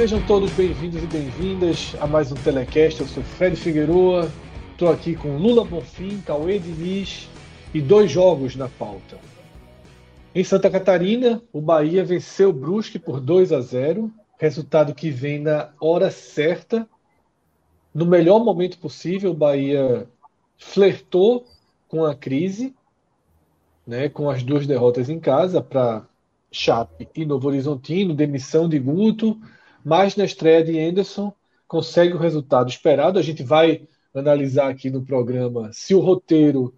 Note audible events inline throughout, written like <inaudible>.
Sejam todos bem-vindos e bem-vindas a mais um Telecast. Eu sou Fred Figueroa, estou aqui com Lula Bonfim, Cauê Diniz e dois jogos na pauta. Em Santa Catarina, o Bahia venceu o Brusque por 2 a 0, resultado que vem na hora certa, no melhor momento possível. O Bahia flertou com a crise, né, com as duas derrotas em casa para Chape e Novo Horizontino, demissão de Guto mas na estreia de Anderson consegue o resultado esperado. A gente vai analisar aqui no programa se o roteiro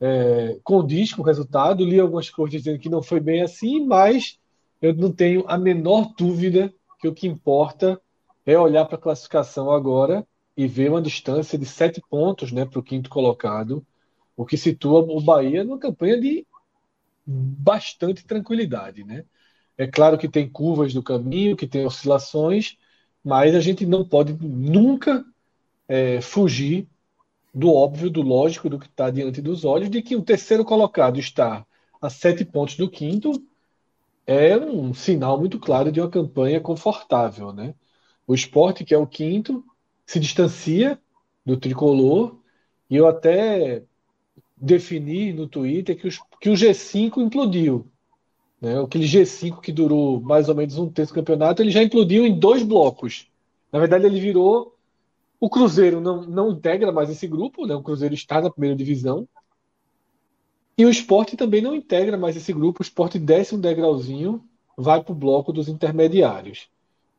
é, condiz com o resultado. Li algumas coisas dizendo que não foi bem assim, mas eu não tenho a menor dúvida que o que importa é olhar para a classificação agora e ver uma distância de sete pontos né, para o quinto colocado, o que situa o Bahia numa campanha de bastante tranquilidade. Né? É claro que tem curvas do caminho, que tem oscilações, mas a gente não pode nunca é, fugir do óbvio, do lógico, do que está diante dos olhos, de que o terceiro colocado está a sete pontos do quinto é um sinal muito claro de uma campanha confortável. Né? O esporte, que é o quinto, se distancia do tricolor, e eu até defini no Twitter que, os, que o G5 implodiu. Né? Aquele G5 que durou mais ou menos um terço do campeonato, ele já implodiu em dois blocos. Na verdade, ele virou. O Cruzeiro não, não integra mais esse grupo, né? o Cruzeiro está na primeira divisão. E o esporte também não integra mais esse grupo. O esporte desce um degrauzinho, vai para o bloco dos intermediários.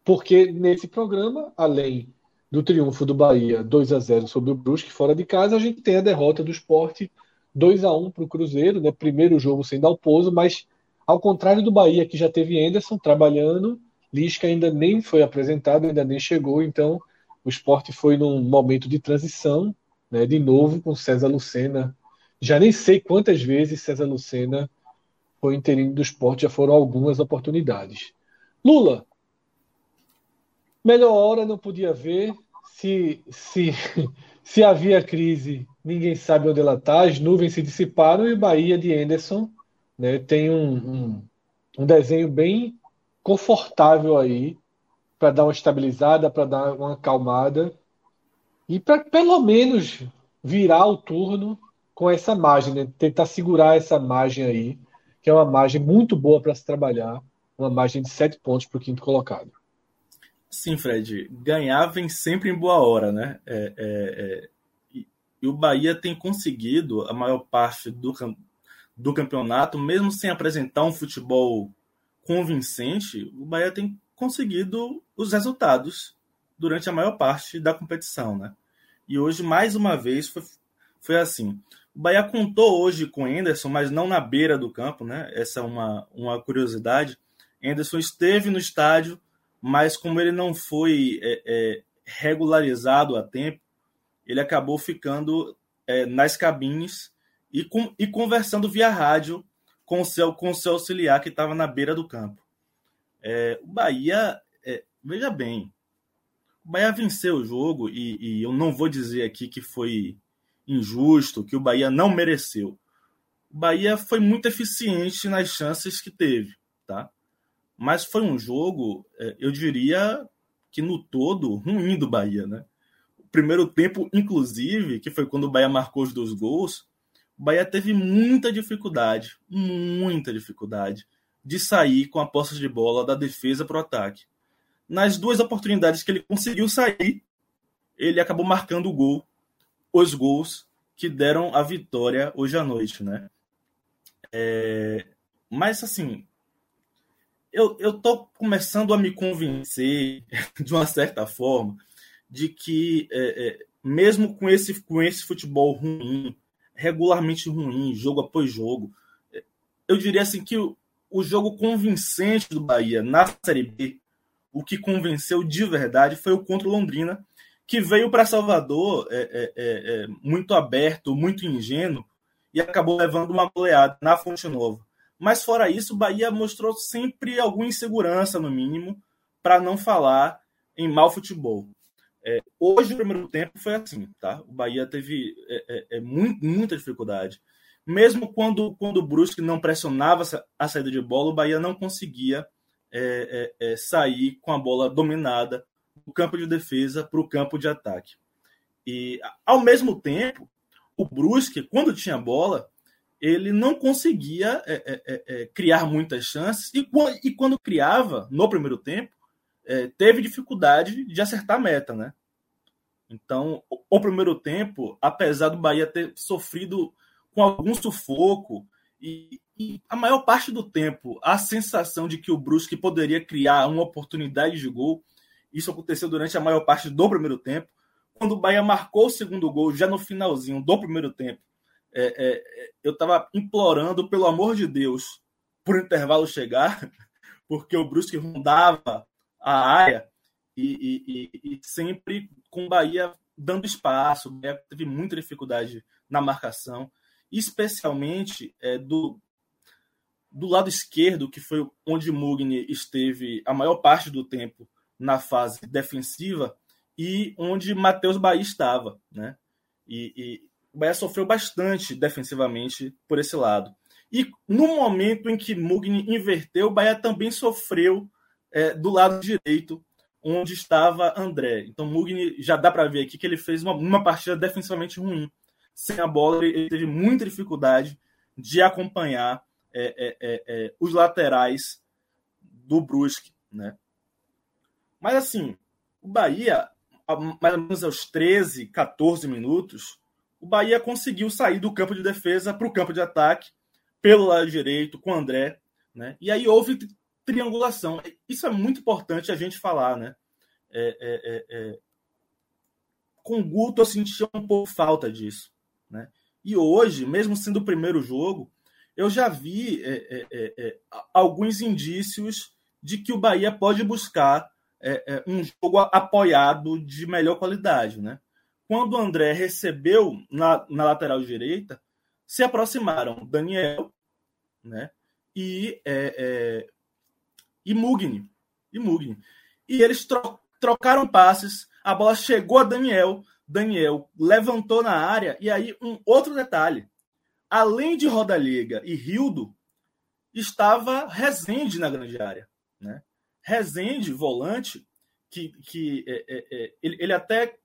Porque nesse programa, além do triunfo do Bahia 2 a 0 sobre o Brusque fora de casa, a gente tem a derrota do esporte 2 a 1 para o Cruzeiro, né? primeiro jogo sem dar o pouso, mas ao contrário do Bahia, que já teve Anderson trabalhando, Lisca ainda nem foi apresentado, ainda nem chegou, então o esporte foi num momento de transição, né, de novo com César Lucena. Já nem sei quantas vezes César Lucena foi interino do esporte, já foram algumas oportunidades. Lula, melhor hora não podia ver. Se, se, <laughs> se havia crise, ninguém sabe onde ela está, as nuvens se dissiparam e Bahia de Anderson né, tem um, um, um desenho bem confortável aí para dar uma estabilizada, para dar uma acalmada e para pelo menos virar o turno com essa margem, né? tentar segurar essa margem aí, que é uma margem muito boa para se trabalhar, uma margem de sete pontos para o quinto colocado. Sim, Fred, ganhar vem sempre em boa hora, né? É, é, é... E, o Bahia tem conseguido a maior parte do, do campeonato, mesmo sem apresentar um futebol convincente, o Bahia tem conseguido os resultados durante a maior parte da competição, né? E hoje, mais uma vez, foi, foi assim. O Bahia contou hoje com Enderson, mas não na beira do campo, né? Essa é uma, uma curiosidade. Enderson esteve no estádio, mas como ele não foi é, é, regularizado a tempo, ele acabou ficando é, nas cabines e, com, e conversando via rádio com o seu, com seu auxiliar que estava na beira do campo. É, o Bahia, é, veja bem, o Bahia venceu o jogo e, e, eu não vou dizer aqui que foi injusto, que o Bahia não mereceu. O Bahia foi muito eficiente nas chances que teve, tá? Mas foi um jogo, é, eu diria que no todo, ruim do Bahia, né? O primeiro tempo, inclusive, que foi quando o Bahia marcou os dois gols, o Bahia teve muita dificuldade, muita dificuldade de sair com a posse de bola da defesa para o ataque. Nas duas oportunidades que ele conseguiu sair, ele acabou marcando o gol, os gols que deram a vitória hoje à noite, né? É... Mas assim, eu, eu tô começando a me convencer, <laughs> de uma certa forma, de que, é, é, mesmo com esse, com esse futebol ruim, regularmente ruim, jogo após jogo, eu diria assim que o, o jogo convincente do Bahia na Série B, o que convenceu de verdade foi o contra o Londrina, que veio para Salvador é, é, é, é, muito aberto, muito ingênuo, e acabou levando uma goleada na Fonte Nova. Mas fora isso, o Bahia mostrou sempre alguma insegurança, no mínimo, para não falar em mau futebol. É, hoje, o primeiro tempo foi assim, tá? O Bahia teve é, é, é muito, muita dificuldade. Mesmo quando, quando o Brusque não pressionava a saída de bola, o Bahia não conseguia é, é, sair com a bola dominada do campo de defesa para o campo de ataque. E, ao mesmo tempo, o Brusque, quando tinha bola, ele não conseguia criar muitas chances e, e quando criava, no primeiro tempo, é, teve dificuldade de acertar a meta, né? Então, o, o, primeiro tempo, apesar do Bahia ter sofrido com algum sufoco e, e, a maior parte do tempo a sensação de que o Brusque poderia criar uma oportunidade de gol, isso aconteceu durante a maior parte do primeiro tempo. Quando o Bahia marcou o segundo gol, já no finalzinho do primeiro tempo, é, é, eu estava implorando, pelo amor de Deus, por intervalo chegar, <laughs> porque o Brusque rondava a área e, e, e sempre com o Bahia dando espaço. Bahia teve muita dificuldade na marcação, especialmente é, do, do lado esquerdo, que foi onde Mugni esteve a maior parte do tempo na fase defensiva e onde Matheus Bahia estava, né? E, e, o Bahia sofreu bastante defensivamente por esse lado. E no momento em que Mugni inverteu, o Bahia também sofreu é, do lado direito, onde estava André. Então, Mugni já dá para ver aqui que ele fez uma, uma partida defensivamente ruim. Sem a bola, ele teve muita dificuldade de acompanhar é, é, é, é os laterais do Brusque. Né? Mas, assim, o Bahia, mais ou menos aos 13, 14 minutos, o Bahia conseguiu sair do campo de defesa para o campo de ataque pelo lado direito com o André. Né? E aí houve triangulação. Isso é muito importante a gente falar, né? É, é, é, é. com o Guto eu sentia um pouco falta disso, né? E hoje, mesmo sendo o primeiro jogo, eu já vi é, é, alguns indícios de que o Bahia pode buscar um jogo apoiado de melhor qualidade, né? Quando o André recebeu na, na lateral direita, se aproximaram Daniel, né? E e Mugni. E Mugni. E eles tro trocaram passes, a bola chegou a Daniel, Daniel levantou na área, e aí um outro detalhe. Além de Rodaliga e Rildo, estava Rezende na grande área. Né? Rezende, volante, que, que é, é, é, ele, ele, até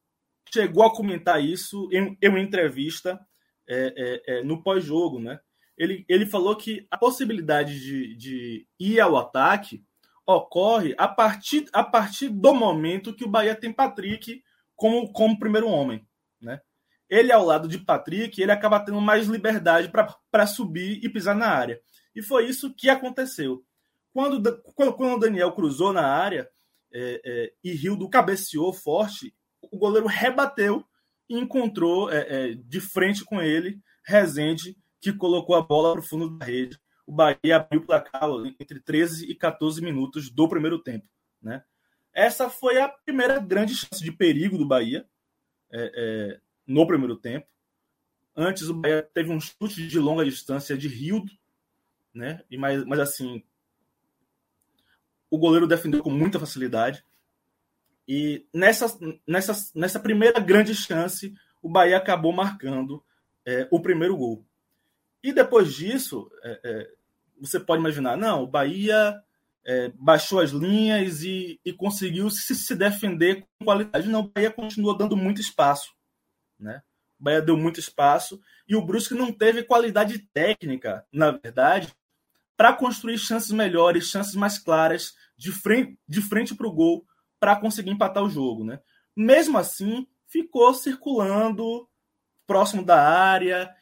chegou a comentar isso em, em uma entrevista é, é, é, no pós-jogo. Né? Ele, ele falou que a possibilidade de, de ir ao ataque ocorre a partir, a partir do momento que o Bahia tem Patrick como, como primeiro homem. Né? Ele, ao lado de Patrick, ele acaba tendo mais liberdade para subir e pisar na área. E foi isso que aconteceu. Quando, quando, o Daniel cruzou na área é, é, e cabeceou forte, o goleiro rebateu e encontrou é, é de frente com ele Rezende, que colocou a bola para o fundo da rede o Bahia abriu o placar entre 13 e 14 minutos do primeiro tempo. Né? Essa foi a primeira grande chance de perigo do Bahia é, é, no primeiro tempo. Antes o Bahia teve um chute de longa distância de Rildo, né? E mas, mas assim, o goleiro defendeu com muita facilidade. E nessa, nessa, nessa primeira grande chance, o Bahia acabou marcando é, o primeiro gol. E depois disso, é, é, você pode imaginar, não, o Bahia é, baixou as linhas e, e conseguiu se, se, defender com qualidade. Não, o Bahia continuou dando muito espaço. Né? O Bahia deu muito espaço e o Brusque não teve qualidade técnica, na verdade, para construir chances melhores, chances mais claras, de frente, de frente para o gol, para conseguir empatar o jogo. Né? Mesmo assim, ficou circulando próximo da área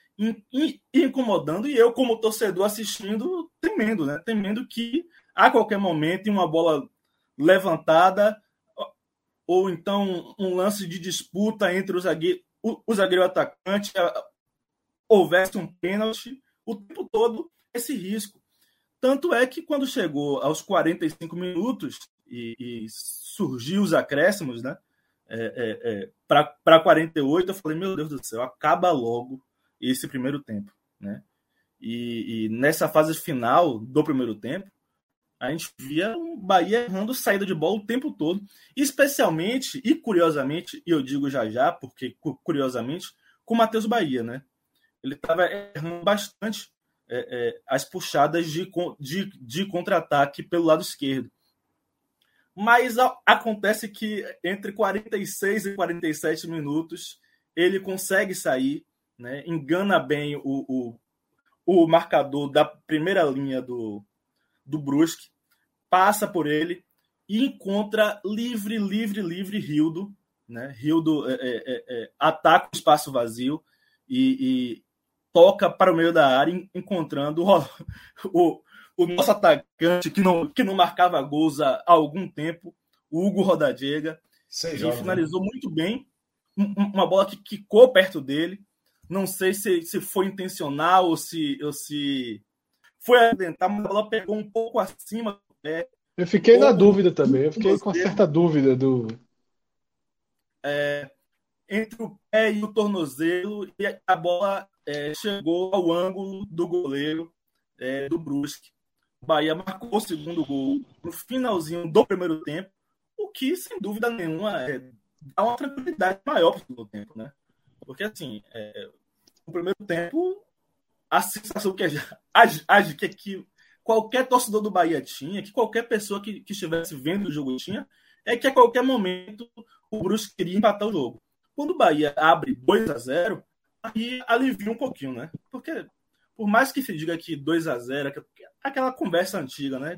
incomodando e eu, como torcedor, assistindo, temendo, né? Temendo que a qualquer momento, uma bola levantada, ou então um lance de disputa entre o zagueiro, o, zagueiro atacante, houvesse um pênalti, o tempo todo esse risco. Tanto é que quando chegou aos 45 minutos e, e surgiu os acréscimos, né? É, é, é, para 48, eu falei, meu Deus do céu, acaba logo esse primeiro tempo, né? E, e, nessa fase final do primeiro tempo, a gente via o Bahia errando saída de bola o tempo todo, especialmente e curiosamente, e eu digo já já, porque curiosamente, com o Matheus Bahia, né? Ele estava errando bastante é, é, as puxadas de, de, de contra-ataque pelo lado esquerdo. Mas a, acontece que entre 46 e 47 minutos ele consegue sair, né, engana bem o, o, o marcador da primeira linha do, do Brusque, passa por ele e encontra livre, livre, livre Rildo. Né? Rildo é, é, é, é ataca o espaço vazio e, e, toca para o meio da área, encontrando o, <laughs> o, o nosso atacante que não, que não marcava gols há algum tempo, o Hugo Rodadiega, que joga, né? finalizou muito bem. Uma bola que quicou perto dele. Não sei se, se foi intencional ou se, ou se foi acidental, mas a bola pegou um pouco acima do pé. Eu fiquei na dúvida também, eu fiquei com certa dúvida do. É, entre o pé e o tornozelo, e a bola é, chegou ao ângulo do goleiro é, do Brusque. O Bahia marcou o segundo gol no finalzinho do primeiro tempo, o que, sem dúvida nenhuma, é, dá uma tranquilidade maior para o segundo tempo, né? Porque, assim, é, primeiro tempo, a sensação que, a, que, que qualquer torcedor do Bahia tinha, que qualquer pessoa que, que estivesse vendo o jogo tinha, é que a qualquer momento o Brusque queria empatar o jogo. Quando o Bahia abre 2 a 0 aí alivia um pouquinho, né? Porque por mais que se diga que 2 a 0 aquela conversa antiga, né?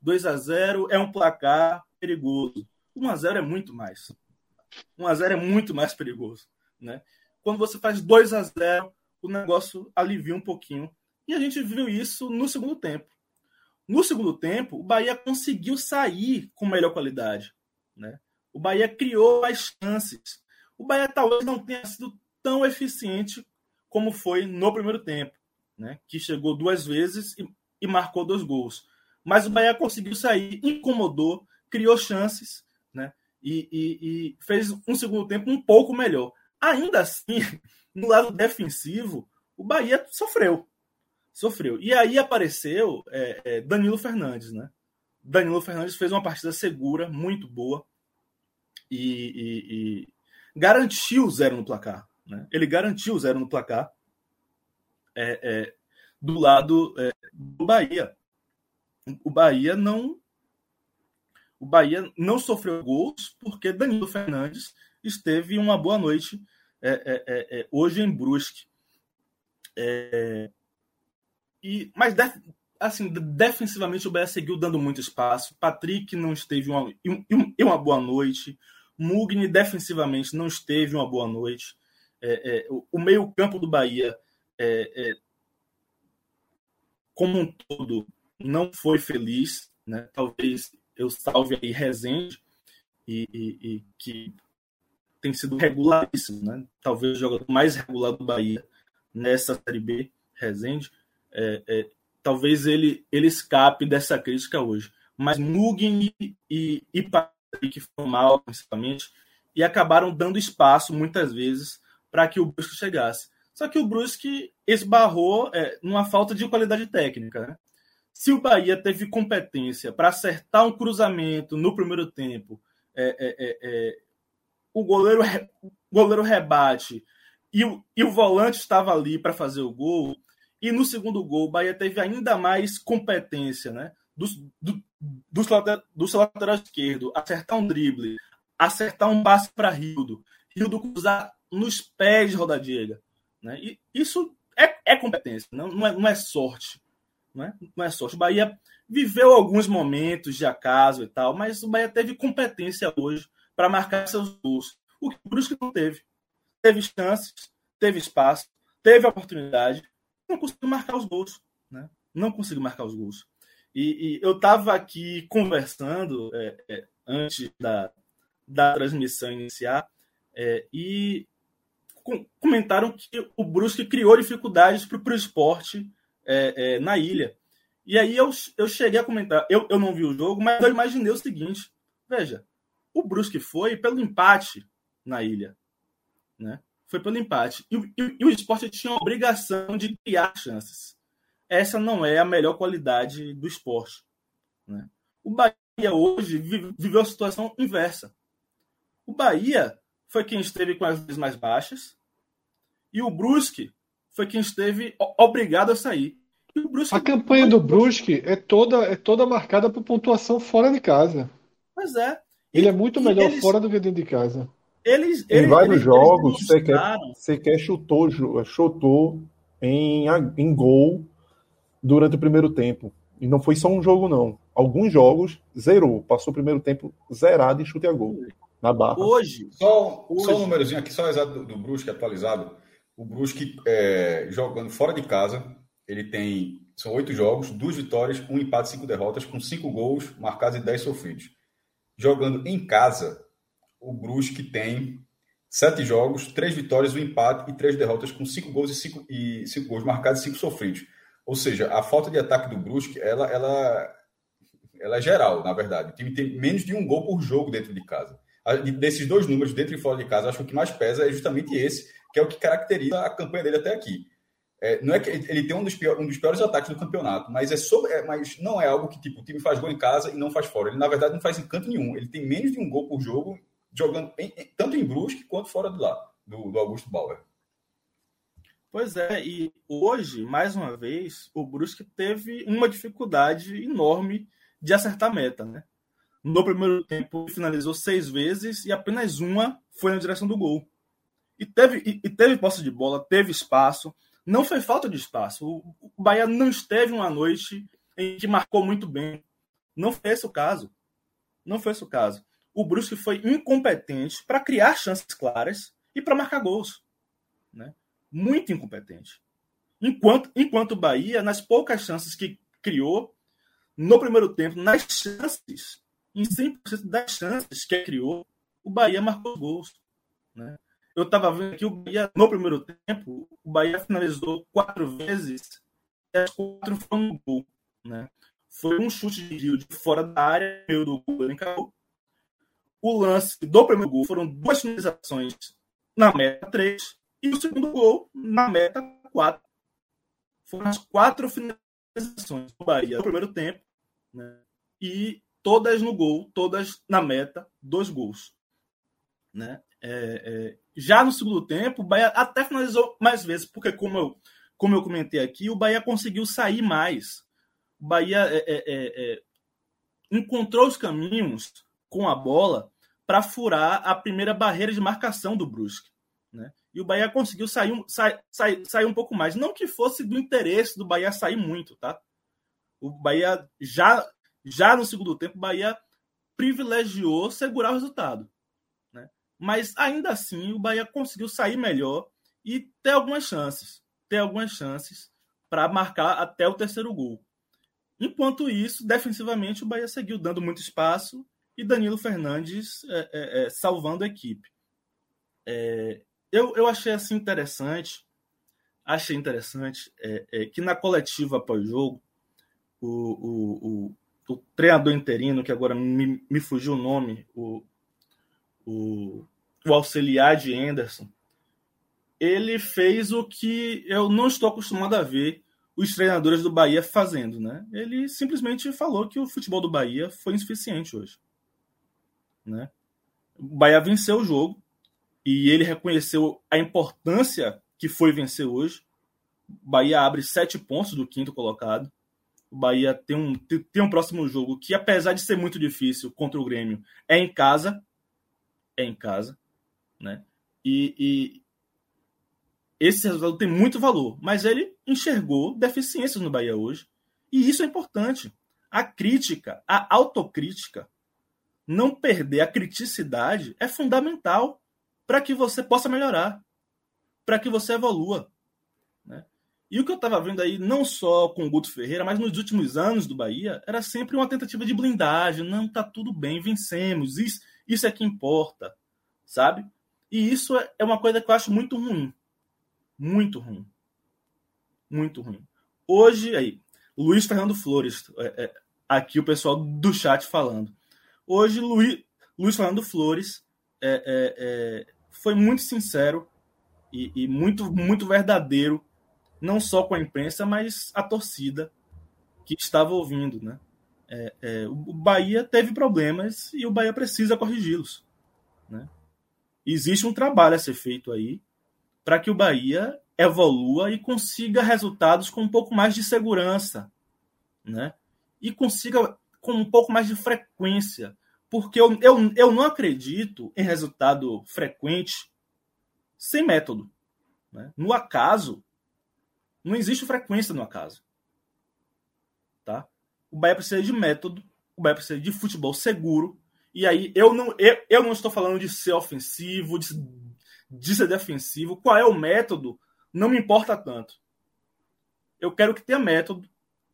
2 a 0 é um placar perigoso. 1 a 0 é muito mais. 1 a 0 é muito mais perigoso, né? Quando você faz 2 a 0, o negócio alivia um pouquinho. E a gente viu isso no segundo tempo. No segundo tempo, o Bahia conseguiu sair com melhor qualidade, né? O Bahia criou mais chances. O Bahia talvez não tenha sido tão eficiente como foi no primeiro tempo, né? que chegou duas vezes e, e marcou dois gols. Mas o Bahia conseguiu sair, incomodou, criou chances né? e, e, e fez um segundo tempo um pouco melhor. Ainda assim, <laughs> no lado defensivo, o Bahia sofreu. Sofreu. E aí apareceu é, é, Danilo Fernandes, né? Danilo Fernandes fez uma partida segura, muito boa, e, e, e garantiu zero no placar. Né? Ele garantiu zero no placar é, é, do lado é, do Bahia. O Bahia não o Bahia não sofreu gols porque Danilo Fernandes esteve uma boa noite é, é, é, hoje em Brusque. e, mas def, assim, defensivamente o Bahia seguiu dando muito espaço. Patrick não esteve uma, em uma boa noite. Mugni defensivamente não esteve uma boa noite é, é, o, meio-campo do Bahia, é, é, como um todo, não foi feliz. Né? Talvez eu salve aí Rezende, e, e, e que tem sido regularíssimo. Né? Talvez o jogador mais regular do Bahia nessa Série B, Rezende. É, é, talvez ele, ele escape dessa crítica hoje. Mas Mugni e, e Patrick foram mal, principalmente, e acabaram dando espaço, muitas vezes, para que o Brusque chegasse. Só que o Brusque esbarrou é, numa falta de qualidade técnica. Né? Se o Bahia teve competência para acertar um cruzamento no primeiro tempo, é, é, é, é o goleiro, o goleiro rebate e o, e o volante estava ali para fazer o gol, e no segundo gol o Bahia teve ainda mais competência né? do, do, do, seu lateral esquerdo, acertar um drible, acertar um passe para Rildo, Rildo cruzar nos pés de Rodadiega. Né? E isso é, é competência, não, não, é, não é sorte. Não é, não é sorte. O Bahia viveu alguns momentos de acaso e tal, mas o Bahia teve competência hoje para marcar seus gols. O que o Brusque não teve. Teve chances, teve espaço, teve oportunidade, não conseguiu marcar os gols. Né? Não conseguiu marcar os gols. E, e eu estava aqui conversando é, é, antes da, da transmissão iniciar é, e comentaram que o Brusque criou dificuldades para o esporte é, é, na ilha. E aí eu, eu cheguei a comentar, eu, eu não vi o jogo, mas eu imaginei o seguinte: veja, o Brusque foi pelo empate na ilha. Né? Foi pelo empate. E, e, e o esporte tinha a obrigação de criar chances. Essa não é a melhor qualidade do esporte. Né? O Bahia hoje viveu a situação inversa. O Bahia foi quem esteve com as vezes mais baixas e o Brusque foi quem esteve obrigado a sair. a campanha do Brusque é toda, é toda marcada por pontuação fora de casa. Pois é. Ele é muito melhor eles, fora do que dentro de casa. Eles, em vários eles, jogos, eles Sequer, Sequer chutou, chutou em, em gol durante o primeiro tempo. E não foi só um jogo, não. Alguns jogos zerou. Passou o primeiro tempo zerado em chute a gol. Na barra. Hoje. Só, hoje. só um númerozinho aqui, só exato do, do Brusque atualizado. O Brusque é, jogando fora de casa, ele tem. São oito jogos, duas vitórias, um empate, cinco derrotas, com cinco gols marcados e dez sofridos. Jogando em casa, o Brusque tem sete jogos, três vitórias, um empate e três derrotas, com cinco gols e cinco, e cinco gols marcados e cinco sofridos. Ou seja, a falta de ataque do Brusque, ela, ela, ela é geral, na verdade. O time tem menos de um gol por jogo dentro de casa. Desses dois números, dentro e fora de casa, acho que o que mais pesa é justamente esse, que é o que caracteriza a campanha dele até aqui. É, não é que ele tem um dos, piores, um dos piores ataques do campeonato, mas é sobre, é, mas não é algo que tipo o time faz gol em casa e não faz fora. Ele na verdade não faz em canto nenhum. Ele tem menos de um gol por jogo jogando em, tanto em Brusque quanto fora de lá do, do Augusto Bauer. Pois é, e hoje, mais uma vez, o Brusque teve uma dificuldade enorme de acertar a meta, né? No primeiro tempo, finalizou seis vezes e apenas uma foi na direção do gol. E teve, e, e teve posse de bola, teve espaço. Não foi falta de espaço. O, Bahia não esteve uma noite em que marcou muito bem. Não foi esse o caso. Não foi esse o caso. O Brusque foi incompetente para criar chances claras e para marcar gols. Né? Muito incompetente. Enquanto, enquanto o Bahia, nas poucas chances que criou, no primeiro tempo, nas chances, em 100% das chances que criou, o Bahia marcou gols. Né? Eu estava vendo aqui o Bahia, no primeiro tempo, o Bahia finalizou quatro vezes e as quatro foram no gol. Né? Foi um chute de Rio de fora da área, meio do gol. O lance do primeiro gol foram duas finalizações na meta 3 e o segundo gol na meta 4. Foram as quatro finalizações do Bahia no primeiro tempo né? e todas no gol, todas na meta, dois gols. Né? É, é, já no segundo tempo, o Bahia até finalizou mais vezes, porque, como eu, como eu comentei aqui, o Bahia conseguiu sair mais. O Bahia é, é, é, é encontrou os caminhos com a bola para furar a primeira barreira de marcação do Brusque. Né? E o Bahia conseguiu sair, sair, sair, sair um pouco mais. Não que fosse do interesse do Bahia sair muito, tá? O Bahia já, já no segundo tempo, o Bahia privilegiou segurar o resultado. Mas ainda assim, o Bahia conseguiu sair melhor e ter algumas chances. Ter algumas chances para marcar até o terceiro gol. Enquanto isso, defensivamente, o Bahia seguiu dando muito espaço e Danilo Fernandes é, é, é, salvando a equipe. É, eu, eu achei assim interessante, achei interessante é, é, que na coletiva após jogo, o, o, o, o, treinador interino, que agora me, me fugiu o nome, o, o, o auxiliar de Anderson, ele fez o que eu não estou acostumado a ver os treinadores do Bahia fazendo, né? Ele simplesmente falou que o futebol do Bahia foi insuficiente hoje, né? O Bahia venceu o jogo e ele reconheceu a importância que foi vencer hoje. O Bahia abre sete pontos do quinto colocado. O Bahia tem um, tem um próximo jogo que, apesar de ser muito difícil contra o Grêmio, é em casa é em casa, né? E, e esse resultado tem muito valor, mas ele enxergou deficiências no Bahia hoje, e isso é importante. A crítica, a autocrítica, não perder a criticidade é fundamental para que você possa melhorar, para que você evolua. Né? E o que eu estava vendo aí, não só com o Guto Ferreira, mas nos últimos anos do Bahia, era sempre uma tentativa de blindagem. Não, tá tudo bem, vencemos. Isso, Isso é que importa, sabe? E isso é, é uma coisa que eu acho muito ruim. Muito ruim. Muito ruim. Hoje, aí, Luiz Fernando Flores, é, é, aqui o pessoal do chat falando. Hoje, Luiz, Luiz Fernando Flores é, é, é, foi muito sincero e, e, muito, muito verdadeiro, não só com a imprensa, mas a torcida que estava ouvindo. Né? É, é, o Bahia teve problemas e o Bahia precisa corrigi-los. Né? Existe um trabalho a ser feito aí para que o Bahia evolua e consiga resultados com um pouco mais de segurança, né? E consiga com um pouco mais de frequência, porque eu, eu, eu não acredito em resultado frequente sem método. Né? No acaso, não existe frequência no acaso. O Bahia precisa de método, o Bahia precisa de futebol seguro, e aí eu não, eu, eu não estou falando de ser ofensivo, de, de ser defensivo. Qual é o método? Não me importa tanto. Eu quero que tenha método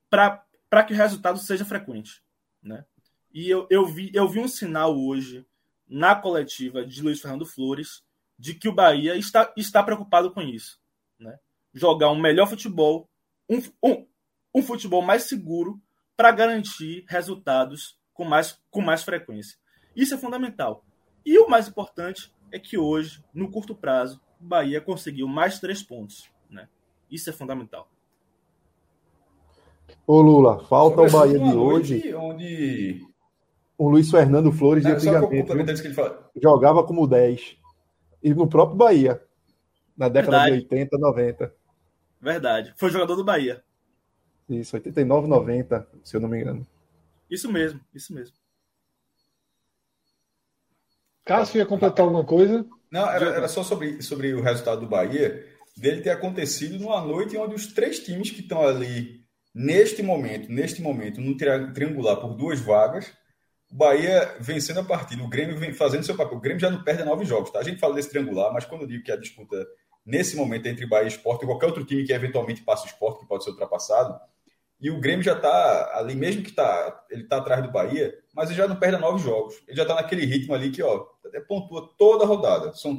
para que o resultado seja frequente. Né? E eu, eu, vi, eu vi um sinal hoje na coletiva de Luiz Fernando Flores de que o Bahia está, está preocupado com isso. Né? Jogar um melhor futebol, um, um, um futebol mais seguro para garantir resultados com mais, com mais frequência. Isso é fundamental. E o mais importante é que hoje, no curto prazo, o Bahia conseguiu mais três pontos. Né? Isso é fundamental. Ô Lula, falta o Bahia de hoje. Onde... O Luiz Fernando Flores de antigamente jogava como 10. E no próprio Bahia. Na década Verdade. de 80, 90. Verdade. Foi jogador do Bahia. Isso, 89, 90, se eu não me engano. Isso mesmo, isso mesmo. Cássio ia completar alguma coisa? Não, era, era, só sobre, sobre o resultado do Bahia, dele ter acontecido numa noite onde os três times que estão ali, neste momento, neste momento, no triangular por duas vagas, o Bahia vencendo a partida, o Grêmio vem fazendo seu papel. O Grêmio já não perde nove jogos, tá? A gente fala desse triangular, mas quando eu digo que a disputa nesse momento entre Bahia e Sport e qualquer outro time que eventualmente passa o Sport, que pode ser ultrapassado, e o Grêmio já está ali, mesmo que tá, ele está atrás do Bahia, mas ele já não perde nove jogos. Ele já está naquele ritmo ali que, ó, pontua toda a rodada. São,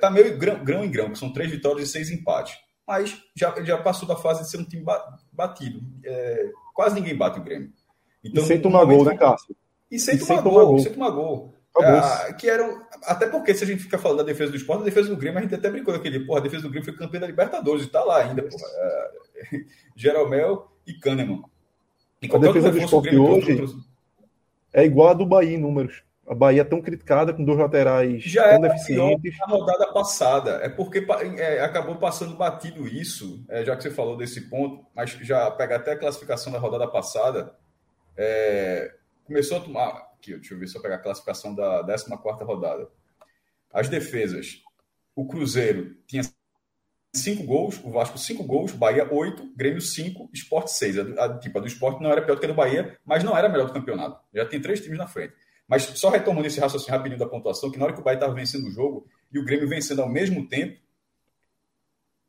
tá meio grão, grão em grão, que são três vitórias e seis empates. Mas já, já passou da fase de ser um time batido. É, quase ninguém bate o Grêmio. Então, e sem tomar gol, né, Cássio? E sem, e tomar, sem gol, tomar gol, sem tomar gol. É, que era, até porque se a gente fica falando da defesa do esporte, a defesa do Grêmio, a gente até brincou aquele, porra, a defesa do Grêmio foi campeã da Libertadores, e tá lá ainda, porra. É, <laughs> Jeromel e Kahneman. E a defesa do esporte hoje é igual a do Bahia em números. A Bahia é tão criticada com dois laterais Já tão deficientes. Na rodada passada. É porque é, acabou passando batido isso, é, já que você falou desse ponto, mas já pega até a classificação da rodada passada. É, começou a tomar. Aqui, deixa eu ver se eu pegar a classificação da 14 rodada. As defesas. O Cruzeiro tinha cinco gols, o Vasco cinco gols, Bahia oito, Grêmio cinco, Sport seis. A, a, tipo, a do Sport não era pior do que a do Bahia, mas não era melhor do campeonato. Já tem três times na frente. Mas só retomando esse raciocínio rapidinho da pontuação, que na hora que o Bahia estava vencendo o jogo e o Grêmio vencendo ao mesmo tempo,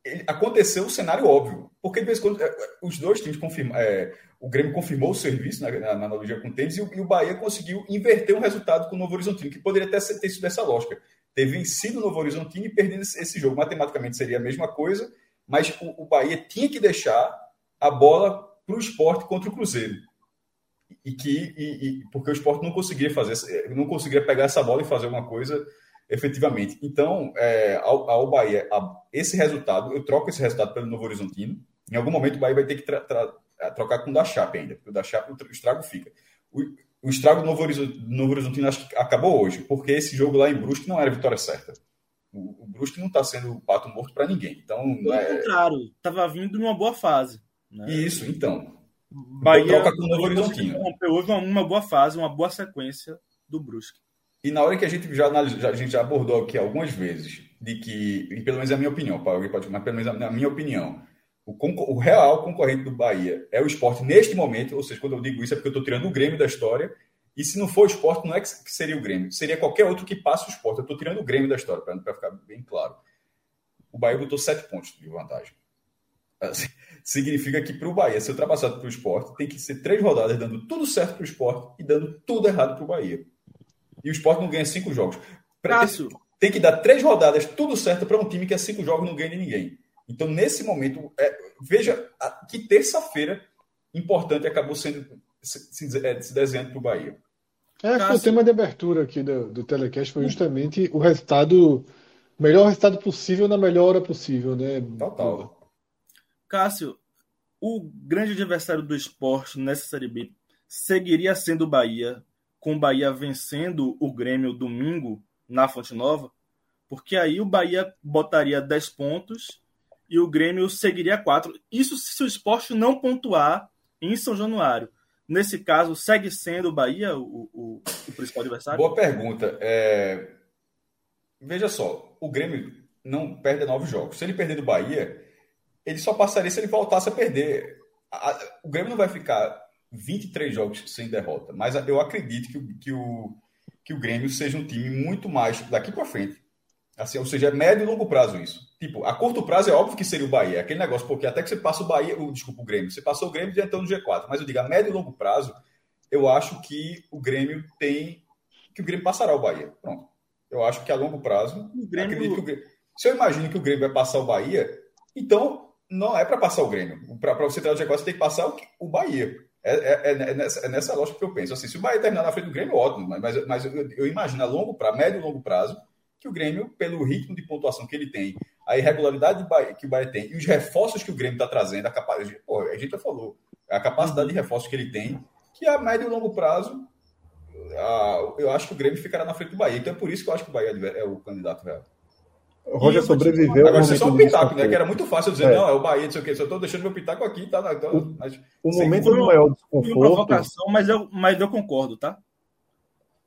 ele, aconteceu o cenário óbvio. Porque de vez em quando é, os dois times confirmam. É, o Grêmio confirmou o serviço na, na, na analogia com o tênis e o, e o Bahia conseguiu inverter um resultado com o Novo Horizontino, que poderia ter, ter sido essa lógica ter vencido o Novo Horizontino e perdido esse jogo. Matematicamente seria a mesma coisa, mas o, o Bahia tinha que deixar a bola para o esporte contra o Cruzeiro. E que, e, e, porque o esporte não conseguia fazer, não conseguia pegar essa bola e fazer uma coisa efetivamente. Então, é, ao, ao Bahia, a, esse resultado, eu troco esse resultado pelo Novo Horizontino. Em algum momento o Bahia vai ter que tra, trocar com o da Chape ainda, porque o da Chape o estrago fica. O, o estrago do Novo, Horizonte, Novo Horizontino acho que acabou hoje, porque esse jogo lá em Brusque não era vitória certa. O, o Brusque não está sendo pato morto para ninguém. Então, Pelo é... contrário, estava vindo numa boa fase. Né? Isso, então. Bahia troca com o Novo Horizontino. Houve uma boa fase, uma boa sequência do Brusque. E na hora que a gente já analisou, a gente já abordou aqui algumas vezes, de que, e pelo menos é a minha opinião, Paulo, pode, mas pelo menos a minha opinião, o, o, real concorrente do Bahia é o esporte neste momento, ou seja, quando eu digo isso é porque eu estou tirando o Grêmio da história, e se não for o esporte, não é que seria o Grêmio, seria qualquer outro que passe o esporte. Eu estou tirando o Grêmio da história, para ficar bem claro. O Bahia botou sete pontos de vantagem. Assim, <laughs> significa que para o Bahia ser ultrapassado para o esporte, tem que ser três rodadas dando tudo certo para o esporte e dando tudo errado para o Bahia. E o esporte não ganha cinco jogos. Cássio. Tem que dar três rodadas, tudo certo, para um time que é cinco jogos não ganha de ninguém. Então, nesse momento, é, veja que terça-feira importante acabou sendo se, se, é, se desenhando para o Bahia. É, Cássio... o tema de abertura aqui do, do Telecast foi justamente o resultado, o melhor resultado possível na melhor hora possível, né? Total. Cássio, o grande adversário do esporte nessa Série B seguiria sendo o Bahia, com o Bahia vencendo o Grêmio domingo na Fonte Nova, porque aí o Bahia botaria 10 pontos e o Grêmio seguiria 4. Isso se o esporte não pontuar em São Januário. Nesse caso, segue sendo o Bahia o, o, o principal adversário? Boa pergunta. É... Veja só, o Grêmio não perde nove jogos. Se ele perder do Bahia, ele só passaria se ele voltasse a perder. O Grêmio não vai ficar 23 jogos sem derrota, mas eu acredito que, que, o, que o Grêmio seja um time muito mais daqui para frente. Assim, ou seja, é médio e longo prazo isso. Tipo, a curto prazo é óbvio que seria o Bahia, aquele negócio, porque até que você passa o Bahia, o, desculpa, o Grêmio, você passou o Grêmio entrando no G4, mas eu digo, a médio e longo prazo, eu acho que o Grêmio tem, que o Grêmio passará o Bahia. Pronto. Eu acho que a longo prazo, Grêmio... acredito que o Grêmio, se eu imagino que o Grêmio vai passar o Bahia, então não é para passar o Grêmio. Para você entrar no G4, você tem que passar o, o Bahia. É, é, é, nessa, é, nessa, lógica que eu penso. Assim, se o Bahia terminar na frente do Grêmio, ótimo, mas, mas eu, eu imagino a longo prazo, médio e longo prazo, que o Grêmio, pelo ritmo de pontuação que ele tem, a irregularidade que o Bahia tem e os reforços que o Grêmio está trazendo, a capacidade, pô, a gente já falou, a capacidade de reforços que ele tem, que a médio e longo prazo, a, eu acho que o Grêmio ficará na frente do Bahia. Então é por isso que eu acho que o Bahia é o candidato real. O Roger sobreviveu. Agora, você é só um pitaco, né? Que era muito fácil dizer, é. não, é o Bahia, não sei o quê. Só estou deixando meu pitaco aqui, tá? Então, o, mas, o momento do maior desconforto. provocação, mas eu, mas eu concordo, tá?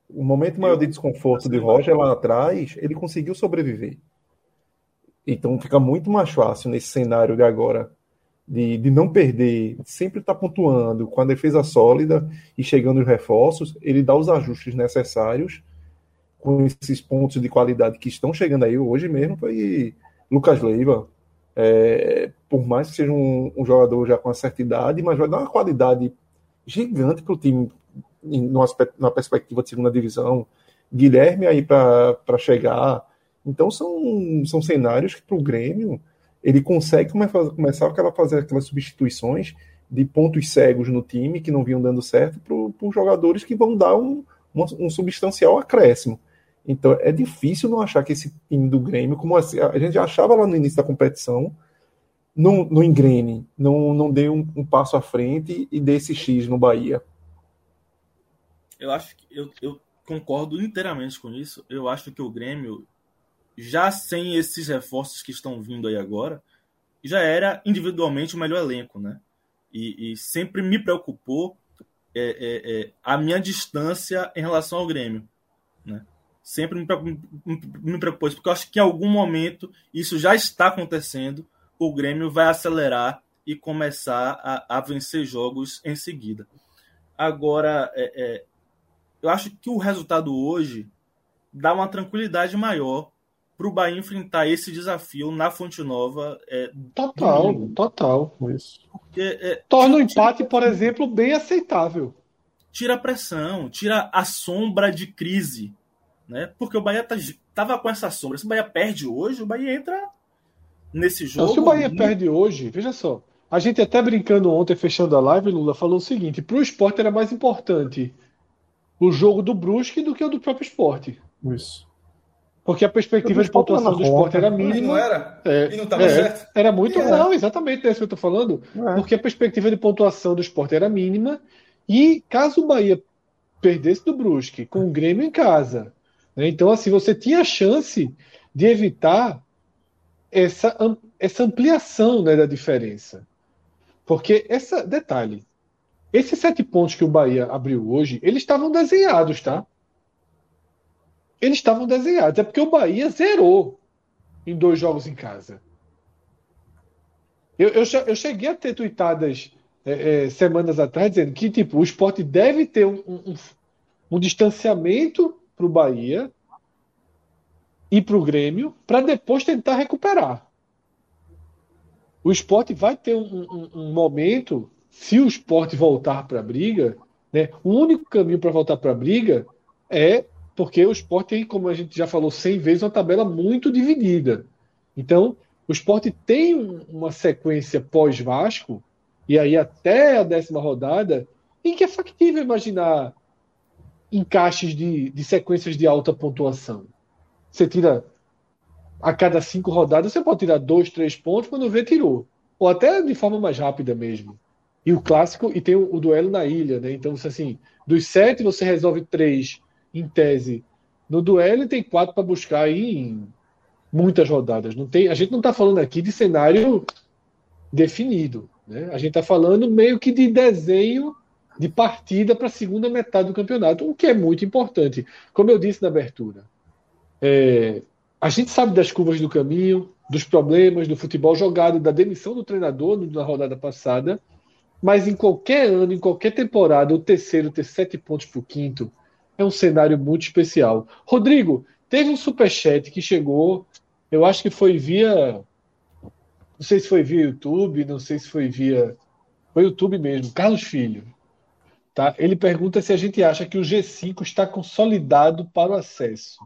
O momento maior de desconforto de Roger lá atrás, ele conseguiu sobreviver. Então fica muito mais fácil nesse cenário de agora de, de não perder, sempre estar tá pontuando com a defesa sólida e chegando os reforços, ele dá os ajustes necessários com esses pontos de qualidade que estão chegando aí. Hoje mesmo foi Lucas Leiva. É, por mais que seja um, um, jogador já com uma certa idade, mas vai dar uma qualidade gigante para o time numa perspectiva de segunda divisão, Guilherme aí para chegar. Então são, são cenários que para o Grêmio ele consegue começar a fazer aquelas substituições de pontos cegos no time que não vinham dando certo para os jogadores que vão dar um, um, um, substancial acréscimo. Então é difícil não achar que esse time do Grêmio, como assim, a gente já achava lá no início da competição, não, não engrene, não, não dê um, um passo à frente e dê esse X no Bahia eu acho que eu, eu concordo inteiramente com isso. Eu acho que o Grêmio, já sem esses reforços que estão vindo aí agora, já era individualmente o melhor elenco, né? E, e sempre me preocupou é, é, é, a minha distância em relação ao Grêmio, né? Sempre me, me, me preocupou isso, porque eu acho que em algum momento isso já está acontecendo, o Grêmio vai acelerar e começar a, a vencer jogos em seguida. Agora, é, é eu acho que o resultado hoje dá uma tranquilidade maior para o Bahia enfrentar esse desafio na Fonte Nova. É, total, total. Isso. Porque, é, Torna o empate, por exemplo, bem aceitável. Tira a pressão, tira a sombra de crise. Né? Porque o Bahia tá, tava com essa sombra. Se o Bahia perde hoje, o Bahia entra nesse jogo. Se o Bahia perde hoje, veja só. A gente até brincando ontem, fechando a live, Lula falou o seguinte: para o esporte era mais importante o jogo do Brusque do que o do próprio esporte. Isso. Porque a perspectiva de pontuação do esporte era mínima. Não era. É, e não estava é, certo. Era muito. É. Não, exatamente, é isso que eu estou falando. É. Porque a perspectiva de pontuação do esporte era mínima. E caso o Bahia perdesse do Brusque com o Grêmio em casa, né, então assim, você tinha a chance de evitar essa, essa ampliação né, da diferença. Porque essa detalhe, esses sete pontos que o Bahia abriu hoje, eles estavam desenhados, tá? Eles estavam desenhados. É porque o Bahia zerou em dois jogos em casa. Eu, eu, eu cheguei a ter tweetadas é, é, semanas atrás dizendo que tipo, o esporte deve ter um, um, um distanciamento para o Bahia e para o Grêmio para depois tentar recuperar. O esporte vai ter um, um momento se o esporte voltar para a briga, né, o único caminho para voltar para a briga é porque o esporte tem, como a gente já falou 100 vezes, uma tabela muito dividida. Então, o esporte tem uma sequência pós-Vasco, e aí até a décima rodada, em que é factível imaginar encaixes de, de sequências de alta pontuação. Você tira a cada cinco rodadas, você pode tirar dois, três pontos, quando vê, tirou. Ou até de forma mais rápida mesmo. E o clássico, e tem o, o duelo na ilha, né? Então, assim, dos sete, você resolve três em tese no duelo e tem quatro para buscar aí em muitas rodadas. Não tem, a gente não está falando aqui de cenário definido. Né? A gente está falando meio que de desenho de partida para a segunda metade do campeonato, o que é muito importante. Como eu disse na abertura, é, a gente sabe das curvas do caminho, dos problemas do futebol jogado, da demissão do treinador na rodada passada, mas em qualquer ano, em qualquer temporada, o terceiro ter sete pontos para o quinto é um cenário muito especial. Rodrigo, teve um superchat que chegou, eu acho que foi via. Não sei se foi via YouTube, não sei se foi via. Foi YouTube mesmo, Carlos Filho. Tá? Ele pergunta se a gente acha que o G5 está consolidado para o acesso.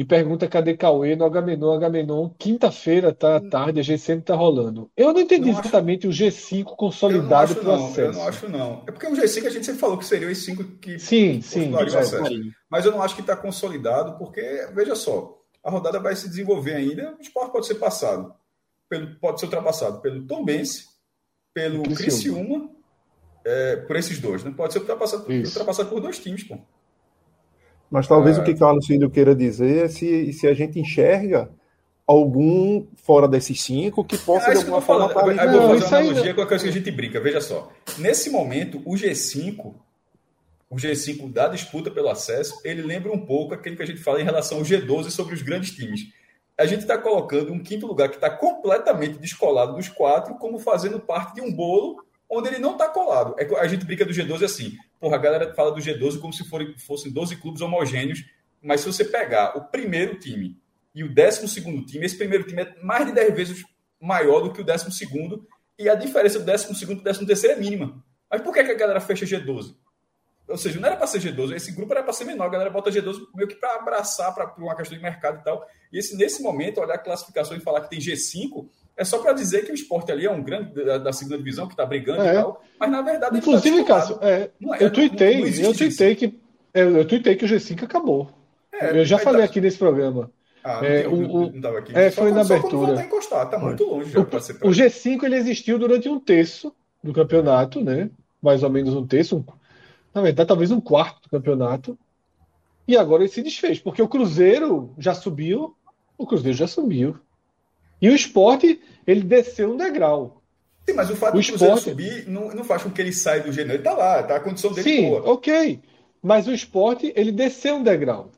E pergunta cadê Cauê no Agamenon. Agamenon, quinta-feira, tá à tarde, a gente sempre tá rolando. Eu não entendi não exatamente acho... o G5 consolidado para o acesso. Eu não acho, não. É porque o G5 a gente sempre falou que seria os cinco que sim, sim, é, acesso. Mas eu não acho que está consolidado, porque, veja só, a rodada vai se desenvolver ainda, o esporte pode ser passado, pelo, pode ser ultrapassado pelo Tom Bense, pelo Criciúma é, por esses dois. Não né? pode ser ultrapassado, ultrapassado por dois times, pô. Mas talvez é... o que Carlos Filho queira dizer é se, se a gente enxerga algum fora desses cinco que possa, é, de alguma forma, estar ali. Eu vou fazer uma analogia com a coisa que a gente brinca. Veja só. Nesse momento, o G5, o G5 da disputa pelo acesso, ele lembra um pouco aquele que a gente fala em relação ao G12 sobre os grandes times. A gente está colocando um quinto lugar que está completamente descolado dos quatro, como fazendo parte de um bolo onde ele não está colado. É, a gente brinca do G12 assim. Porra, a galera fala do G12 como se fossem 12 clubes homogêneos, mas se você pegar o primeiro time e o décimo segundo time, esse primeiro time é mais de 10 vezes maior do que o décimo segundo, e a diferença do décimo segundo e do décimo terceiro é mínima. Mas por que, que a galera fecha G12? Ou seja, não era para ser G12, esse grupo era para ser menor, a galera bota G12 meio que para abraçar para uma questão de mercado e tal. E esse, nesse momento, olhar a classificação e falar que tem G5 é só para dizer que o esporte ali é um grande da, da segunda divisão que está brigando é. e tal, mas na verdade. Tá Inclusive, tá Cássio, é, é, eu tuitei, eu tuitei que eu, eu tuitei que o G5 acabou. É, eu já falei tá... aqui nesse programa. Ah, é, o, o, não aqui. É, foi na abertura. Só encostar, tá muito longe o, o G5 ele existiu durante um terço do campeonato, né? Mais ou menos um terço, um, na verdade, talvez um quarto do campeonato. E agora ele se desfez, porque o Cruzeiro já subiu, o Cruzeiro já subiu. E o esporte, ele desceu um degrau. Sim, mas o fato o de esporte... subir não, não faz com que ele saia do gênero. Ele tá lá, tá a condição dele Sim, boa. ok. Mas o esporte, ele desceu um degrau.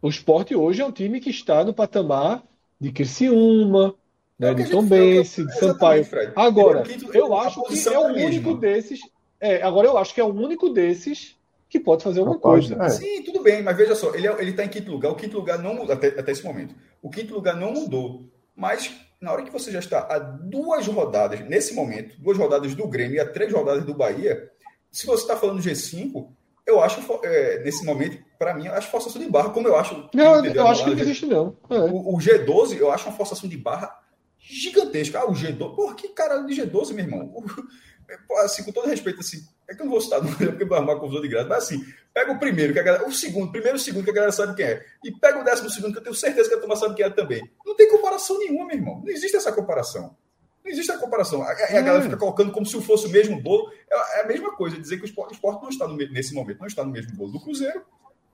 O esporte hoje é um time que está no patamar de Criciúma, né, é de Tom Bense, de Sampaio. Fred. Agora, é quinto, eu acho que é o é único desses. É, agora eu acho que é o único desses que pode fazer alguma coisa. É. Sim, tudo bem, mas veja só, ele é, está em quinto lugar. O quinto lugar não mudou até, até esse momento. O quinto lugar não mudou. Mas na hora que você já está a duas rodadas, nesse momento, duas rodadas do Grêmio e a três rodadas do Bahia, se você está falando G5, eu acho, é, nesse momento, para mim, eu acho forçação de barra, como eu acho. Não, eu acho que não existe, não. É. O, o, G12, eu acho uma forçação de barra gigantesca. Ah, o G12. Porra, que cara de G12, meu irmão. O, <laughs> assim, com todo respeito, assim, é que eu não vou citar <laughs> no porque vai arrumar confusão de graça, mas assim, pega o primeiro, que a galera, o segundo, primeiro e o segundo, que a galera sabe quem é, e pega o décimo segundo, que eu tenho certeza que a turma sabe quem é também. Não tem comparação nenhuma, meu irmão. Não existe essa comparação. Não existe a comparação. A, a galera fica colocando como se fosse o mesmo bolo. É, é a mesma coisa, dizer que o esporte, o esporte não está no, nesse momento, não está no mesmo bolo do Cruzeiro,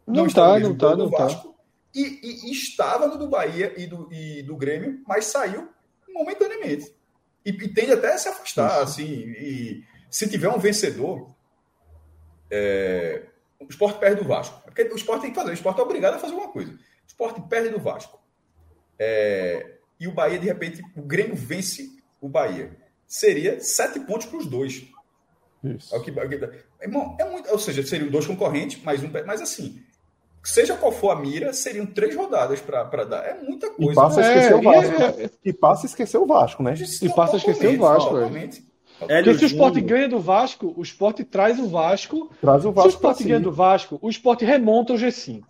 não, não está, no mesmo não bolo tá, do tá. Vasco, tá. E, e, e, estava no do Bahia e do, e do Grêmio, mas saiu momentaneamente. E, e tende até a se afastar, Isso. assim, e se tiver um vencedor, é, o esporte perde do Vasco. Porque o esporte tem que fazer, o esporte é obrigado a fazer alguma coisa. O esporte perde do Vasco. É, e o Bahia, de repente, o Grêmio vence o Bahia. Seria sete pontos para os dois. Isso. É o que, irmão, é muito, ou seja, seriam dois concorrentes, mais um. Mas assim, seja qual for a mira, seriam três rodadas para dar. É muita coisa. E passa a esquecer é, o Vasco. É, é, e passa a esquecer o Vasco, né? E passa a esquecer o Vasco. É. Porque se o esporte ganha do Vasco, o esporte traz o Vasco. Traz o Vasco. Se o esporte ganha do Vasco, o esporte remonta o G5.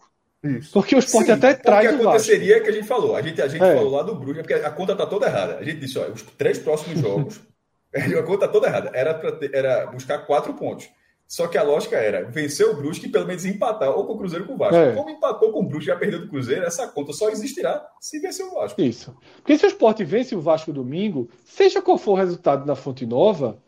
Isso. Porque o esporte Sim, até traz o Vasco. O que aconteceria é que a gente falou. A gente, a gente é. falou lá do Bruges, porque a conta está toda errada. A gente disse, olha, os três próximos jogos, <laughs> a conta está toda errada. Era, pra era buscar quatro pontos. Só que a lógica era vencer o Brusque e pelo menos empatar ou com o Cruzeiro ou com o Vasco. É. Como empatou com o Brusque e já perdeu do Cruzeiro, essa conta só existirá se vencer o Vasco. Isso. Porque se o Sport vence o Vasco domingo, seja qual for o resultado na Fonte Nova,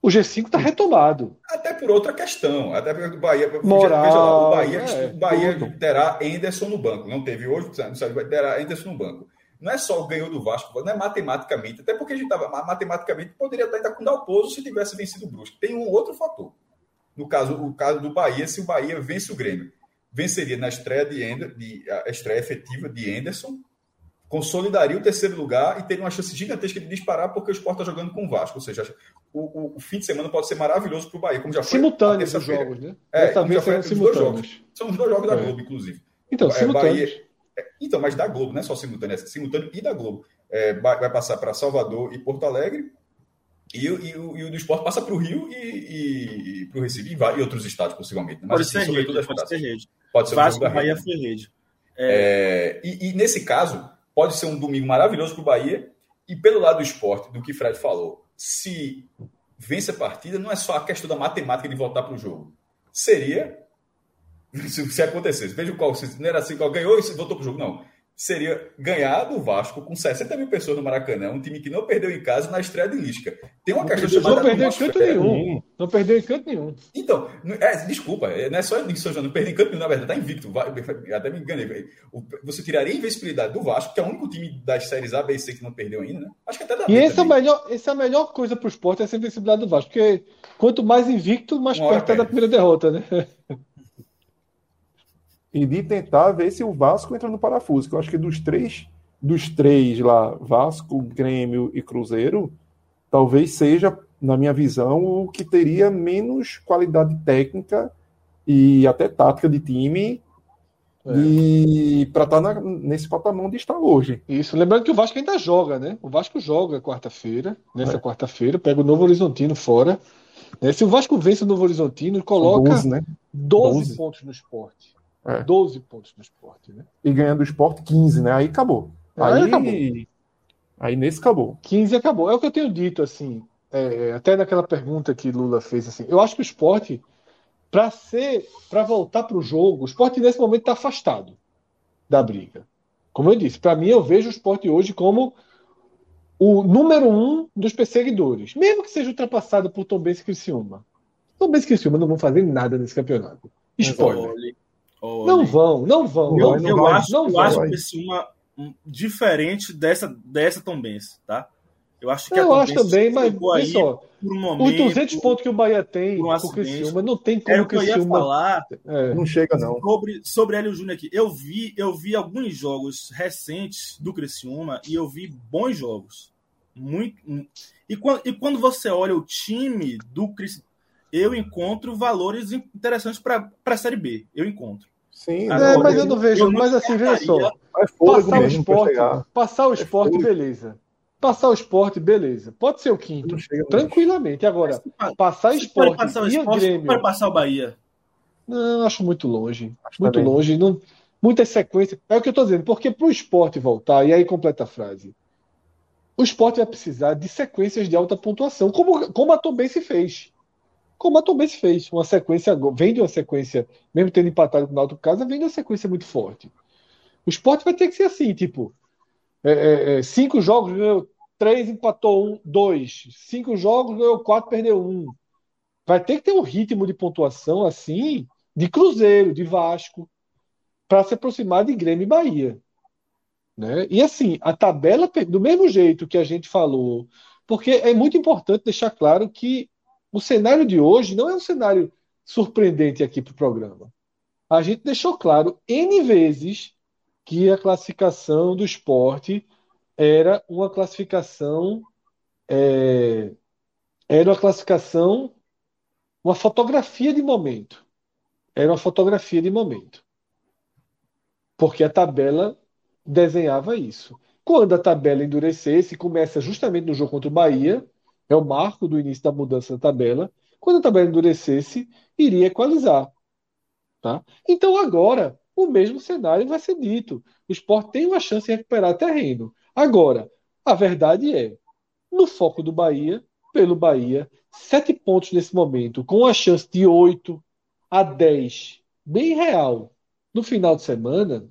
o G5 está retomado. Até por outra questão. Até porque o Bahia. Moral, lá, o Bahia, é, o Bahia terá Enderson no banco. Não teve hoje, não sabe, terá Enderson no banco. Não é só o ganhou do Vasco, não é matematicamente. Até porque a gente estava. Matematicamente poderia estar ainda com o Dalpozo se tivesse vencido o Brusque. Tem um outro fator. No caso, o caso do Bahia, se o Bahia vence o Grêmio, venceria na estreia de, Ender, de a estreia efetiva de Anderson, consolidaria o terceiro lugar e teria uma chance gigantesca de disparar porque o Sport está jogando com o Vasco. Ou seja, o, o, o, fim de semana pode ser maravilhoso para o Bahia, como já foi. Simultâneos os jogos, né? É, já foi simultâneos. Dois jogos. São os dois jogos da é. Globo, inclusive. Então, é, simultâneos. Bahia, é, então, mas da Globo, não é só simultâneo, é simultâneo e da Globo. É, vai passar para Salvador e Porto Alegre e, e, o, e o do esporte passa para o Rio e, e, e para o Recife e, e, outros estados, possivelmente. Mas, pode, assim, ser sobretudo rede, pode ser rede. Pode ser Vasco, Bahia foi rede. É... É, e, nesse caso, pode ser um domingo maravilhoso para o Bahia. E pelo lado do esporte, do que Fred falou, se vence a partida, não é só a questão da matemática de voltar para o jogo. Seria, <laughs> se, se acontecesse, veja qual, não era assim, qual ganhou e voltou para o jogo, não seria ganhar do Vasco com 60 mil pessoas no Maracanã, um time que não perdeu em casa na estreia de Lisca. Tem uma questão chamada. Não perdeu em canto nenhum. Não perdeu em canto nenhum. Então, é, desculpa, é, não é só em São João, não perdeu em canto nenhum, na verdade, tá invicto. Até me enganei. Você tiraria a invencibilidade do Vasco, que é o único time das séries A, B e C que não perdeu ainda, né? Acho que até dá. E esse é, o melhor, esse é a melhor coisa para o esporte, essa invencibilidade do Vasco, porque quanto mais invicto, mais perto é da primeira derrota, né? <laughs> e de tentar ver se o Vasco entra no parafuso. Que eu acho que dos três, dos três lá, Vasco, Grêmio e Cruzeiro, talvez seja, na minha visão, o que teria menos qualidade técnica e até tática de time é. e para estar tá nesse patamar onde está hoje. Isso, lembrando que o Vasco ainda joga, né? O Vasco joga quarta-feira, nessa é. quarta-feira, pega o Novo Horizontino fora. Né? Se o Vasco vence o Novo Horizontino, coloca 12, né? 12, 12 pontos no esporte. É. 12 pontos do esporte, né? E ganhando o esporte 15, né? Aí acabou. Aí, aí acabou. Aí nesse acabou. 15 acabou. É o que eu tenho dito, assim, é, até naquela pergunta que Lula fez, assim, eu acho que o esporte, para ser, para voltar para o jogo, o esporte nesse momento está afastado da briga. Como eu disse, para mim eu vejo o esporte hoje como o número um dos perseguidores, mesmo que seja ultrapassado por Tom Benz e Criciúma. Tom Benz e Criciúma não vão fazer nada nesse campeonato. Spoiler. Olha, não vão, não vão. Eu, não, eu não acho, não eu acho que uma um, diferente dessa, dessa Tombense, tá? Eu acho que eu a acho também, mas aí só, por um momento, os 200 pontos que o Bahia tem um com o Criciúma, não tem como é o que eu ia falar. É. Não chega não. Sobre sobre Hélio Júnior aqui. Eu vi, eu vi alguns jogos recentes do Criciúma e eu vi bons jogos. Muito e quando, e quando você olha o time do Criciúma, eu encontro valores interessantes para a Série B. Eu encontro. Sim, é, mas eu não vejo. Eu mas assim, veja só. Passar o esporte, passar o esporte, beleza. Passar o esporte, beleza. Pode ser o quinto, tranquilamente. Agora, passar esporte passar o e esporte, Grêmio. Pode passar o Bahia. Não, acho muito longe. Acho muito longe. Não, muitas sequências. É o que eu estou dizendo, porque para o esporte voltar, e aí completa a frase. O esporte vai precisar de sequências de alta pontuação, como, como a Tombense fez como a Tombense fez, uma sequência, vem de uma sequência, mesmo tendo empatado com o Náutico Casa, vem de uma sequência muito forte. O esporte vai ter que ser assim, tipo, é, é, é, cinco jogos ganhou três, empatou um, dois. Cinco jogos ganhou quatro, perdeu um. Vai ter que ter um ritmo de pontuação assim, de Cruzeiro, de Vasco, para se aproximar de Grêmio e Bahia. Né? E assim, a tabela, do mesmo jeito que a gente falou, porque é muito importante deixar claro que o cenário de hoje não é um cenário surpreendente aqui para o programa. A gente deixou claro N vezes que a classificação do esporte era uma classificação. É, era uma classificação, uma fotografia de momento. Era uma fotografia de momento. Porque a tabela desenhava isso. Quando a tabela endurecesse, começa justamente no jogo contra o Bahia, É o marco do início da mudança da tabela. Quando a tabela endurecesse, iria equalizar. Tá? Então agora o mesmo cenário vai ser dito. O esporte tem uma chance de recuperar terreno. Agora, a verdade é, no foco do Bahia, pelo Bahia, sete pontos nesse momento, com a chance de 8 a 10, bem real, no final de semana,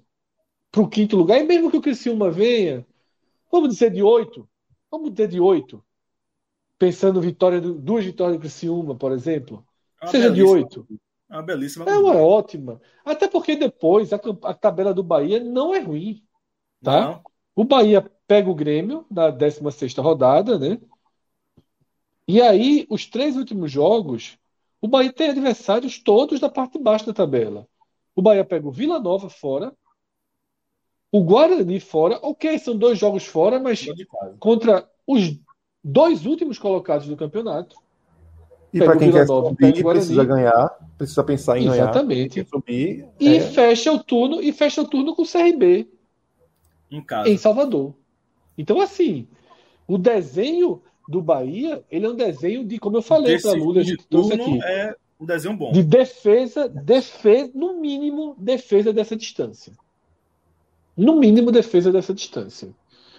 para o quinto lugar, e mesmo que o Criciúma venha, vamos dizer de 8, vamos dizer de 8, pensando vitória, duas vitórias do Criciúma, por exemplo, é seja de 8. É uma belíssima. É uma ótima. Até porque depois a, a, tabela do Bahia não é ruim. Tá? Não. O Bahia pega o Grêmio na 16 rodada, né? E aí, os três últimos jogos, o Bahia tem adversários todos da parte de baixo da tabela. O Bahia pega o Vila Nova fora, o Guarani fora. Ok, são dois jogos fora, mas contra os dois últimos colocados do campeonato. E para quem quer Nova, subir, precisa ganhar, precisa pensar em Exatamente. ganhar. Subir, e é... fecha o turno e fecha o turno com o CRB em casa, em Salvador. Então assim, o desenho do Bahia, ele é um desenho de, como eu falei para Lula, a gente trouxe aqui. É um desenho bom. De defesa, defesa, no mínimo, defesa dessa distância. No mínimo, defesa dessa distância.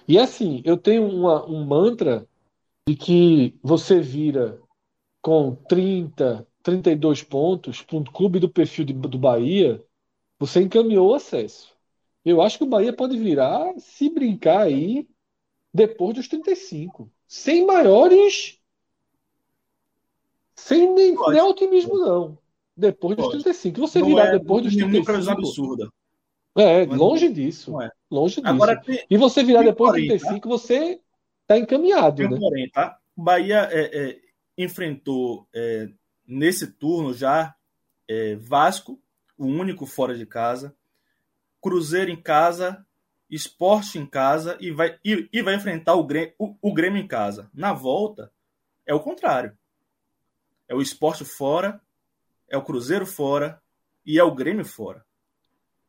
E assim, eu tenho uma, um mantra de que você vira com 30, 32 pontos para um clube do perfil de, do Bahia, você encaminhou o acesso. Eu acho que o Bahia pode virar, se brincar aí, depois dos 35. Sem maiores. Sem nem, nem otimismo, não. Depois dos pode. 35. Você não virar é, depois dos 35. absurda. É, longe disso. É. Longe disso. Agora, tem, e você virar depois dos 35, tá? você está encaminhado. Né? porém, tá? O Bahia é, é enfrentou é, nesse turno já é, Vasco, o único fora de casa, Cruzeiro em casa, Esporte em casa e vai, e, e vai enfrentar o Grêmio, o, o Grêmio em casa. Na volta, é o contrário. É o Esporte fora, é o Cruzeiro fora e é o Grêmio fora.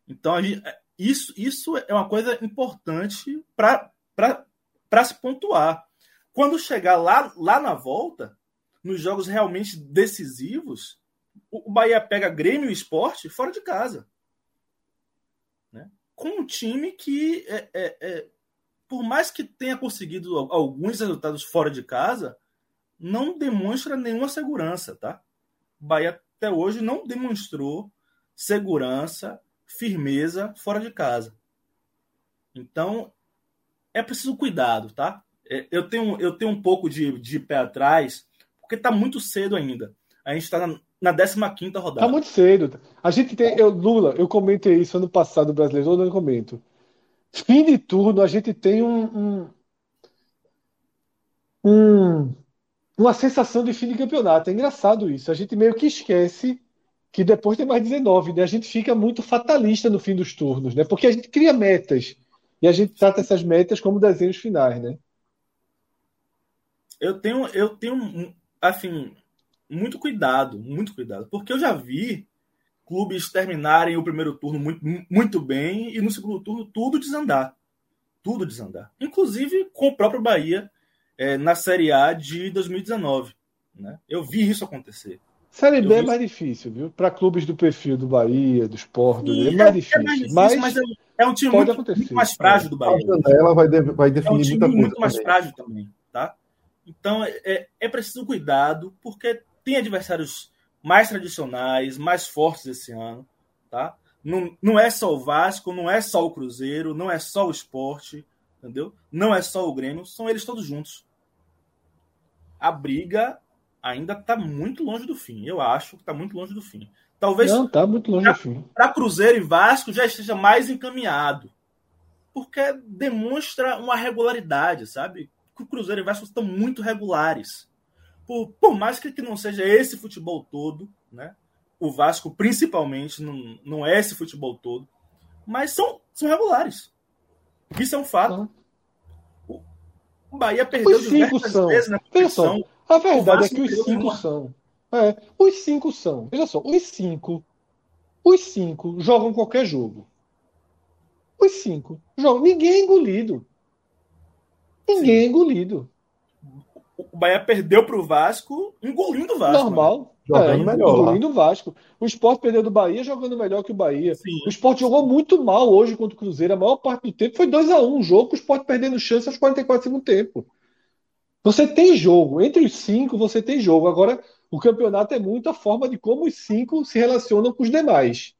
Então, gente, isso, isso é uma coisa importante para se pontuar. Quando chegar lá, lá na volta, nos jogos realmente decisivos, o Bahia pega Grêmio e Esporte fora de casa. Né? Com um time que, é, é, é, por mais que tenha conseguido alguns resultados fora de casa, não demonstra nenhuma segurança. Tá? O Bahia até hoje não demonstrou segurança, firmeza fora de casa. Então, é preciso cuidado, tá? É, eu tenho, eu tenho um pouco de, de pé atrás porque está muito cedo ainda. A gente está na, na 15 rodada. Está muito cedo. A gente tem. Eu, Lula, eu comentei isso ano passado no brasileiro, eu não comento. Fim de turno, a gente tem um, um, um, uma sensação de fim de campeonato. É engraçado isso. A gente meio que esquece que depois tem mais 19, né? A gente fica muito fatalista no fim dos turnos, né? Porque a gente cria metas. E a gente trata essas metas como desenhos finais, né? Eu tenho, eu tenho assim, muito cuidado, muito cuidado. Porque eu já vi clubes terminarem o primeiro turno muito, muito bem e no segundo turno tudo desandar. Tudo desandar. Inclusive com o próprio Bahia é, na Série A de 2019. Né? Eu vi isso acontecer. Série B é mais difícil, viu? Para clubes do perfil do Bahia, do Sport, do... é, mais é, difícil. É mais difícil mas, mas é, é, um time muito, muito, mais frágil do Bahia. Ela vai, de, vai definir é um time muita coisa. muito mais frágil também, tá? Então é, é, é preciso cuidado, porque tem adversários mais tradicionais, mais fortes esse ano, tá? Não, não é só o Vasco, não é só o Cruzeiro, não é só o esporte, entendeu? Não é só o Grêmio, são eles todos juntos. A briga ainda está muito longe do fim. Eu acho que está muito longe do fim. Talvez. Não, está muito longe. Para Cruzeiro e Vasco já esteja mais encaminhado. Porque demonstra uma regularidade, sabe? que o Cruzeiro e o Vasco estão muito regulares. Por, por mais que, que não seja esse futebol todo, né? O Vasco, principalmente, não, não é esse futebol todo, mas são, são regulares. Isso é um fato. O, Bahia perdeu os cinco são. vezes na competição. A verdade é que os cinco uma... são. É, os cinco são. Veja só, os cinco. Os cinco jogam qualquer jogo. Os cinco jogam. Ninguém é engolido. Ninguém Sim. é engolido. o Bahia perdeu para o Vasco, engolindo o Vasco. Normal. Né? Jogando é, melhor. Engolindo o Vasco. O Sport perdeu do Bahia jogando melhor que o Bahia. Sim. O Sport jogou muito mal hoje contra o Cruzeiro. A maior parte do tempo foi 2 a 1 um, um jogo, o Sport perdendo chance aos 44 segundo tempo. Você tem jogo. Entre os cinco, você tem jogo. Agora, o campeonato é muito a forma de como os cinco se relacionam com os demais.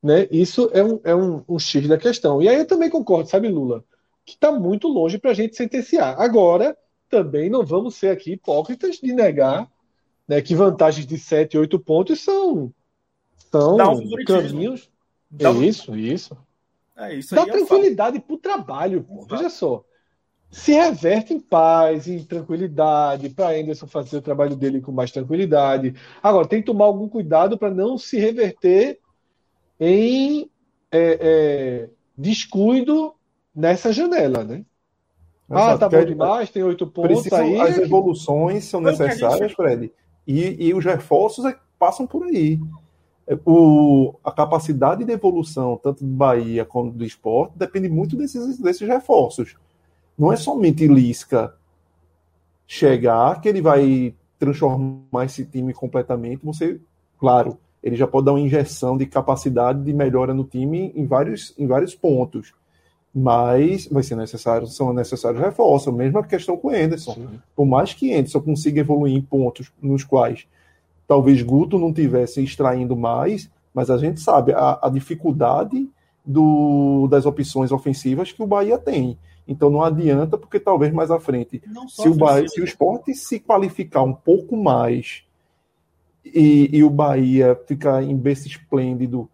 Né? Isso é um, é um, um X da questão. E aí eu também concordo, sabe, Lula? Que está muito longe para a gente sentenciar. Agora, também não vamos ser aqui hipócritas de negar né, que vantagens de 7, 8 pontos são, são um caminhos. É isso, isso. É isso Dá tranquilidade para o trabalho. Veja só. Se reverte em paz, em tranquilidade, para Anderson fazer o trabalho dele com mais tranquilidade. Agora, tem que tomar algum cuidado para não se reverter em é, é, descuido nessa janela, né? Ah, tá bom demais, tem oito pontos aí. As evoluções são necessárias. Fred, e, e os reforços é, passam por aí. É, o, a capacidade de evolução, tanto do Bahia como do esporte, depende muito desses, desses reforços. Não é somente Lisca chegar que ele vai transformar esse time completamente. Você, claro, ele já pode dar uma injeção de capacidade de melhora no time em vários, em vários pontos mas vai ser necessário, são necessários reforços. A mesma questão com o Anderson. Sim. Por mais que Anderson consiga evoluir em pontos nos quais talvez Guto não tivesse extraindo mais, mas a gente sabe a, a dificuldade do, das opções ofensivas que o Bahia tem. Então não adianta, porque talvez mais à frente, se o, Bahia, se o esporte se qualificar um pouco mais e, e o Bahia ficar em berço esplêndido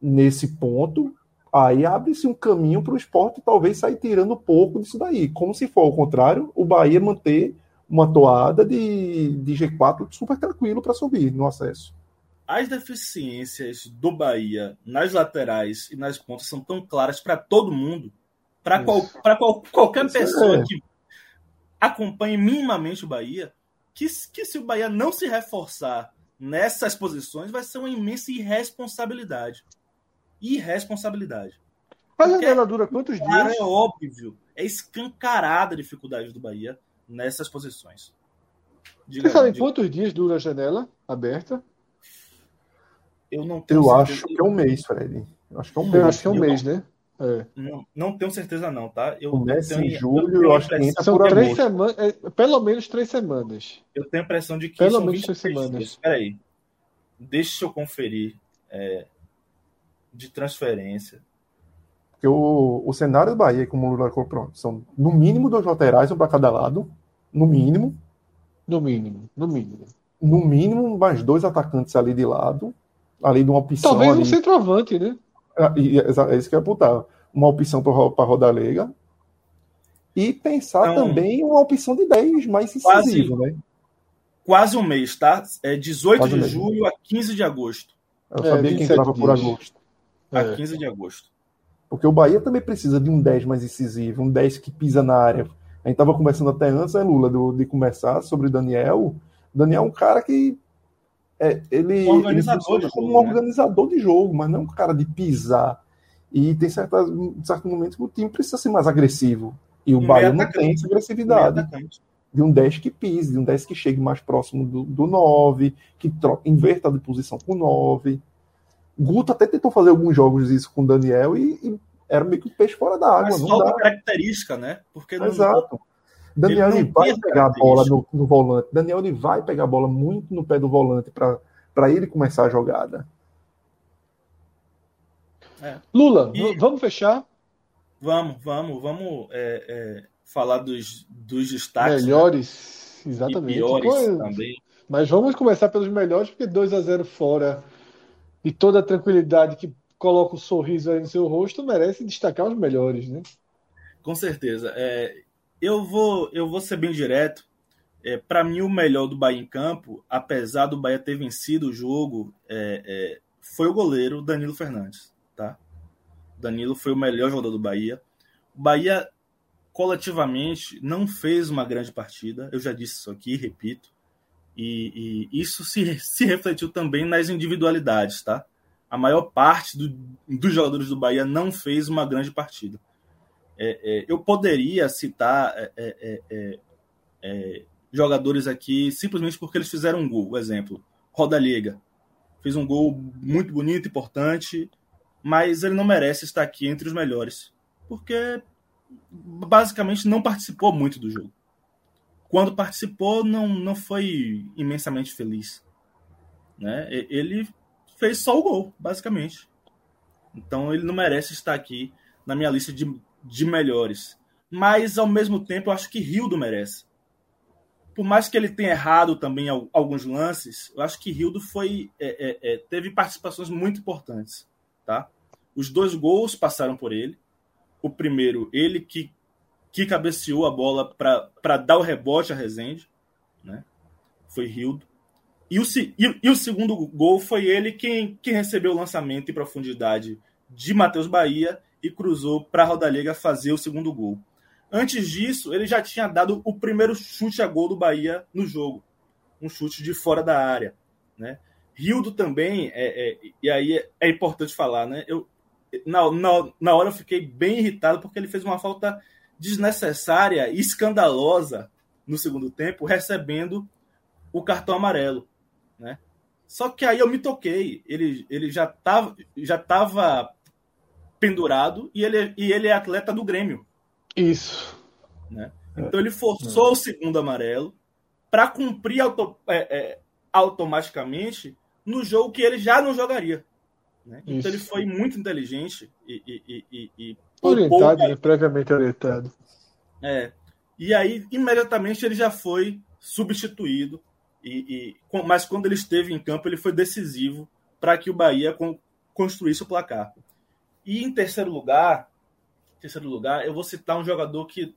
nesse ponto, aí abre-se um caminho para o esporte talvez sair tirando um pouco disso daí. Como se for ao contrário, o Bahia manter uma toada de, de G4 super tranquilo para subir no acesso. As deficiências do Bahia nas laterais e nas pontas são tão claras para todo mundo, para qual, qual, qualquer pessoa é. que acompanhe minimamente o Bahia, que, que se o Bahia não se reforçar nessas posições, vai ser uma imensa irresponsabilidade irresponsabilidade. Mas a janela dura quantos dias? É óbvio, é escancarada a dificuldade do Bahia nessas posições. Diga, Você sabe diga. quantos dias dura a janela aberta? Eu não tenho Eu certeza. acho que é um mês, Fred. Eu acho que é um mês. Eu acho que é um mês, né? É. Não, não tenho certeza não, tá? Eu Começa tenho, em julho, eu, eu acho que São três semanas, é, pelo menos três semanas. Eu tenho a impressão de que pelo menos três semanas. Espera aí. Deixa eu conferir. É, de transferência. Porque o, o cenário do Bahia, como o Lula pronto, são no mínimo dois laterais, um para cada lado. No mínimo. No mínimo, no mínimo. No mínimo, mais dois atacantes ali de lado. Ali de uma opção. Talvez ali. um centroavante, né? É, é isso que eu ia apontar. Uma opção para rodar Lega. E pensar então, também uma opção de 10 mais incisivo, quase, né? Quase um mês, tá? É 18 quase de julho a 15 de agosto. Eu sabia é, que entrava dias. por agosto. A é. 15 de agosto. Porque o Bahia também precisa de um 10 mais incisivo, um 10 que pisa na área. A gente estava conversando até antes, né, Lula, do, de começar sobre o Daniel. O Daniel é um cara que. É, ele, um organizador ele como um né? organizador de jogo, mas não um cara de pisar. E tem certas, certos momentos que o time precisa ser mais agressivo. E o um Bahia não tem essa agressividade. De um 10 que pise, de um 10 que chegue mais próximo do, do 9, que troca, inverta de posição com o 9. Guto até tentou fazer alguns jogos isso com o Daniel e, e era meio que um peixe fora da água. Mas não dá. característica, né? Porque não, Exato. Daniel ele, vai pegar a bola no, no, volante. Daniel ele vai pegar a bola muito no pé do volante para ele começar a jogada. É. Lula, e... vamos fechar? Vamos, vamos, vamos é, é, falar dos, dos destaques. Né? Melhores, né? exatamente. E piores também. Mas vamos começar pelos melhores, porque 2 a 0 fora e toda a tranquilidade que coloca o um sorriso aí no seu rosto merece destacar os melhores, né? Com certeza. É, eu vou eu vou ser bem direto. É, para mim, o melhor do Bahia em campo, apesar do Bahia ter vencido o jogo, é, é, foi o goleiro Danilo Fernandes. Tá? Danilo foi o melhor jogador do Bahia. O Bahia, coletivamente, não fez uma grande partida. Eu já disse isso aqui, repito. E, e isso se, se refletiu também nas individualidades, tá? A maior parte do, dos jogadores do Bahia não fez uma grande partida. É, é, eu poderia citar é, é, é, é jogadores aqui simplesmente porque eles fizeram um gol. Exemplo, Roda Liga. Fez um gol muito bonito, importante, mas ele não merece estar aqui entre os melhores. Porque basicamente não participou muito do jogo. Quando participou, não, não foi imensamente feliz. Né? Ele fez só o gol, basicamente. Então ele não merece estar aqui na minha lista de, de melhores. Mas, ao mesmo tempo, eu acho que Rildo merece. Por mais que ele tenha errado também alguns lances, eu acho que Rildo foi, é, é, é, teve participações muito importantes. Tá? Os dois gols passaram por ele. O primeiro, ele que, que cabeceou a bola para dar o rebote a Rezende. Né? Foi Rildo. E o, e, e o segundo gol foi ele quem, quem recebeu o lançamento em profundidade de Matheus Bahia e cruzou para Rodallega fazer o segundo gol. Antes disso, ele já tinha dado o primeiro chute a gol do Bahia no jogo, um chute de fora da área. Né? Rildo também, é, é, e aí é, é, importante falar, né? Eu, na, na, na hora eu fiquei bem irritado porque ele fez uma falta desnecessária e escandalosa no segundo tempo, recebendo o cartão amarelo. Né? Só que aí eu me toquei. Ele, ele já estava já tava pendurado e ele, e ele é atleta do Grêmio. Isso. Né? Então ele forçou é. o segundo amarelo para cumprir auto, é, é, automaticamente no jogo que ele já não jogaria. Né? Então ele foi muito inteligente e. e, e, e orientado, né? previamente orientado. É. E aí, imediatamente, ele já foi substituído e, e, mas quando ele esteve em campo, ele foi decisivo para que o Bahia construísse o placar. E em terceiro lugar, terceiro lugar, eu vou citar um jogador que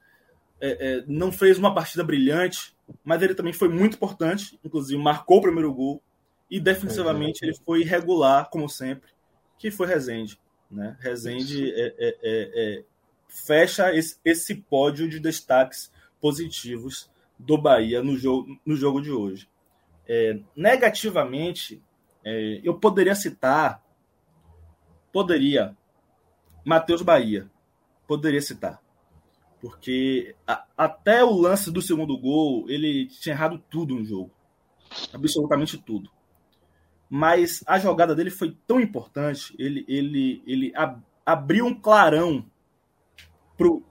é, é, não fez uma partida brilhante, mas ele também foi muito importante, inclusive marcou o primeiro gol e defensivamente ele foi irregular, como sempre, que foi Rezende. Né? Rezende é, é, é, fecha esse, esse pódio de destaques positivos do Bahia no jogo, no jogo de hoje. É, negativamente, é, eu poderia citar, poderia, Matheus Bahia, poderia citar, porque a, até o lance do segundo gol, ele tinha errado tudo no jogo, absolutamente tudo. Mas a jogada dele foi tão importante, ele, ele, ele ab, abriu um clarão pro,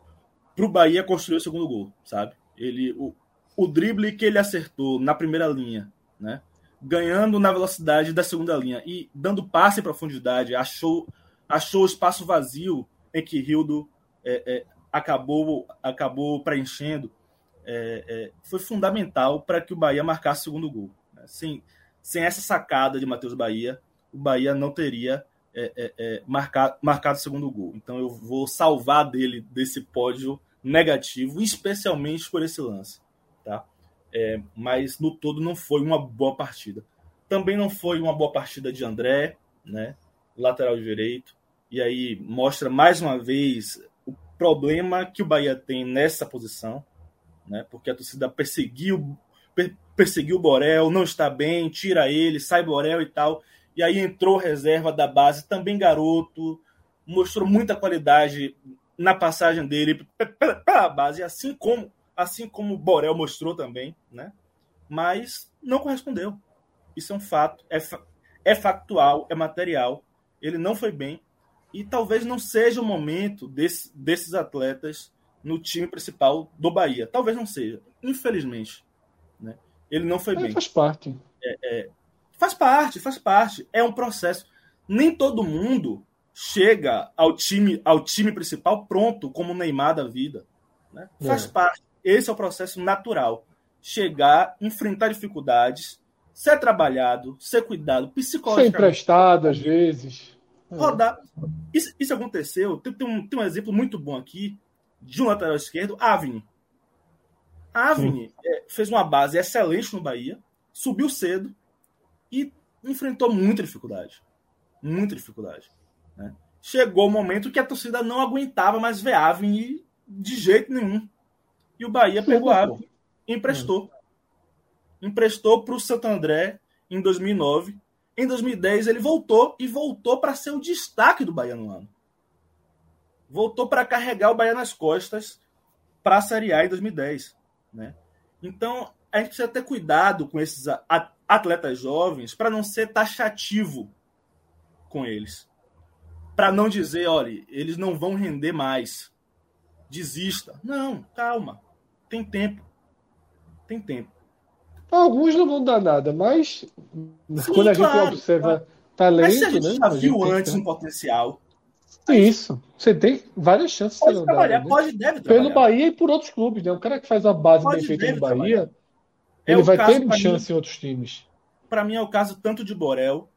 pro Bahia construir o segundo gol, sabe? Ele, o, o drible que ele acertou na primeira linha né? ganhando na velocidade da segunda linha e dando passe em profundidade, achou, achou o espaço vazio em que Rildo é, é, acabou, acabou preenchendo, é, é foi fundamental para que o Bahia marcasse o segundo gol. Né? Sem, sem essa sacada de Matheus Bahia, o Bahia não teria é, é, marcado, marcado o segundo gol. Então eu vou salvar dele desse pódio negativo, especialmente por esse lance. Tá? mas no todo não foi uma boa partida. Também não foi uma boa partida de André, né, lateral direito, e aí mostra mais uma vez o problema que o Bahia tem nessa posição, né, porque a torcida perseguiu, per, perseguiu o Borel, não está bem, tira ele, sai Borel e tal, e aí entrou reserva da base, também garoto, mostrou muita qualidade na passagem dele pela base, assim como assim como o Borel mostrou também, né? Mas não correspondeu. Isso é um fato, é, fa é factual, é material. Ele não foi bem e talvez não seja o momento desse, desses atletas no time principal do Bahia. Talvez não seja, infelizmente. Né? Ele não foi é, bem. Faz parte. É, é, faz parte, faz parte. É um processo. Nem todo mundo chega ao time, ao time principal pronto, como o Neymar da vida. Né? Faz é. parte. Esse é o processo natural. Chegar, enfrentar dificuldades, ser trabalhado, ser cuidado psicologicamente. Ser emprestado, às vezes. Rodar. Isso, isso aconteceu. Tem, tem, um, tem um exemplo muito bom aqui de um lateral esquerdo, Avni. Avni é, fez uma base excelente no Bahia, subiu cedo e enfrentou muita dificuldade. Muita dificuldade. Né? Chegou o momento que a torcida não aguentava mais ver Avni de jeito nenhum. E o Bahia pegou a ave e emprestou. Hum. Emprestou para o Santo André em 2009. Em 2010 ele voltou e voltou para ser o destaque do Bahia no ano. Voltou para carregar o Bahia nas costas para a Série A em 2010. Né? Então, a gente precisa ter cuidado com esses atletas jovens para não ser taxativo com eles. Para não dizer, olha, eles não vão render mais. Desista. Não, calma. Tem tempo. Tem tempo. Alguns não vão dar nada, mas Sim, quando a claro, gente observa claro. talento. Mas se a gente né, já viu antes um potencial. Isso. Você tem várias chances pode de trabalhar, dado, né? pode deve trabalhar. Pelo Bahia e por outros clubes, né? O cara que faz a base pode, bem feita no Bahia, trabalhar. ele é vai ter chance mim, em outros times. Para mim é o caso tanto de Borel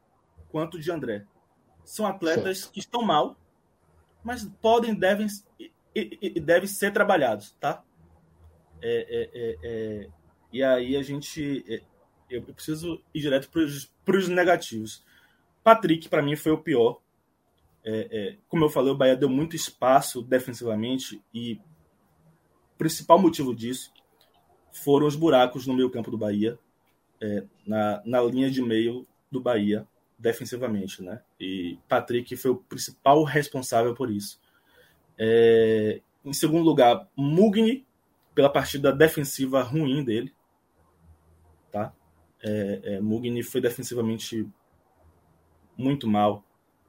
quanto de André. São atletas certo. que estão mal, mas podem devem e, e, devem ser trabalhados, tá? É, é, é, é e aí a gente é, eu preciso ir direto para os negativos. Patrick para mim foi o pior é, é, como eu falei, o Bahia deu muito espaço defensivamente e o principal motivo disso foram os buracos no meio campo do Bahia, é, na, na linha de meio do Bahia, defensivamente, né? E Patrick foi o principal responsável por isso. É, em segundo lugar, Mugni, pela partida defensiva ruim dele, tá? É, é, Mugni foi defensivamente muito mal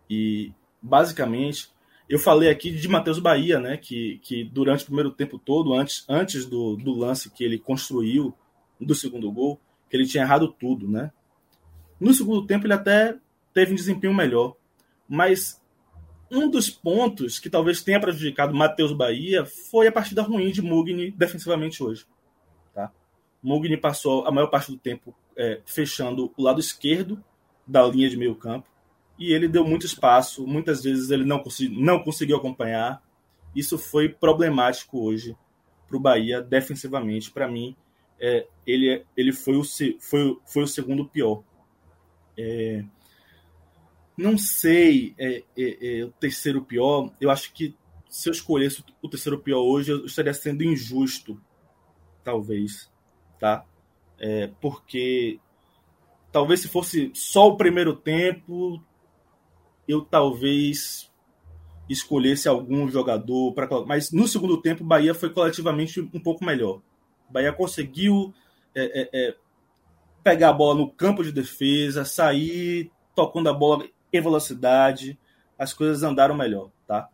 e basicamente, eu falei aqui de Matheus Bahia, né? Que, que durante o primeiro tempo todo, antes, antes do, do lance que ele construiu do segundo gol, que ele tinha errado tudo, né? No segundo tempo ele até teve um desempenho melhor, mas um dos pontos que talvez tenha prejudicado Matheus Bahia foi a partida ruim de Mugni defensivamente hoje. Mugni passou a maior parte do tempo é, fechando o lado esquerdo da linha de meio campo e ele deu muito espaço, muitas vezes ele não, consegui, não conseguiu acompanhar. Isso foi problemático hoje para o Bahia defensivamente. Para mim, é, ele, ele foi, o, foi, foi o segundo pior. É, não sei é, é, é, o terceiro pior. Eu acho que se eu escolhesse o terceiro pior hoje, eu estaria sendo injusto, talvez, tá? É, porque talvez se fosse só o primeiro tempo, eu talvez escolhesse algum jogador para mas no segundo tempo o Bahia foi coletivamente um pouco melhor. O Bahia conseguiu é, é, é, pegar a bola no campo de defesa, sair tocando a bola em velocidade, as coisas andaram melhor, tá?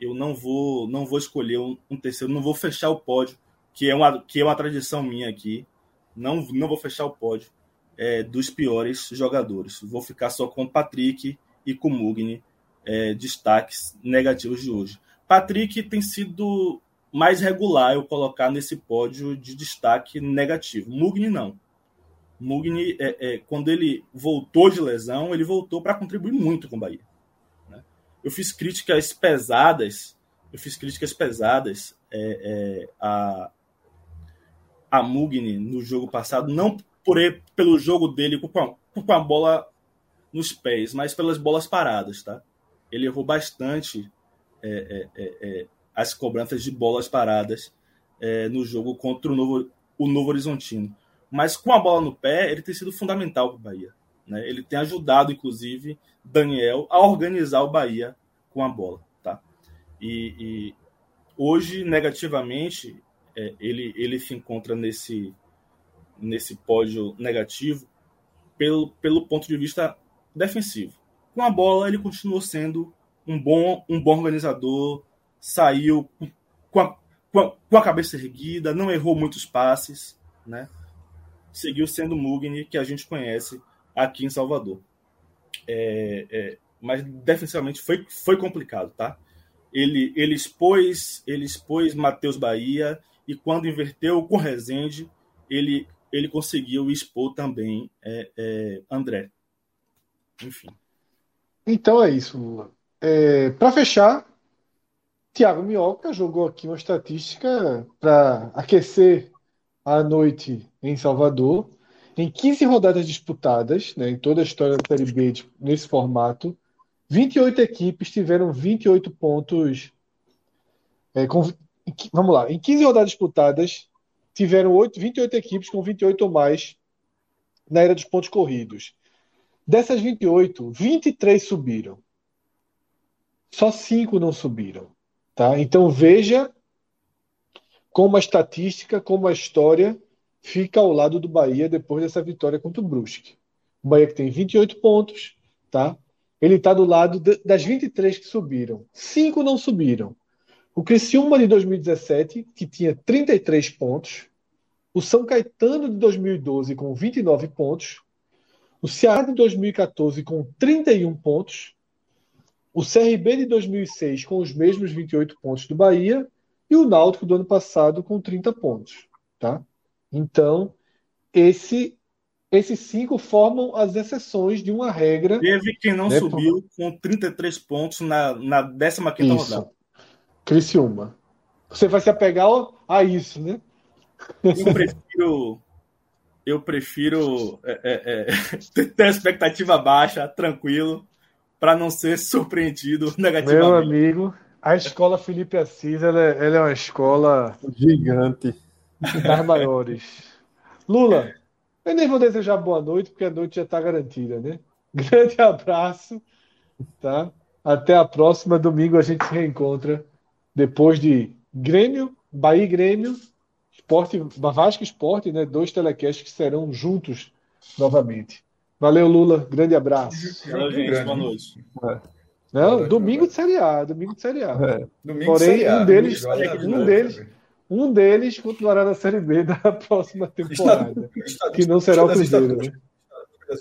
Eu não vou não vou escolher um, um terceiro, não vou fechar o pódio, que é uma que é uma tradição minha aqui. Não não vou fechar o pódio é, dos piores jogadores. Vou ficar só com Patrick e com Mugni, é, destaques negativos de hoje. Patrick tem sido mais regular eu colocar nesse pódio de destaque negativo. Mugni não. Mugni, é, é, quando ele voltou de lesão, ele voltou para contribuir muito com o Bahia. Né? Eu fiz críticas pesadas, eu fiz críticas pesadas é, é, a, a Mugni no jogo passado, não por ele, pelo jogo dele com a, com a bola nos pés, mas pelas bolas paradas, tá? Ele errou bastante é, é, é, é as cobranças de bolas paradas é, no jogo contra o Novo, o Novo Horizontino. Mas com a bola no pé, ele tem sido fundamental para o Bahia. Né? Ele tem ajudado, inclusive, Daniel a organizar o Bahia com a bola. Tá? E, e hoje, negativamente, é, ele, ele se encontra nesse, nesse pódio negativo pelo, pelo ponto de vista defensivo. Com a bola, ele continuou sendo um bom, um bom organizador, saiu com a, com a, com a cabeça erguida, não errou muitos passes, né? Seguiu sendo o Mugni, que a gente conhece aqui em Salvador. É, é, mas defensivamente foi, foi complicado, tá? Ele, ele expôs ele expôs Matheus Bahia e quando inverteu com Rezende, ele, ele conseguiu expor também é, é André. Enfim. Então é isso, Lula. É, para fechar, Thiago Minhoca jogou aqui uma estatística para aquecer a noite em Salvador. Em 15 rodadas disputadas, né, em toda a história da Série B nesse formato, 28 equipes tiveram 28 pontos. É, com, vamos lá, em 15 rodadas disputadas, tiveram 8, 28 equipes com 28 ou mais na era dos pontos corridos. Dessas 28, 23 subiram. Só 5 não subiram. Tá? Então veja como a estatística, como a história fica ao lado do Bahia depois dessa vitória contra o Brusque. O Bahia que tem 28 pontos, tá? Ele está do lado de, das 23 que subiram. Cinco não subiram. O Criciúma de 2017, que tinha 33 pontos. O São Caetano de 2012 com 29 pontos. O Ceará de 2014 com 31 pontos. O CRB de 2006 com os mesmos 28 pontos do Bahia. E o Náutico do ano passado com 30 pontos. Tá? Então, esse esses cinco formam as exceções de uma regra. Teve quem não né, subiu por... com 33 pontos na, na 15 rodada. Criciúma. Você vai se apegar a isso, né? Eu prefiro. Eu prefiro é, é, é, <laughs> ter a expectativa baixa, tranquilo, para não ser surpreendido <laughs> negativamente. Meu amigo, a escola Felipe Assis ela é, ela é uma escola gigante das maiores. Lula, eu nem vou desejar boa noite, porque a noite já está garantida, né? <laughs> Grande abraço, tá? Até a próxima. Domingo a gente se reencontra depois de Grêmio, Bahia e Grêmio, Esporte, Vasco Esporte, né? Dois telecasts que serão juntos novamente. Valeu, Lula. Grande abraço. Valeu, gente. Boa noite. É. Não, domingo de Série A, domingo de Série A. É. Domingo Porém, de série a, um deles, um deles, um deles continuará na Série B da <laughs> próxima temporada, que não será o Cruzeiro. Né? Das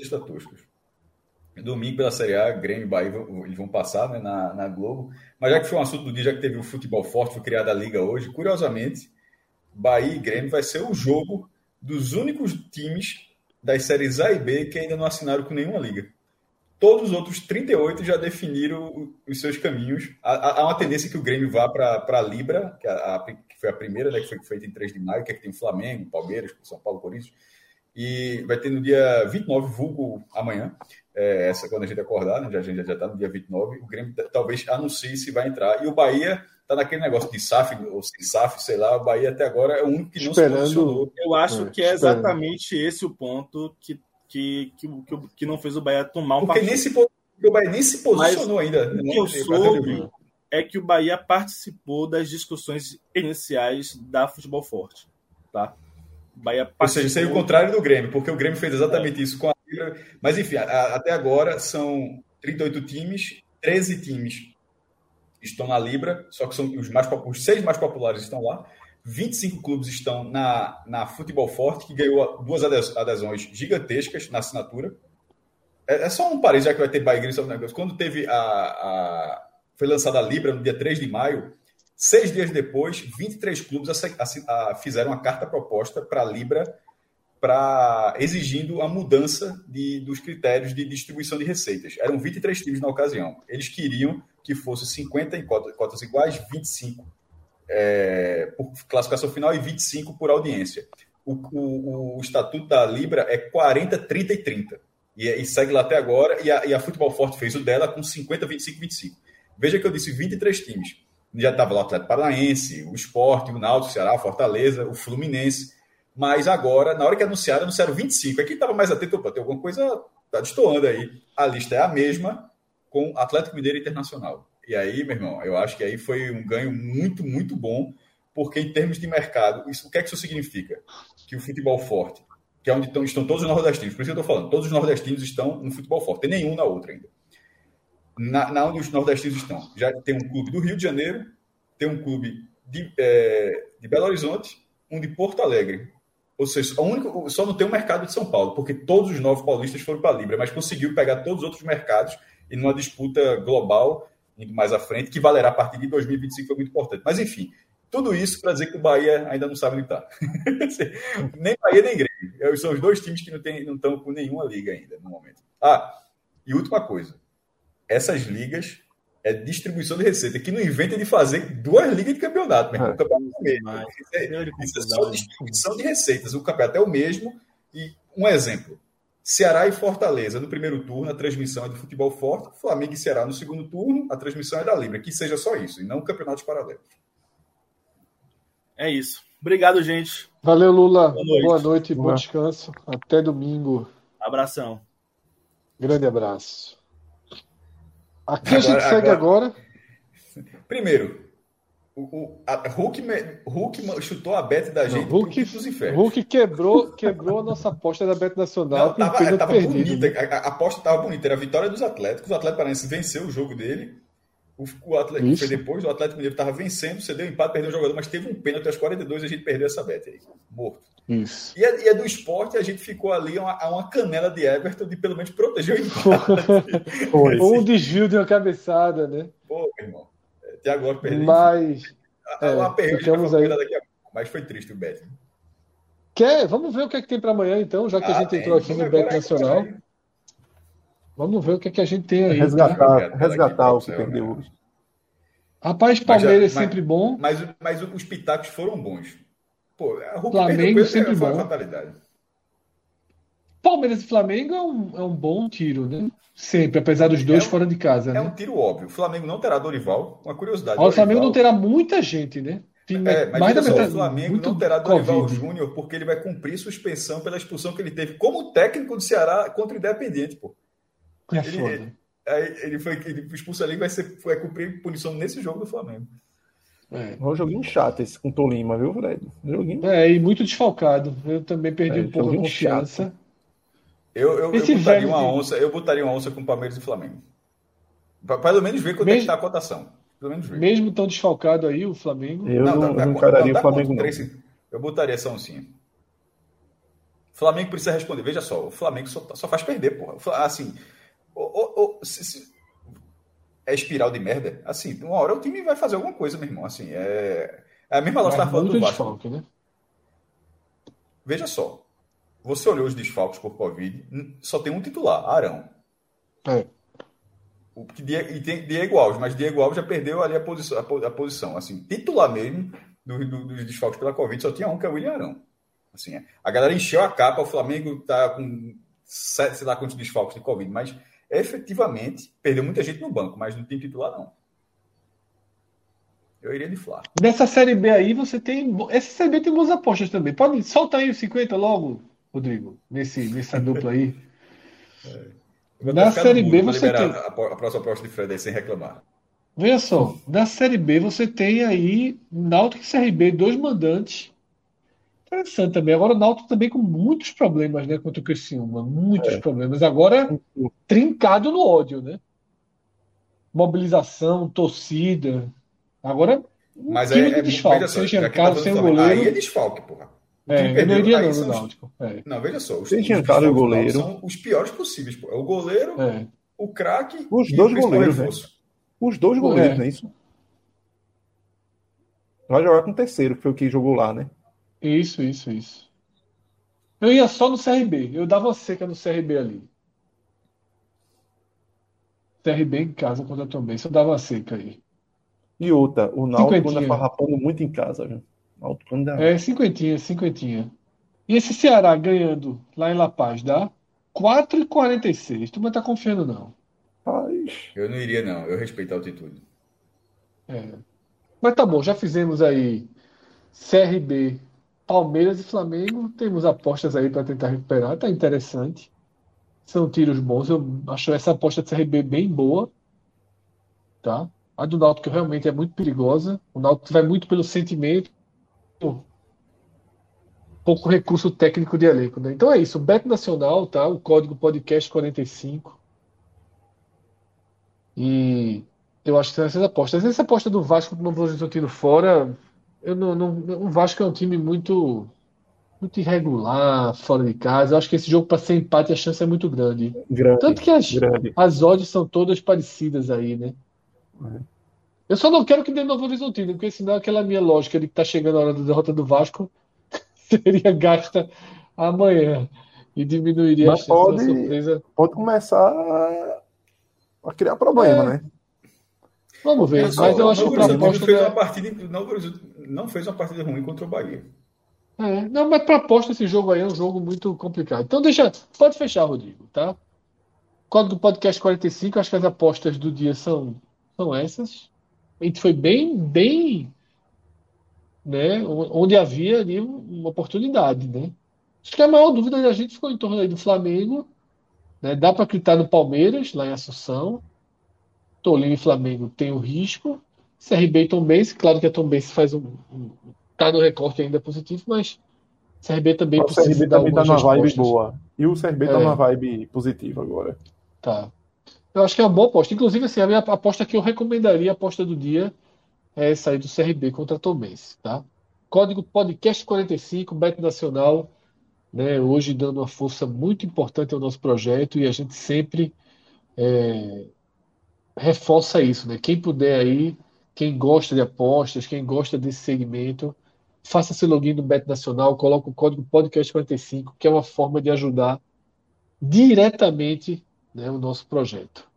Domingo pela Série A, Grêmio e Bahia eles vão passar né, na, na Globo. Mas já que foi um assunto do dia, já que teve um futebol forte, foi criada a Liga hoje, curiosamente, Bahia e Grêmio vai ser o jogo dos únicos times das séries A e B que ainda não assinaram com nenhuma liga. Todos os outros 38 já definiram os seus caminhos. Há, uma tendência que o Grêmio vá para a Libra, que, a, a, que, foi a primeira, né, que foi feita em 3 de maio, que é que tem Flamengo, Palmeiras, São Paulo, Corinthians. E vai ter no dia 29, vulgo amanhã, é, essa quando a gente acordar, né, já, a gente já está no dia 29, o Grêmio talvez anuncie se vai entrar. E o Bahia está naquele negócio de SAF ou sem SAF, sei lá, o Bahia até agora é o único que não Esperando. se posicionou. Eu acho é, que é exatamente esse o ponto que, que, que, que, que não fez o Bahia tomar um Porque partido. nesse ponto, o Bahia nem se posicionou Mas, ainda. O que eu soube é que o Bahia participou das discussões iniciais da Futebol Forte, tá? Bahia Ou seja, seria o contrário do Grêmio, porque o Grêmio fez exatamente é. isso com a Libra. Mas, enfim, a, até agora são 38 times, 13 times estão na Libra, só que são os, mais, os seis mais populares estão lá. 25 clubes estão na, na Futebol Forte, que ganhou duas adesões gigantescas na assinatura. É, é só um parênteses, já que vai ter Bahia Grêmio negócio. Quando teve a, a, foi lançada a Libra no dia 3 de maio, Seis dias depois, 23 clubes fizeram a carta proposta para a Libra para exigindo a mudança de, dos critérios de distribuição de receitas. Eram 23 times na ocasião. Eles queriam que fosse 50 em cotas, cotas iguais, 25 é, por classificação final e 25 por audiência. O, o, o, estatuto da Libra é 40, 30 e 30. E, e segue lá até agora. E a, e a Futebol Forte fez o dela com 50, 25 e 25. Veja que eu disse 23 times já estava lá o Atlético Paranaense, o Esporte, o Náutico, o Ceará, Fortaleza, o Fluminense. Mas agora, na hora que anunciaram, anunciaram 25. Aqui estava mais atento, opa, tem alguma coisa, está destoando aí. A lista é a mesma com Atlético Mineiro Internacional. E aí, meu irmão, eu acho que aí foi um ganho muito, muito bom, porque em termos de mercado, isso, o que é que isso significa? Que o futebol forte, que é onde estão, estão todos os nordestinos, por isso que eu estou falando, todos os nordestinos estão no futebol forte, tem nenhum na outra ainda na, na onde os nordestinos estão. Já tem um clube do Rio de Janeiro, tem um clube de, é, de Belo Horizonte, um de Porto Alegre. Ou seja, único, só não tem o mercado de São Paulo, porque todos os nove paulistas foram para a Libra, mas conseguiu pegar todos os outros mercados e numa disputa global, indo mais à frente, que valerá a partir de 2025, foi muito importante. Mas, enfim, tudo isso para dizer que o Bahia ainda não sabe onde está. <laughs> nem Bahia, nem Grêmio. São os dois times que não, tem, não estão com nenhuma liga ainda, no momento. Ah, e última coisa essas ligas é distribuição de receita, que não inventa de fazer duas ligas de campeonato, mas é. o campeonato é o mesmo. Isso é, isso é só distribuição de receitas. O campeonato é o mesmo. E um exemplo: Ceará e Fortaleza no primeiro turno, a transmissão é do futebol forte, Flamengo e Ceará no segundo turno, a transmissão é da Libra. Que seja só isso, e não campeonatos paralelos. É isso. Obrigado, gente. Valeu, Lula. Boa noite, Boa noite bom descanso. Até domingo. Abração. Grande abraço. Aqui agora, a gente segue agora. Primeiro, O, o Hulk, Hulk chutou a bet da gente não, Hulk. Hulk quebrou, quebrou a nossa aposta da bet nacional não, tava, tava perdido. Bonita, né? a, a, aposta estava bonita. Era a vitória dos Atléticos. O Atlético Paranaense venceu o jogo dele. O, o Atlético foi depois, o Atlético Mineiro estava vencendo, cedeu empate, perdeu o jogador, mas teve um pênalti aos 42 e a gente perdeu essa bet aí. Morto. Isso. E a, e a do esporte, a gente ficou ali a uma, uma, canela de Everton de pelo menos proteger o <laughs> empate. Foi. um desvio de uma cabeçada, né? Pô, irmão. Até agora perdeu. Mas. A, é, uma ficamos aí. Daqui a mas foi triste o bet. Quer? Vamos ver o que, é que tem para amanhã, então, já que ah, a gente entrou aqui no Bet Nacional. Vamos ver o que, é que a gente tem aí. Resgatar, tá? resgatar o que perdeu hoje. Rapaz, Palmeiras mas, sempre bom. Mas, mas, mas os pitacos foram bons. Pô, Flamengo sempre bom. Palmeiras e Flamengo é um, é um bom tiro, né? Sempre, apesar dos dois é um, fora de casa. É né? um tiro óbvio. O Flamengo não terá Dorival, uma curiosidade. o Flamengo não terá muita gente, né? é, mas mais da metade, o Flamengo não terá Dorival Júnior porque ele vai cumprir suspensão pela expulsão que ele teve como técnico do Ceará contra o Independente, pô. É ele, foda. Ele, ele foi ele expulso ali vai ser vai cumprir punição nesse jogo do Flamengo. É. um joguinho chato esse com o Tolima, viu, Fred? Joguinho... É, e muito desfalcado. Eu também perdi é, um pouco a confiança. Chato. Eu, eu, eu botaria uma onça, eu botaria uma onça com Palmeiras e Flamengo. Para pelo menos ver quando mesmo, é que está a cotação. Pelo menos ver. Mesmo tão desfalcado aí o Flamengo. Eu não, não, não encararia o Flamengo. Não. Eu botaria essa oncinha. Flamengo precisa responder. Veja só, o Flamengo só, só faz perder, porra. Assim, se, se, é espiral de merda. Assim, uma hora o time vai fazer alguma coisa, meu irmão. Assim, é, é a mesma lógica que tá falando do Vasco. Desfalque, né? Veja só, você olhou os desfalques por Covid, só tem um titular, Arão. É. O, e tem Diego Alves, mas Diego Alves já perdeu ali a posição. A, a posição. Assim, titular mesmo do, do, dos desfalques pela Covid só tinha um, que é o William Arão. Assim, é. A galera encheu a capa, o Flamengo tá com sete, sei lá quantos desfalques de Covid, mas efetivamente perdeu muita gente no banco, mas não tem titular, não. Eu iria de Flá. Nessa Série B aí, você tem. Essa Série B tem boas apostas também. Pode soltar aí os 50 logo. Rodrigo, nesse, nessa dupla aí. <laughs> É. Na Série B você tem. A, próxima aposta de Fred aí sem reclamar. Veja só, na Série B você tem aí Náutico e CRB, dois mandantes. Interessante também. Agora o Náutico também com muitos problemas, né? Contra o Criciúma. Muitos é. problemas. Agora, trincado no ódio, né? Mobilização, torcida. Agora, mas é, é desfalque. Só, sem tá sem goleiro. Aí é desfalque, porra. É, eu não iria não no Náutico. É. Não, veja só. Os, Tem os o goleiro. São os piores possíveis. Pô. É o goleiro, é. o craque Os dois goleiros, né? Os dois goleiros, é. não é isso? Vai jogar com o terceiro, que foi o que jogou lá, né? Isso, isso, isso. Eu ia só no CRB. Eu dava seca no CRB ali. CRB em casa contra também. Só dava uma seca aí. E outra, o Náutico anda farrapando muito em casa, viu? É, cinquentinha, cinquentinha. E esse Ceará ganhando lá em La Paz dá 4,46. Tu não tá confiando, não. Eu não iria, não. Eu respeito a altitude. É. Mas tá bom, já fizemos aí CRB, Palmeiras e Flamengo. Temos apostas aí para tentar recuperar. Tá interessante. São tiros bons. Eu acho essa aposta de CRB bem boa. Tá? A do Náutico realmente é muito perigosa. O Náutico vai muito pelo sentimento pouco recurso técnico de elenco. Né? Então é isso, Bet Nacional, tá? O código podcast 45. E eu acho que são essas apostas. Essa aposta do Vasco do Novo Horizontino fora, eu não, não, o Vasco é um time muito muito irregular, fora de casa. Eu acho que esse jogo para ser empate a chance é muito grande. grande Tanto que as, grande. as odds são todas parecidas aí, né? É. Eu só não quero que dê Novo Horizontino, porque senão aquela minha lógica de que tá chegando a hora da derrota do Vasco <laughs> seria gasta amanhã e diminuiria Mas a chance pode, surpresa. Pode começar a criar problema, é. né? Vamos ver, mas, mas eu acho que a proposta. Fez uma partida, não, não fez uma partida ruim contra o Bahia. É, não, mas para aposta esse jogo aí é um jogo muito complicado. Então deixa, pode fechar, Rodrigo, tá? Código podcast 45, acho que as apostas do dia são, são essas. A gente foi bem, bem né, onde havia ali uma oportunidade, né? Acho que a maior dúvida da gente ficou em torno aí do Flamengo, né? Dá para acreditar no Palmeiras lá em Assunção. Tolima e Flamengo tem o risco. CRB e Tom Benz, claro que a Tom Benz faz um, um tá no recorte ainda positivo, mas CRB também o precisa CRB também tá numa vibe boa. E o CRB tá é. tá numa vibe positiva agora. Tá. Eu acho que é uma boa aposta. Inclusive, assim, a minha aposta que eu recomendaria, a aposta do dia, é sair do CRB contra a Tomense, tá? Código podcast 45, Bet Nacional, né? Hoje dando uma força muito importante ao nosso projeto e a gente sempre é, reforça isso, né? Quem puder aí, quem gosta de apostas, quem gosta desse segmento, faça seu login no Bet Nacional, coloque o código podcast45, que é uma forma de ajudar diretamente né, o nosso projeto.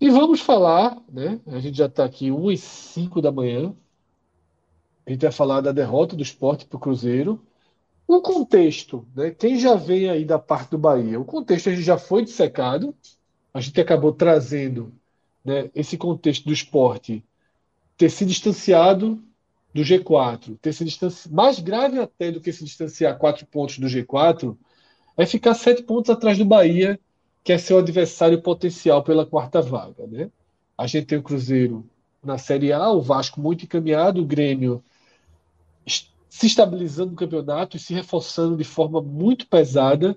E vamos falar, né? A gente já está aqui 1 e 5 da manhã. A gente vai falar da derrota do esporte para o Cruzeiro. O contexto, né? Quem já vem aí da parte do Bahia? O contexto a gente já foi dissecado. A gente acabou trazendo né, esse contexto do esporte ter se distanciado do G4, ter se distanciado, mais grave até do que se distanciar quatro pontos do G4, é ficar sete pontos atrás do Bahia, que é seu adversário potencial pela quarta vaga. Né? A gente tem o Cruzeiro na Série A, o Vasco muito encaminhado, o Grêmio se estabilizando no campeonato e se reforçando de forma muito pesada.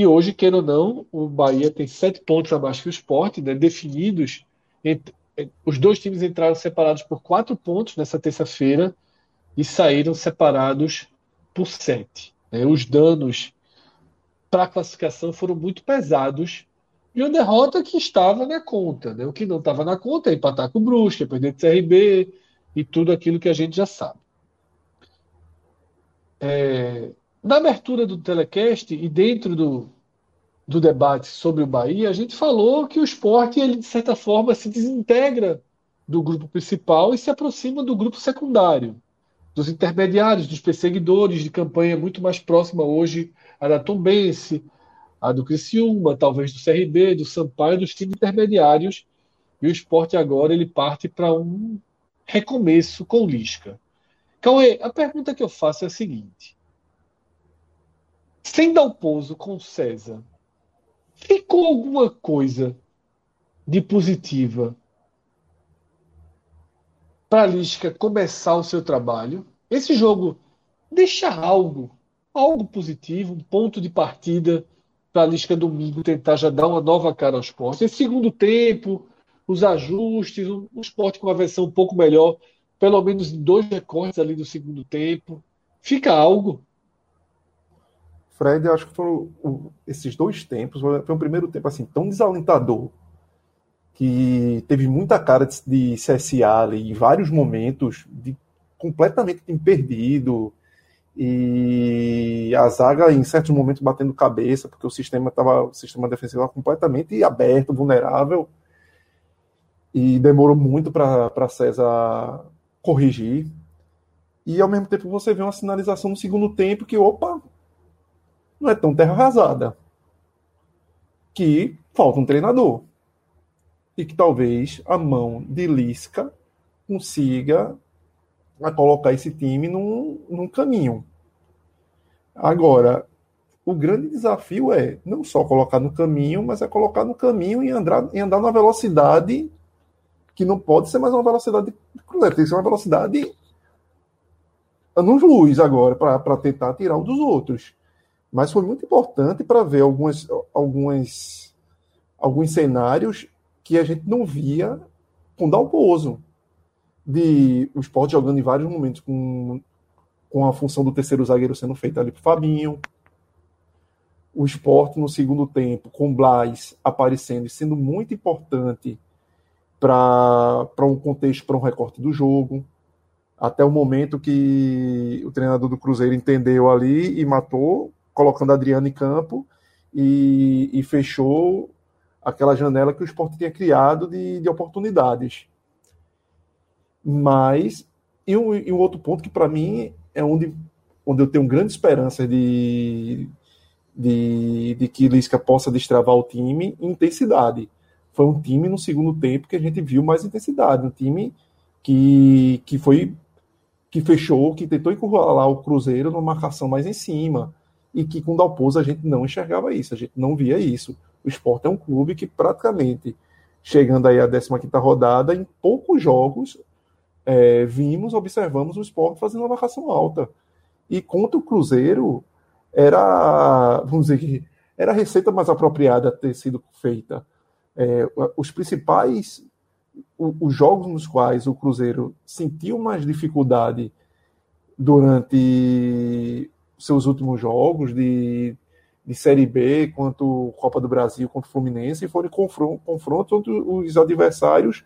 E hoje, queira ou não, o Bahia tem sete pontos abaixo que o esporte, né, definidos entre, os dois times entraram separados por quatro pontos nessa terça-feira e saíram separados por sete. Né? Os danos para a classificação foram muito pesados e uma derrota que estava na conta. Né? O que não estava na conta é empatar com o Brusque, é perder de CRB e tudo aquilo que a gente já sabe. É, na abertura do telecast e dentro do, do debate sobre o Bahia, a gente falou que o esporte, ele, de certa forma, se desintegra do grupo principal e se aproxima do grupo secundário, dos intermediários, dos perseguidores de campanha muito mais próxima hoje a da Tombense, a do Criciúma, talvez do CRB, do Sampaio, dos times intermediários. E o esporte agora ele parte para um recomeço com Lisca. Cauê, a pergunta que eu faço é a seguinte: sem dar o pouso com César, ficou alguma coisa de positiva para a Lisca começar o seu trabalho? Esse jogo deixa algo, algo positivo, um ponto de partida para a Lisca domingo tentar já dar uma nova cara ao esporte. Esse segundo tempo, os ajustes, o um, esporte com uma versão um pouco melhor, pelo menos dois recortes ali do segundo tempo. Fica algo Fred, eu acho que foram esses dois tempos. Foi um primeiro tempo assim tão desalentador que teve muita cara de, de CSA ali em vários momentos, de completamente perdido e a zaga em certos momentos batendo cabeça porque o sistema tava, o sistema defensivo estava completamente aberto, vulnerável e demorou muito para César corrigir. E ao mesmo tempo você vê uma sinalização no segundo tempo que, opa, não é tão terra arrasada. Que falta um treinador. E que talvez a mão de Lisca consiga colocar esse time num, num caminho. Agora, o grande desafio é não só colocar no caminho, mas é colocar no caminho e andar, e andar na velocidade que não pode ser mais uma velocidade cruzeiro, tem que ser uma velocidade anos luz agora para tentar tirar um dos outros. Mas foi muito importante para ver algumas, algumas, alguns cenários que a gente não via com Dalpozo. De o esporte jogando em vários momentos com, com a função do terceiro zagueiro sendo feita ali para Fabinho. O esporte no segundo tempo, com Blas aparecendo e sendo muito importante para um contexto, para um recorte do jogo. Até o momento que o treinador do Cruzeiro entendeu ali e matou colocando Adriano em campo e, e fechou aquela janela que o esporte tinha criado de, de oportunidades. Mas, e um, e um outro ponto que para mim é onde, onde eu tenho grande esperança de, de, de que Lisca possa destravar o time, intensidade. Foi um time no segundo tempo que a gente viu mais intensidade, um time que, que foi que fechou, que tentou encurralar o Cruzeiro numa marcação mais em cima, e que com o Dalpozo a gente não enxergava isso, a gente não via isso. O esporte é um clube que praticamente, chegando aí à 15 rodada, em poucos jogos, é, vimos, observamos o esporte fazendo uma marcação alta. E contra o Cruzeiro, era, vamos dizer que era a receita mais apropriada a ter sido feita. É, os principais os jogos nos quais o Cruzeiro sentiu mais dificuldade durante seus últimos jogos de, de Série B, quanto Copa do Brasil, quanto Fluminense, foram confrontos onde os adversários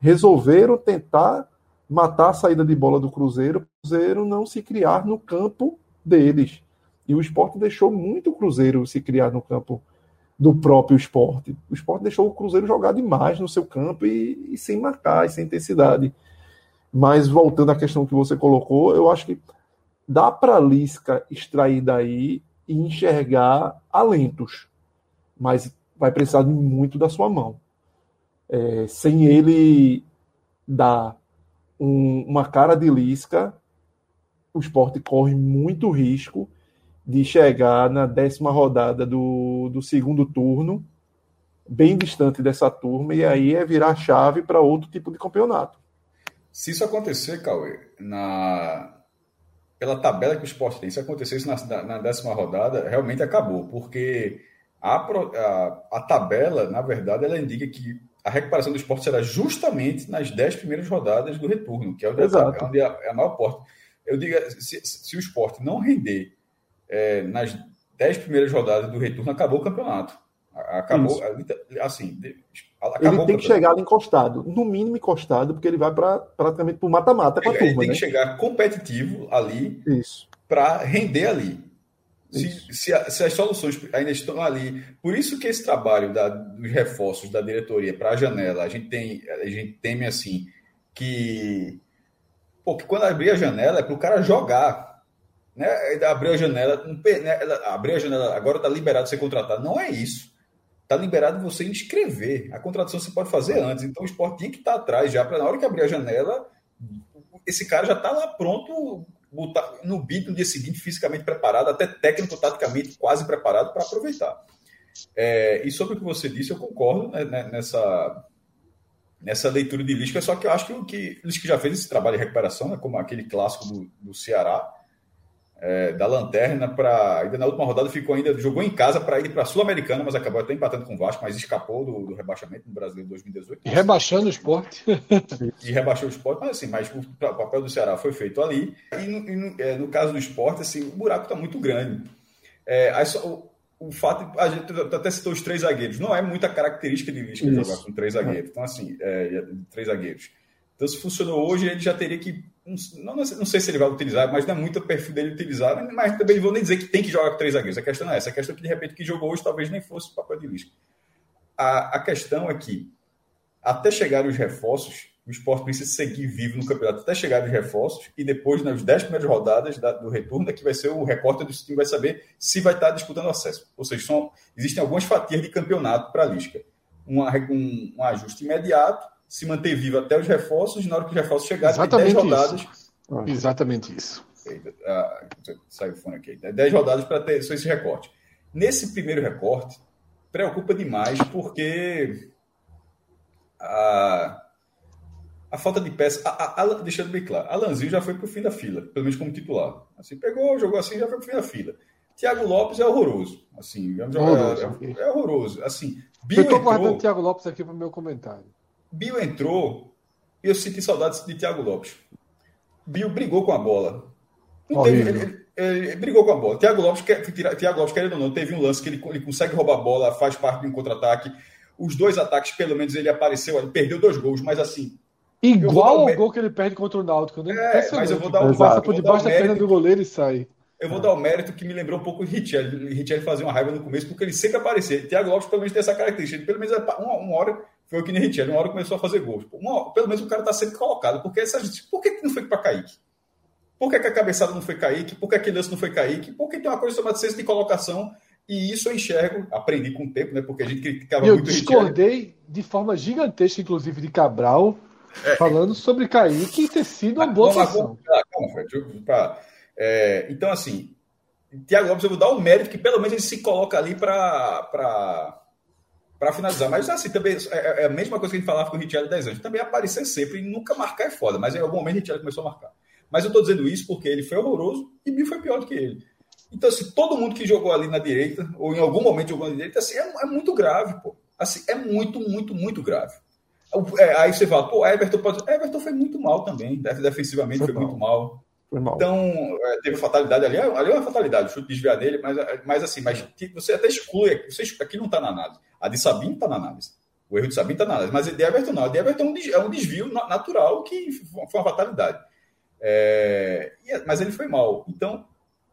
resolveram tentar matar a saída de bola do Cruzeiro, o Cruzeiro não se criar no campo deles. E o esporte deixou muito o Cruzeiro se criar no campo do próprio esporte. O esporte deixou o Cruzeiro jogar demais no seu campo e, e sem marcar, e sem intensidade. Mas voltando à questão que você colocou, eu acho que dá para Lisca extrair daí e enxergar alentos, mas vai precisar muito da sua mão. É, sem ele dar um, uma cara de Lisca, o esporte corre muito risco de chegar na décima rodada do, do segundo turno, bem distante dessa turma, e aí é virar chave para outro tipo de campeonato. Se isso acontecer, Cauê, na... pela tabela que o esporte tem, se acontecesse na, na décima rodada, realmente acabou, porque a, a, a, tabela, na verdade, ela indica que a recuperação do esporte será justamente nas dez primeiras rodadas do retorno, que é onde, é, onde é a maior porta. Eu digo, se, se o esporte não render é, nas dez primeiras rodadas do retorno, acabou o campeonato. Acabou, assim, acabou ele tem que chegar ali encostado, no mínimo encostado, porque ele vai para praticamente para o mata-mata com a turma. Ele tem né? que chegar competitivo ali para render ali. Se, se, se, as soluções ainda estão ali. Por isso que esse trabalho da, dos reforços da diretoria para a janela, a gente tem, a gente teme assim que, pô, que quando abrir a janela é para o cara jogar né, abriu a janela, né, abriu a janela, agora está liberado ser contratado. Não é isso. Está liberado você inscrever. A contratação você pode fazer antes. Então o esporte tinha que estar tá atrás já, para na hora que abrir a janela, esse cara já está lá pronto no bid no dia seguinte, fisicamente preparado, até técnico, taticamente, quase preparado para aproveitar. É, e sobre o que você disse, eu concordo né, né nessa, nessa leitura de Lisca, só que eu acho que o que Lisca já fez esse trabalho de recuperação, né, como aquele clássico do, do Ceará, é, da lanterna para. Ainda na última rodada ficou ainda, jogou em casa para ir para a Sul-Americana, mas acabou até empatando com o Vasco, mas escapou do, do rebaixamento no Brasileiro 2018. E rebaixando o esporte. <laughs> e rebaixou o esporte, mas assim, mas o, o papel do Ceará foi feito ali. E no, e no, é, no caso do esporte, assim, o buraco está muito grande. É, aí só, o, o fato de, a gente até citou os três zagueiros, não é muita característica de Lisca jogar com três zagueiros. Então, assim, é, três zagueiros. Então, se funcionou hoje, ele já teria que não, não, sei se ele vai utilizar, mas não é muito o perfil dele utilizar, mas também vou nem dizer que tem que jogar com três zagueiros. A questão não é essa. A questão é que, de repente, que jogou hoje talvez nem fosse o papel de Lisca. A, a questão é que, até chegar os reforços, o esporte precisa seguir vivo no campeonato até chegar os reforços e depois, nas dez primeiras rodadas da, do retorno, é que vai ser o recorte do time vai saber se vai estar disputando acesso. Ou seja, são, existem algumas fatias de campeonato para a Lisca. Um, um, um ajuste imediato se manter vivo até os reforços, e na hora que os reforços chegarem, Exatamente 10 rodadas. Isso. Exatamente isso. Ah, saiu o fone aqui. 10 rodadas para ter só esse recorte. Nesse primeiro recorte, preocupa demais porque a, a falta de peça. A, a, deixando bem claro, Alanzinho já foi para o fim da fila, pelo menos como titular. Assim, pegou, jogou assim, já foi para o fim da fila. Thiago Lopes é horroroso. Assim, é, horroroso. É, é, horroroso. Assim, Bio Eu estou guardando o Thiago Lopes aqui para o meu comentário. Bill entrou e eu senti saudades de Thiago Lopes. Bill brigou com a bola. Teve, ele, ele, ele, brigou com a bola. Thiago Lopes, Thiago Lopes, querendo ou não, teve um lance que ele, ele consegue roubar a bola, faz parte de um contra-ataque. Os dois ataques, pelo menos, ele apareceu, ele perdeu dois gols, mas assim. Igual ao gol que ele perde contra o Náutico, né? É, mas eu vou dar um Passa por debaixo da perna do goleiro e sai. Eu vou dar o mérito que me lembrou um pouco o Richelli. Richelli fazia uma raiva no começo, porque ele sempre aparecia. Thiago Lopes, pelo menos, tem essa característica. Ele, pelo menos, uma, uma hora foi o que nem Richelli. Uma hora começou a fazer gols. Uma, pelo menos o cara está sempre colocado. Porque essa, por que não foi para Kaique? Por que, que, a cabeçada não foi Kaique? Por que aquele lance não foi Kaique? Porque tem uma coisa chamada senso de colocação. E isso eu enxergo, aprendi com o tempo, né? Porque a gente criticava eu muito. Eu discordei de forma gigantesca, inclusive, de Cabral, é, falando sobre Kaique e ter sido uma boa. Calma, Fred. É, então, assim, Tiago Lopes, eu vou dar o mérito que pelo menos ele se coloca ali para para finalizar. Mas assim, também é, é, a mesma coisa que a gente falava com o Richard 10 anos. Também aparecer sempre e nunca marcar é foda. Mas em algum momento o Richard começou a marcar. Mas eu estou dizendo isso porque ele foi horroroso e Bill foi pior do que ele. Então, assim, todo mundo que jogou ali na direita, ou em algum momento jogou na direita, assim, é, é muito grave, pô. Assim, é muito, muito, muito grave. É, aí você fala, pô, Everton pode. Everton foi muito mal também, defensivamente foi, foi muito mal. Então, é, teve fatalidade ali, ali é uma fatalidade, o chute desviar dele, mas, mas assim, mas você até exclui, você, aqui não está na análise. A de Sabino está na análise. O erro de Sabino está na análise, mas a de Everton não. A de Everton é um desvio natural que foi uma fatalidade. É, mas ele foi mal. Então,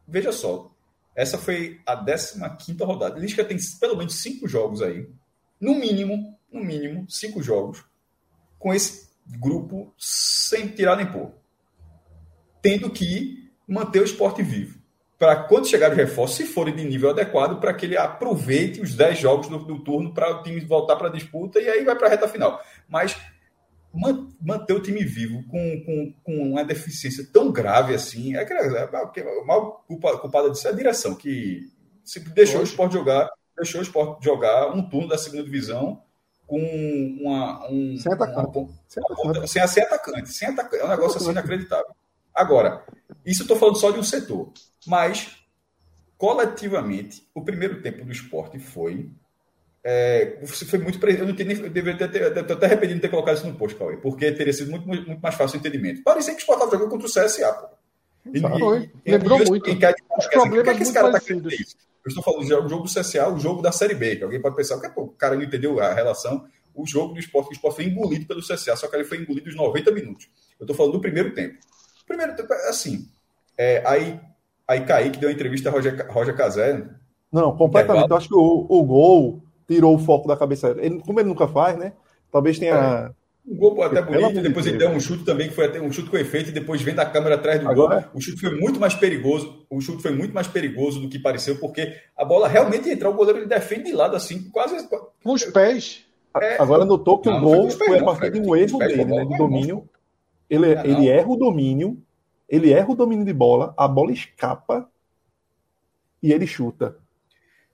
veja só, essa foi a 15 rodada. Lisca tem pelo menos cinco jogos aí, no mínimo, no mínimo, cinco jogos, com esse grupo sem tirar nem pôr. Tendo que manter o esporte vivo. Para quando chegar os reforços, se forem de nível adequado, para que ele aproveite os 10 jogos do, do turno para o time voltar para a disputa e aí vai para a reta final. Mas manter o time vivo com, com, com uma deficiência tão grave assim, é que é, mal culpada disso é a direção, que se deixou o esporte jogar, deixou o esporte jogar um turno da segunda divisão com uma. Um, sem atacante. Uma, sem, atacante. sem, sem atacante. Sem atacante. É um negócio assim inacreditável. Agora, isso eu estou falando só de um setor. Mas, coletivamente, o primeiro tempo do esporte foi é, foi muito. Eu não entendi, eu deveria ter, até arrependido de ter colocado isso no post, Cauê, porque teria sido muito, muito, muito mais fácil o entendimento. Parecia que o Sport estava jogando contra o CSA, pô. E, foi. E, Lembrou e, muito. Os problemas assim, que, que esse cara tá querendo isso? Eu estou falando do jogo do CSA, o jogo da Série B, que alguém pode pensar, que o cara não entendeu a relação. O jogo do esporte, o esporte foi engolido pelo CSA, só que ele foi engolido os 90 minutos. Eu estou falando do primeiro tempo. Primeiro tempo, assim, é, aí, aí Kaique deu uma entrevista a Roger, Roger Casé. Não, completamente. Eu acho que o, o gol tirou o foco da cabeça. Ele, como ele nunca faz, né? Talvez tenha. É. Um gol até bonito, depois ele deu um chute também, que foi até um chute com efeito, e depois vem da câmera atrás do Agora, gol. O chute foi muito mais perigoso. O chute foi muito mais perigoso do que pareceu, porque a bola realmente entrou, o goleiro ele defende de lado assim, quase. Com os pés. É, Agora notou que não, o gol foi, foi a partir de um erro dele, né? De domínio. Ele, ele erra o domínio, ele erra o domínio de bola, a bola escapa e ele chuta.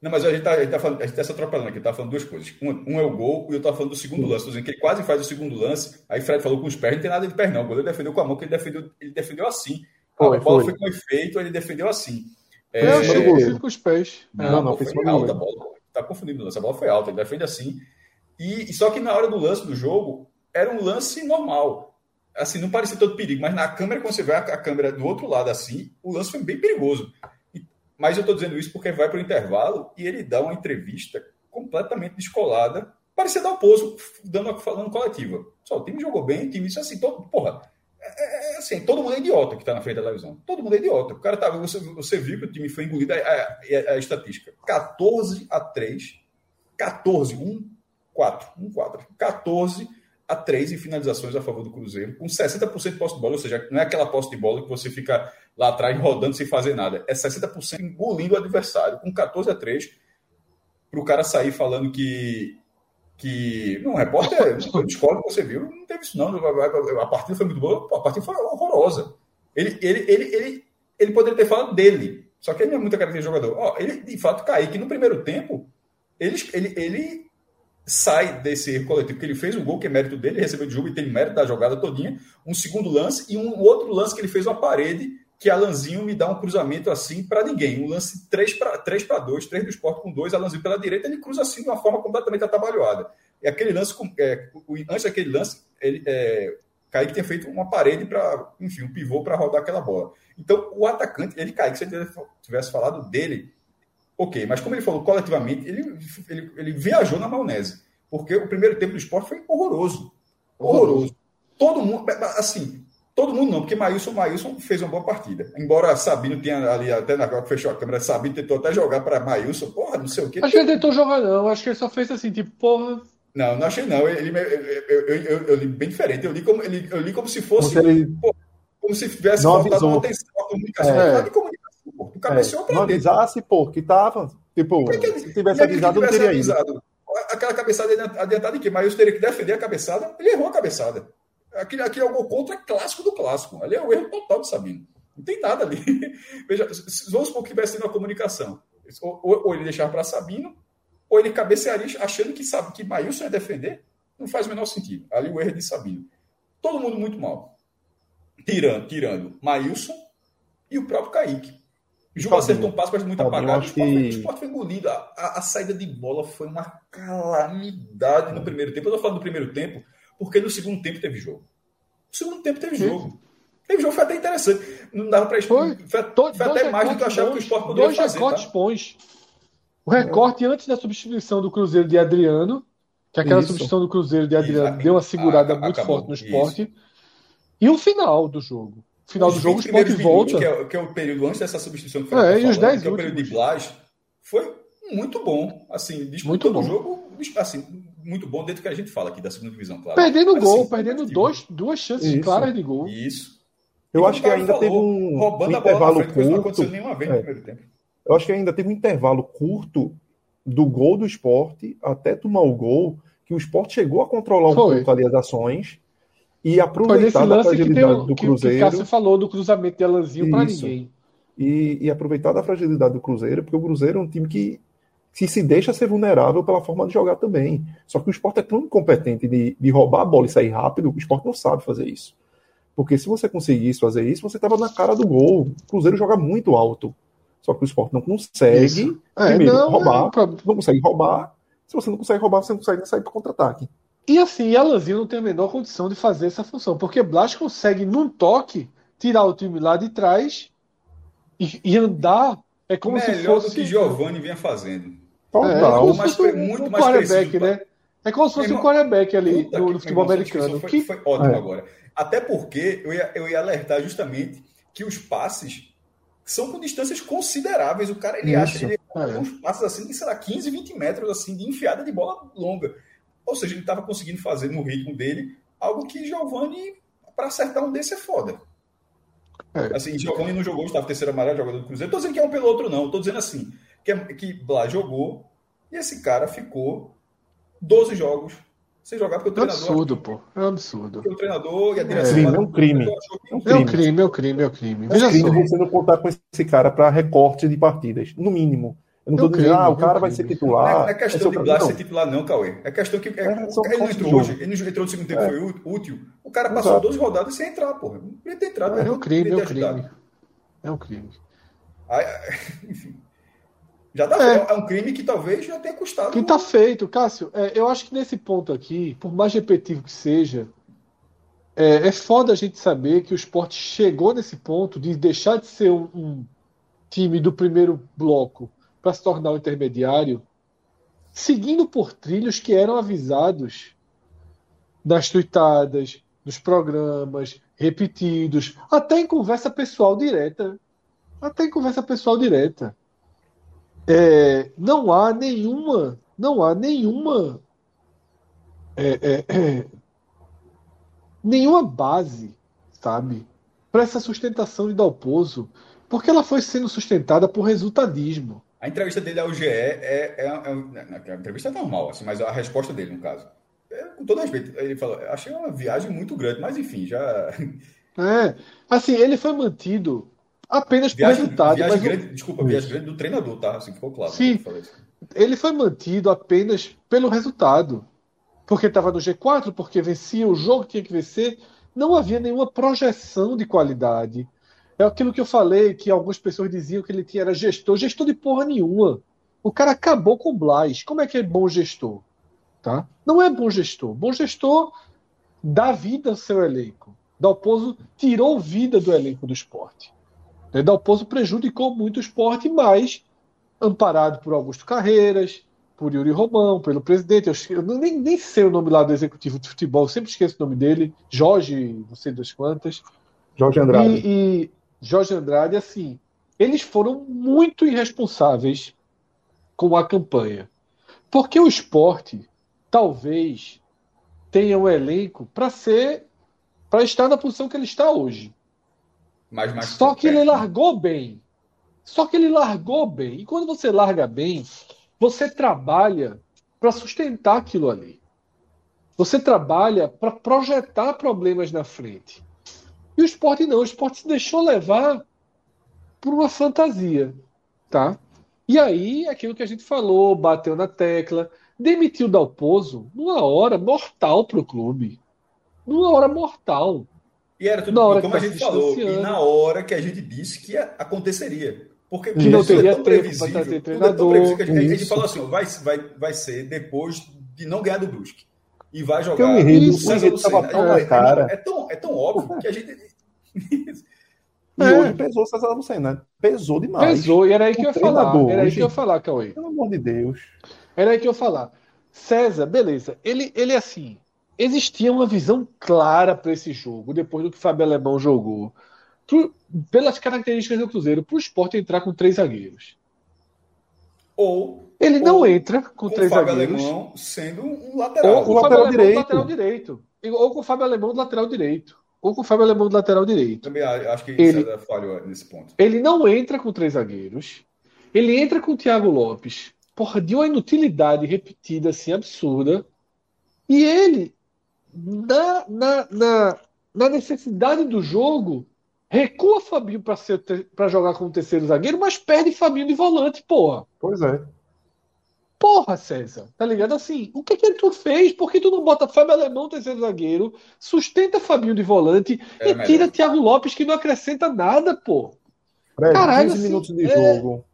Não, mas a gente está tá falando, a gente tá se atropelando aqui, está falando duas coisas. Um, um, é o gol e eu estou falando do segundo lance. Estou dizendo que ele quase faz o segundo lance. Aí Fred falou com os pés, não tem nada de pés, não. O goleiro defendeu com a mão, que ele defendeu, ele defendeu assim. Foi, a bola foi. foi com efeito, ele defendeu assim. É, é, com os pés. Não, não, não foi, foi alta a bola. Está confundindo o lance. A bola foi alta, ele defende assim. E só que na hora do lance do jogo, era um lance normal. Assim, não parecia todo perigo, mas na câmera, quando você vê a, câmera do outro lado assim, o lance foi bem perigoso. Mas eu estou dizendo isso porque vai para o intervalo e ele dá uma entrevista completamente descolada, parecia dar o pouso, dando, falando coletiva. Só, o time jogou bem, o time, isso assim, todo, porra, é, é, é, assim, todo mundo é idiota que está na frente da televisão. Todo mundo é idiota. O cara tava, você, você viu que o time foi engolido, a, a, a, a estatística, 14 a 3, 14, 1, 4, 1, 4, 14 a 3 em finalizações a favor do Cruzeiro, com 60% de posse de bola, ou seja, não é aquela posse de bola que você fica lá atrás rodando sem fazer nada. É 60% engolindo o adversário, com 14 a 3 para o cara sair falando que. que não, repórter, discordo que você viu, não teve isso, não. A partida foi muito boa, a partida foi horrorosa. Ele, ele, ele, ele, ele poderia ter falado dele, só que ele não é muita característica de jogador. Ó, ele, de fato, caiu que no primeiro tempo, ele, ele, ele sai desse erro coletivo, que ele fez um gol que é mérito dele, recebeu de jogo e tem mérito da jogada todinha, um segundo lance e um outro lance que ele fez uma parede que Alanzinho me dá um cruzamento assim para ninguém, um lance 3 para 3 para 2, 3 do esporte com 2, Alanzinho pela direita, ele cruza assim de uma forma completamente atabalhoada. E aquele lance, é, antes daquele lance, ele, é, Kaique tinha feito uma parede para, enfim, um pivô para rodar aquela bola. Então, o atacante, ele Kaique, se ele tivesse falado dele, Ok, mas como ele falou coletivamente, ele, ele, ele viajou na maionese. Porque o primeiro tempo do esporte foi horroroso. Horroroso. Todo mundo, assim, todo mundo não, porque Maílson, Maílson fez uma boa partida. Embora Sabino tenha ali, até na hora que fechou a câmera, Sabino tentou até jogar para Maílson, porra, não sei o quê. Acho que ele tentou jogar, não. Acho que ele só fez assim, tipo, porra. Não, não achei não. Ele, eu, eu, eu, eu, li bem diferente. Eu li como, ele, eu li como se fosse. Como se, ele... porra, como se tivesse faltado uma atenção à comunicação. É. Tu cabeceou é, pra não avisasse, pô, que tava. Tipo, se tivesse avisado, não teria avisado. ido. Aquela cabeçada adiantada em que Maílson teria que defender a cabeçada, ele errou a cabeçada. Aquilo, aquilo é o gol contra clássico do clássico. Ali é o erro total de Sabino. Não tem nada ali. <laughs> Veja, vamos supor que tivesse uma comunicação. Ou, ou ele deixava para Sabino, ou ele cabecearia achando que sabe que Maílson ia defender. Não faz o menor sentido. Ali o erro é de Sabino. Todo mundo muito mal. Tirando, tirando Maílson e o próprio Kaique. O Ju acertou um passo, mas muito apagado. O esporte, que... o foi engolido. A, a, a, saída de bola foi uma calamidade no primeiro tempo. Eu estou falando do primeiro tempo, porque no segundo tempo teve jogo. No segundo tempo teve jogo. Teve jogo, foi até interessante. Não dava para Foi, foi, foi até mais do que eu achava bons, que o esporte poderia dois fazer. Dois recortes tá? bons. O recorte antes da substituição do Cruzeiro de Adriano, que aquela isso. substituição do Cruzeiro de Adriano isso. deu uma segurada a, muito forte no esporte. Isso. E o final do jogo. Final os do jogo, o esporte volta. Que é, que é, o período antes dessa substituição que foi é, e os 10 que é o período de Blas, foi muito bom. Assim, muito bom. o jogo, assim, muito bom dentro do que a gente fala aqui da segunda divisão, claro. Perdendo Mas, gol, assim, perdendo dois, duas chances Isso. claras de gol. Isso. Eu acho que ainda falou, teve um, um intervalo frente, curto. Não vez é. no primeiro tempo. Eu acho que ainda teve um intervalo curto do gol do esporte até tomar o gol, que o esporte chegou a controlar um Foi. pouco ali as ações e aproveitar a fragilidade do Cruzeiro. Que, que Cássio falou do cruzamento de Alanzinho para ninguém. E, e, aproveitar da fragilidade do Cruzeiro, porque o Cruzeiro é um time que, que se deixa ser vulnerável pela forma de jogar também. Só que o esporte é tão incompetente de, de roubar a bola e sair rápido, o esporte não sabe fazer isso. Porque se você conseguisse fazer isso, você estava na cara do gol. O Cruzeiro joga muito alto. Só que o esporte não consegue é, primeiro, não, roubar. É... Não consegue roubar. Se você não consegue roubar, você não consegue sair para contra-ataque. E assim, Alanzinho não tem a menor condição de fazer essa função. Porque Blas consegue, num toque, tirar o time lá de trás e, e andar. É como Melhor se fosse. do que Giovanni vinha fazendo. É, é como mais, um, muito um mais quarterback, né? É como se fosse um quarterback ali no, no futebol americano. Foi, que... foi ótimo é. agora. Até porque eu ia, eu ia alertar justamente que os passes são com distâncias consideráveis. O cara ele Isso, acha ele é. uns passes assim de, sei lá, 15, 20 metros assim, de enfiada de bola longa. Ou seja, ele estava conseguindo fazer no ritmo dele algo que Giovanni, para acertar um desse, é foda. É. Assim, Giovanni não jogou, estava terceiro amarelo, jogador do Cruzeiro. Estou dizendo que é um pelo outro, não. Estou dizendo assim, que, é, que Blá jogou e esse cara ficou 12 jogos você jogar porque o treinador. É absurdo, pô. É um absurdo. o treinador e a direção. É, é um crime. É um crime, é um crime, é um crime. É um crime, é um crime você não contar com esse cara para recorte de partidas, no mínimo. Eu não estou dizendo, ah, o cara vai ser titular. Não é questão de Blas ser titular, não, Cauê. É questão que. É, é, o cara não entrou hoje, ele não entrou no segundo tempo, é. foi útil. O cara passou Exato. 12 rodadas sem entrar, porra. Não podia ter entrado. É, um crime, é um crime. É um crime. Aí, <laughs> enfim. Já tá é. é um crime que talvez já tenha custado. Que tá feito, Cássio. É, eu acho que nesse ponto aqui, por mais repetitivo que seja, é, é foda a gente saber que o esporte chegou nesse ponto de deixar de ser um, um time do primeiro bloco para se tornar um intermediário, seguindo por trilhos que eram avisados nas tuitadas, nos programas, repetidos, até em conversa pessoal direta. Até em conversa pessoal direta é, não há nenhuma, não há nenhuma, é, é, é nenhuma base, sabe, para essa sustentação de Dalpozo, porque ela foi sendo sustentada por resultadismo. A entrevista dele ao GE é, é, é, a entrevista é normal, assim, mas a resposta dele, no caso. É, com todo respeito, ele falou, achei uma viagem muito grande, mas enfim, já. <laughs> É, assim, ele foi mantido apenas viagem, por resultado. Viagem mas grande. Desculpa, viagem grande do treinador, tá? Assim ficou claro. Sim. Ele foi mantido apenas pelo resultado. Porque estava no G4, porque vencia o jogo, tinha que vencer. Não havia nenhuma projeção de qualidade. É aquilo que eu falei, que algumas pessoas diziam que ele tinha, era gestor. Gestor de porra nenhuma. O cara acabou com o Blas. Como é que é bom gestor? Tá? Não é bom gestor. Bom gestor dá vida ao seu elenco. Dalpozo tirou vida do elenco do esporte. Né? Dalpozo prejudicou muito o esporte, mas amparado por Augusto Carreiras, por Yuri Romão, pelo presidente. Eu, eu nem, nem, sei o nome lá do executivo de futebol, sempre esqueço o nome dele. Jorge, não sei das quantas. Jorge Andrade. E, e Jorge Andrade, assim, eles foram muito irresponsáveis com a campanha. Porque o esporte talvez tenha um elenco para ser para estar na posição que ele está hoje. Mas, mas Só que ele largou bem. Só que ele largou bem. E quando você larga bem, você trabalha para sustentar aquilo ali. Você trabalha para projetar problemas na frente. E o esporte não. O esporte se deixou levar por uma fantasia. Tá? E aí, aquilo que a gente falou, bateu na tecla, demitiu o Dalpozo numa hora mortal para o clube. Numa hora mortal. E era tudo hora como a gente falou, e na hora que a gente disse que aconteceria. Porque que não teria é tão tempo para trazer treinador. É que a, gente, a gente falou assim, vai, vai, vai ser depois de não ganhar do Brusque. E vai jogar. Porque o enredo, tão é, cara. É, tão, é tão óbvio que a gente... E é. hoje pesou o César Lucena, né? Pesou demais. Pesou, e era aí que eu ia falar. Era aí que eu ia falar, Cauê. Pelo amor de Deus. Era aí que eu ia falar. César, beleza. Ele, ele assim, existia uma visão clara para esse jogo, depois do que o Fábio Alemão jogou. Por, pelas características do Cruzeiro, para o esporte entrar com três zagueiros. Ou. Ele não entra com, com três Fábio zagueiros. Alemão sendo um lateral. Ou com o Fábio Alemão do lateral direito. Ou com o Fábio Alemão do lateral direito ou com o Fábio Alemão do lateral direito. Também acho que ele, falhou nesse ponto. Ele não entra com três zagueiros. Ele entra com o Thiago Lopes. Porra, de uma inutilidade repetida, assim, absurda. E ele, na, na, na, na necessidade do jogo, recua Fabinho para jogar como terceiro zagueiro, mas perde Fabinho de volante, porra. Pois é. Porra, César, tá ligado? Assim, o que que tu fez? Por que tu não bota Fábio Alemão, terceiro zagueiro, sustenta Fabinho de volante é, e tira Thiago Lopes, que não acrescenta nada, pô? Fred, Caralho, 15 assim, minutos de é... jogo.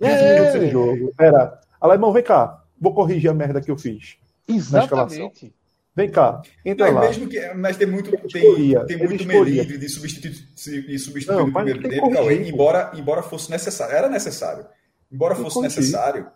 15 é... minutos de jogo. Pera, Alemão, vem cá. Vou corrigir a merda que eu fiz. Exatamente. Vem cá, entra mas lá. Mesmo que, mas tem muito, tem, tem muito melindre de substituir, de substituir não, no primeiro tempo, Cauê, embora, embora fosse necessário. Era necessário. Embora fosse necessário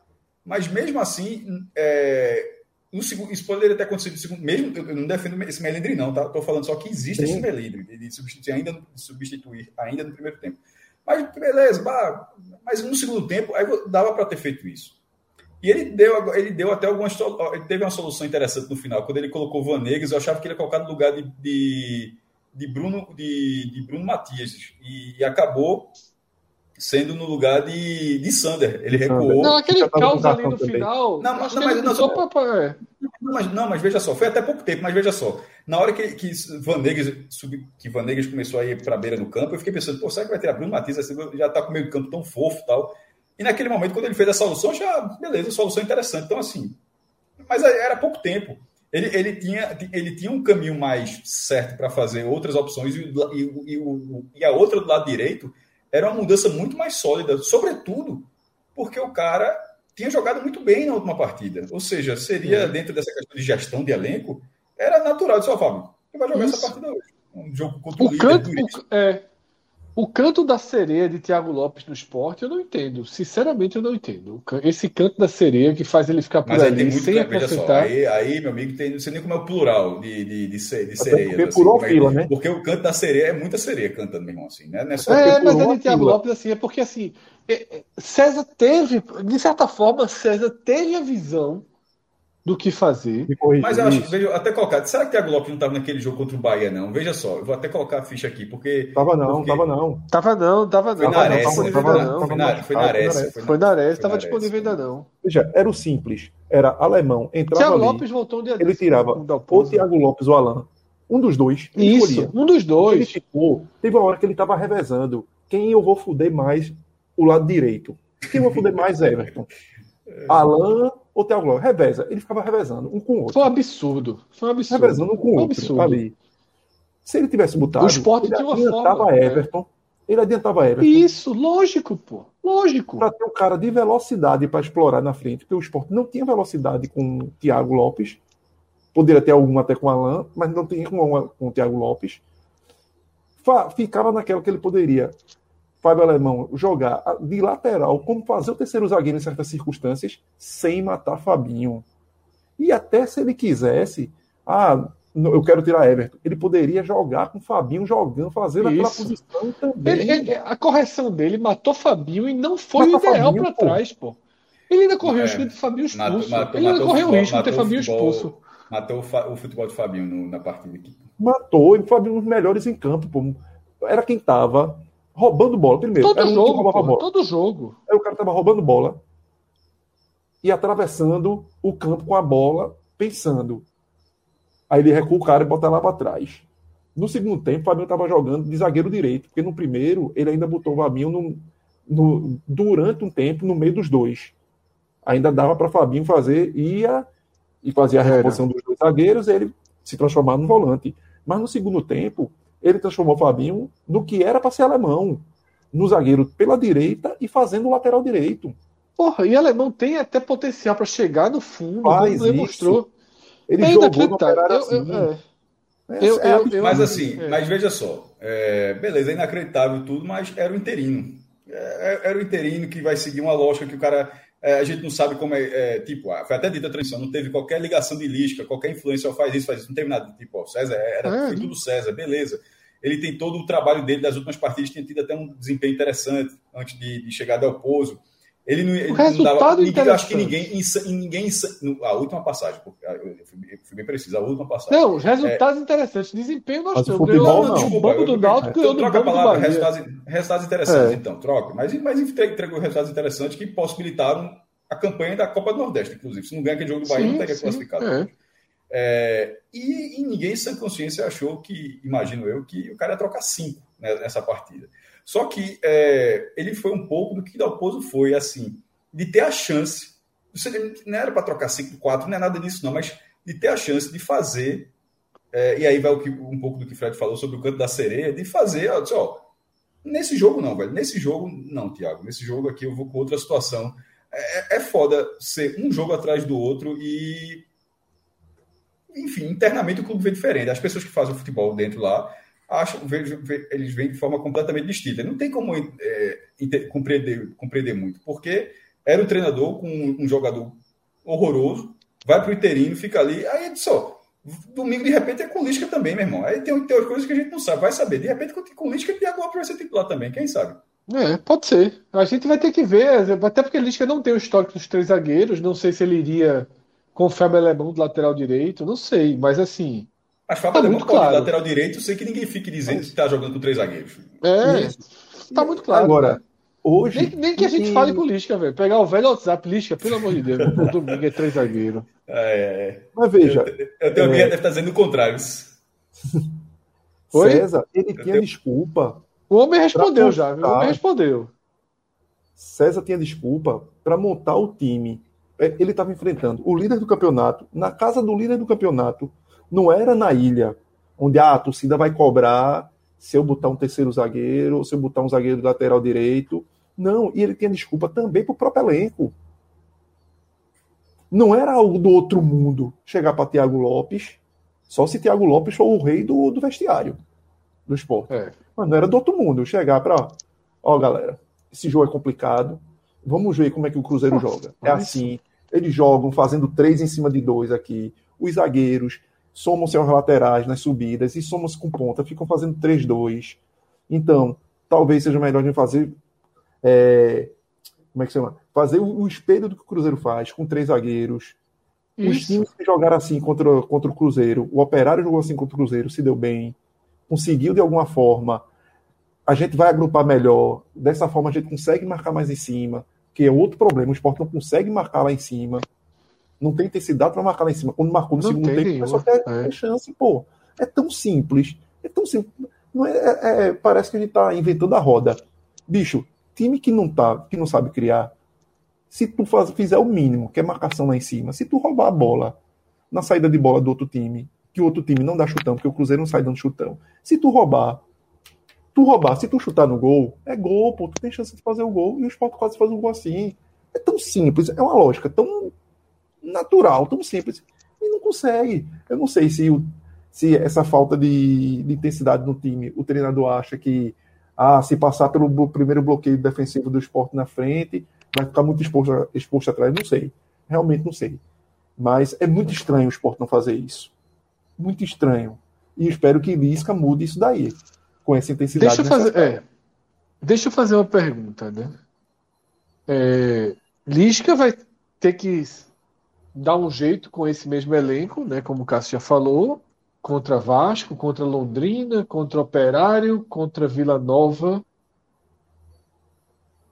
mas mesmo assim, é, no segundo, isso poderia ter acontecido no segundo. Mesmo, eu não defendo esse melindre, não, tá? Estou falando só que existe Sim. esse melindre de substituir ainda, de substituir ainda no primeiro tempo. Mas beleza, bah, mas no segundo tempo, aí dava para ter feito isso. E ele deu, ele deu até algumas. Ele teve uma solução interessante no final. Quando ele colocou o Vanegas, eu achava que ele ia colocar no lugar de, de, de Bruno, de, de Bruno Matias. E, e acabou sendo no lugar de, de Sander. Ele recuou. Não, aquele caos ali no final. Não, mas, não, mas, não, só pra, pra... Não, mas, não, mas veja só, foi até pouco tempo, mas veja só. Na hora que, que Vanegas que Vanegas começou a ir para a beira do campo, eu fiquei pensando, pô, será que vai ter a Bruno Matias? Assim, já está com o meio campo tão fofo e tal. E naquele momento, quando ele fez a solução, já, beleza, solução interessante. Então, assim. Mas era pouco tempo. Ele, ele, tinha, ele tinha um caminho mais certo para fazer outras opções e, e, e, e a outra do lado direito era uma mudança muito mais sólida, sobretudo porque o cara tinha jogado muito bem na última partida. Ou seja, seria, dentro dessa questão de gestão de elenco, era natural de só, Fábio, ele vai jogar Isso. essa partida hoje. Um jogo contra o, o líder, canto, o, é, o canto da sereia de Thiago Lopes no esporte, eu não entendo. Sinceramente, eu não entendo. Esse canto da sereia que faz ele ficar por Mas ali muito, sem acrescentar. Aí, aí, meu amigo, tem, não sei nem como é o plural de, de, de, de sereia. Porque, assim, por fila, né? porque o canto da sereia é muita sereia cantando, meu irmão. Assim, né? Não é, só é mas é de Thiago Lopes, assim, é porque assim. É, é, César teve, de certa forma, César teve a visão do que fazer. Mas eu acho que, veja, até colocar, será que o Thiago Lopes não estava naquele jogo contra o Bahia, não? Veja só, eu vou até colocar a ficha aqui, porque. Tava não, porque... tava não. Tava não, tava não. Foi na Ares, foi, foi na Ares. Foi na Ares, estava disponível ainda não. Veja, era o simples. Era alemão, entrava Thiago ali, Lopes voltou um dia Ele tirava ou Thiago Lopes ou Alan. Um dos dois. Isso, escolhia. um dos dois. Ele ficou, teve uma hora que ele tava revezando. Quem eu vou fuder mais o lado direito? Quem eu vou fuder mais Everton? <laughs> Alan ou Thiago Lopes? Reveza. Ele ficava revezando um com o outro. Foi um absurdo. Foi um absurdo. Revezando um com o outro. Absurdo. Ali. Se ele tivesse botado, o esporte ele tinha uma adiantava forma, Everton. Né? Ele adiantava Everton. Isso, lógico, pô. Lógico. Para ter um cara de velocidade para explorar na frente, porque o esporte não tinha velocidade com o Thiago Lopes. Poderia ter alguma até com o Alain, mas não tinha com, com o Thiago Lopes. Ficava naquela que ele poderia Fábio Alemão jogar de lateral, como fazer o terceiro zagueiro em certas circunstâncias, sem matar Fabinho. E até se ele quisesse, ah, eu quero tirar Everton, ele poderia jogar com Fabinho jogando, fazendo Isso. aquela posição também. Ele, ele, a correção dele matou Fabinho e não foi matou o ideal para trás, pô. Ele ainda correu é, o risco de Fabinho expulso. Matou, ele ainda correu o risco de ter Fabinho expulso. Matou o futebol de Fabinho no, na partida aqui. Matou, ele foi um dos melhores em campo, pô. Era quem tava roubando bola. Primeiro, todo um jogo, bola. todo jogo. Aí o cara tava roubando bola e atravessando o campo com a bola, pensando. Aí ele recua o cara e bota lá para trás. No segundo tempo, o Fabinho estava jogando de zagueiro direito, porque no primeiro ele ainda botou o Fabinho no, no, durante um tempo no meio dos dois. Ainda dava para Fabinho fazer, ia e fazia a reposição dos dois zagueiros, ele se transformar no volante. Mas no segundo tempo, ele transformou o Fabinho no que era para ser alemão, no zagueiro pela direita e fazendo o lateral direito. Porra, e alemão tem até potencial para chegar no fundo, Faz demonstrou. Ele é jogou no eu, assim. eu, é. É, eu, é, eu, mas assim, é. mas veja só, é, beleza, é inacreditável tudo, mas era o interino. É, era o interino que vai seguir uma lógica que o cara. a gente não sabe como é. tipo, ah, foi até dita a transição, não teve qualquer ligação de lisca, qualquer influência, faz isso, faz isso, não teve nada. Tipo, ó, César era foi tudo César, beleza. Ele tem todo o trabalho dele das últimas partidas, tinha tido até um desempenho interessante antes de, de chegar ao Pozo. Ele não, ele o resultado dava, ninguém, acho que ninguém, ninguém a última passagem, ah, eu fui, eu fui bem preciso, a última passagem. Não, resultados é, interessantes, desempenho nós temos. Futebol, não, desculpa, banco do Náutico ganhou troca a palavra, resultados, resultados interessantes, é. então, troca. Mas, mas entregou resultados interessantes que possibilitaram a campanha da Copa do Nordeste, inclusive. Se não ganhar aquele jogo do Bahia, sim, não teria sim, classificado. É. É, e, e, ninguém sem consciência achou que, imagino eu, que o cara ia trocar cinco né, nessa partida. Só que é, ele foi um pouco do que Dalpozo foi, assim, de ter a chance, não era para trocar 5-4, não é nada disso não, mas de ter a chance de fazer, é, e aí vai um pouco do que o Fred falou sobre o canto da sereia, de fazer, ó, disse, ó, nesse jogo não, velho, nesse jogo não, Thiago, nesse jogo aqui eu vou com outra situação. É, é foda ser um jogo atrás do outro e enfim, internamente o clube vê diferente. As pessoas que fazem o futebol dentro lá acham, eles veem de forma completamente distinta. Não tem como é, compreender, compreender muito, porque era um treinador com um jogador horroroso, vai para o interino, fica ali, aí só. Domingo, de repente, é com Lisca também, meu irmão. Aí tem, tem coisas que a gente não sabe, vai saber. De repente, com Lisca, e Thiago Lopes vai ser titular também, quem sabe? É, pode ser. A gente vai ter que ver, até porque Lisca não tem o histórico dos três zagueiros, não sei se ele iria com o Fábio Alemão do lateral direito, não sei, mas assim, mas Fábio tá muito claro. lateral direito, sei que ninguém fique dizendo Mas... que está jogando com três zagueiros. É, Isso. tá muito claro. Agora, hoje. Nem, nem que a gente e... fale com Lisca, velho. Pegar o velho WhatsApp, Lisca, pelo amor de Deus, no domingo é três zagueiros. <laughs> É, é. Mas veja. Eu, eu tenho é... deve estar dizendo o contrário. <laughs> Oi? César, ele eu tinha tenho... desculpa. O homem respondeu já? O homem respondeu. César tinha desculpa para montar o time. É, ele estava enfrentando o líder do campeonato, na casa do líder do campeonato, não era na ilha, onde ah, a torcida vai cobrar se eu botar um terceiro zagueiro, ou se eu botar um zagueiro lateral direito. Não, e ele tinha desculpa também para o próprio elenco. Não era algo do outro mundo chegar para Thiago Lopes, só se Thiago Lopes for o rei do, do vestiário do esporte. É. Mas não era do outro mundo chegar para. Ó, galera, esse jogo é complicado. Vamos ver como é que o Cruzeiro Nossa, joga. É assim. Eles jogam fazendo três em cima de dois aqui. Os zagueiros somam seus laterais nas subidas e somam-se com ponta, ficam fazendo 3-2. Então, talvez seja melhor de fazer. É, como é que chama? Fazer o, o, espelho do que o Cruzeiro faz, com três zagueiros. Isso. Os times que jogaram assim contra, contra o Cruzeiro, o Operário jogou assim contra o Cruzeiro, se deu bem, conseguiu de alguma forma. A gente vai agrupar melhor, dessa forma a gente consegue marcar mais em cima, que é outro problema. O esporte não consegue marcar lá em cima não tem intensidade para marcar lá em cima. Quando marcou no não segundo tempo, só quer é. chance, pô. É tão simples. É tão simples. Não é, é, é parece que a gente está inventando a roda. Bicho, time que não tá, que não sabe criar, se tu faz, fizer o mínimo, que é marcação lá em cima, se tu roubar a bola na saída de bola do outro time, que o outro time não dá chutão, porque o Cruzeiro não sai dando chutão. Se tu roubar, tu roubar, se tu chutar no gol, é gol, pô, tu tem chance de fazer o gol, e o Sport quase faz um gol assim. É tão simples, é uma lógica tão natural, tão simples. E não consegue. Eu não sei se, se essa falta de, de, intensidade no time, o treinador acha que ah, se passar pelo primeiro bloqueio defensivo do esporte na frente, vai ficar muito exposto, exposto atrás. Não sei. Realmente não sei. Mas é muito estranho o esporte não fazer isso. Muito estranho. E espero que Lisca mude isso daí. Com essa intensidade. Deixa eu fazer, é, deixa eu fazer uma pergunta, né? É, Lisca vai ter que dar um jeito com esse mesmo elenco, né, como o Cássio já falou, contra Vasco, contra Londrina, contra Operário, contra Vila Nova.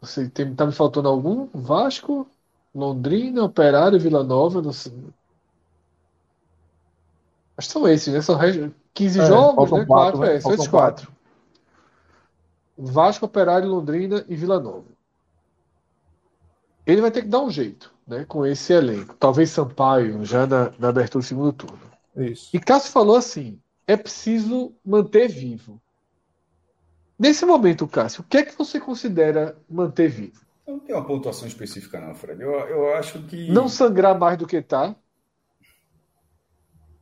Você tem, tá me faltando algum? Vasco, Londrina, Operário, Vila Nova, não sei. Acho que são esses, né? São 15 é, jogos, né? Quatro, 4, né? é, são esses quatro. Vasco, Operário, Londrina e Vila Nova. ele vai ter que dar um jeito né, com esse elenco. Talvez Sampaio, já na, na abertura do segundo turno. Isso. E Cássio falou assim: é preciso manter vivo. Nesse momento, Cássio, o que é que você considera manter vivo? Eu não tenho uma pontuação específica, não, Fred. Eu, eu acho que. Não sangrar mais do que tá.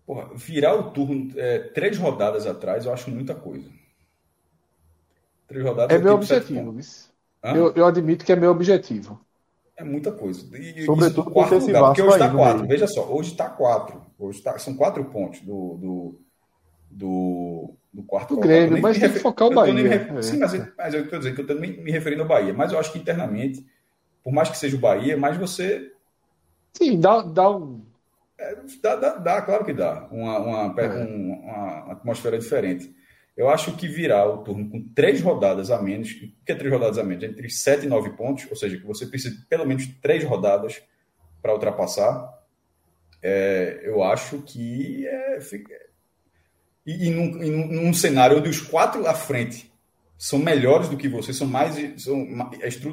Porra, virar o turno é, três rodadas atrás, eu acho muita coisa. Três rodadas. É meu objetivo, eu, eu admito que é meu objetivo. É muita coisa. E, Sobretudo quarto lugar, porque hoje está quatro. Veja só, hoje está quatro. Hoje tá, são quatro pontos do, do, do, do quarto. Do Grêmio, mas tem que focar o Bahia. É. Sim, mas, mas eu estou dizendo que eu estou me, me referindo ao Bahia. Mas eu acho que internamente, por mais que seja o Bahia, mais você. Sim, dá, dá um. É, dá, dá, dá, claro que dá. Uma, uma, é. um, uma atmosfera diferente. Eu acho que virar o turno com três rodadas a menos, o que é três rodadas a menos? Entre sete e nove pontos, ou seja, que você precisa de pelo menos três rodadas para ultrapassar, é, eu acho que é, fica... e, e, num, e num, cenário onde os quatro à frente são melhores do que você, são mais, são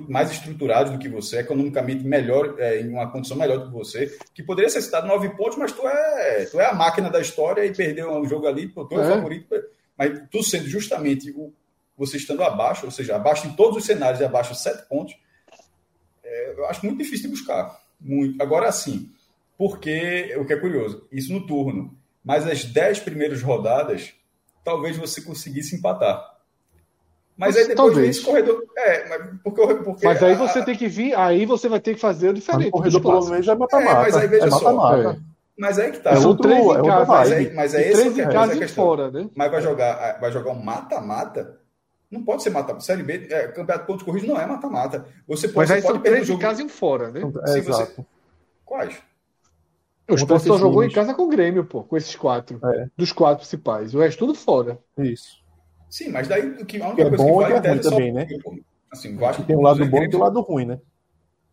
mais estruturados do que você, economicamente melhor, é, em uma condição melhor do que você, que poderia ser citado nove pontos, mas tu é, tu é a máquina da história e perdeu um jogo ali, tu é o é. favorito mas tu sendo justamente o, você estando abaixo, ou seja, abaixo em todos os cenários e abaixo de sete pontos, é, eu acho muito difícil de buscar. Muito. Agora sim, porque o que é curioso, isso no turno, mas as dez primeiras rodadas, talvez você conseguisse empatar. Mas, mas aí depois talvez. esse corredor. É, mas, porque, porque mas aí você tem que vir, aí você vai ter que fazer o diferente. O corredor provavelmente já é mata-mata. É, mas aí veja é só. É. Mas aí que tá. É outro, três em é casa, mas, é, mas é esse três em casa e fora, né? Mas vai jogar, vai jogar um mata-mata. Não pode ser mata-mata. Série B, é, campeonato de pontos corridos não é mata-mata. Você pode, mas aí você são três em casa e um fora, né? É, Sim, exato. Você... Quais? O Sport só jogou em casa com o Grêmio, pô, com esses quatro. É. Dos quatro principais. O resto tudo fora. Isso. Sim, mas daí o que, a única é coisa bom que vale é ruim também, né? Assim, tem um lado bom e um lado ruim, né?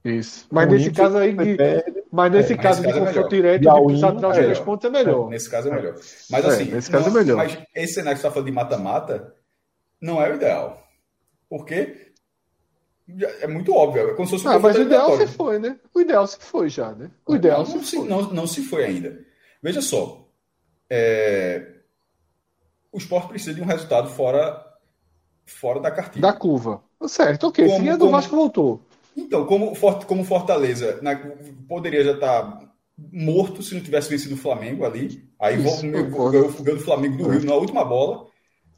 Isso. Mas nesse caso aí, mas nesse é, caso nesse de confronto direto, de precisar tirar os três pontos é melhor. Nesse caso é melhor. Mas é, assim, nesse caso não, é melhor. Mas esse cenário que você está falando de mata-mata não é o ideal. Porque é muito óbvio. É como se fosse um ah, mas o ideal se foi, né? O ideal se foi já, né? O ideal não, se, se foi. Não, não se foi ainda. Veja só. É... O esporte precisa de um resultado fora, fora da cartilha. Da curva. Certo, ok. Como, Fia do como... Vasco voltou. Então, como, como Fortaleza na, poderia já estar tá morto se não tivesse vencido o Flamengo ali, aí ganhou o Flamengo do Rio na última bola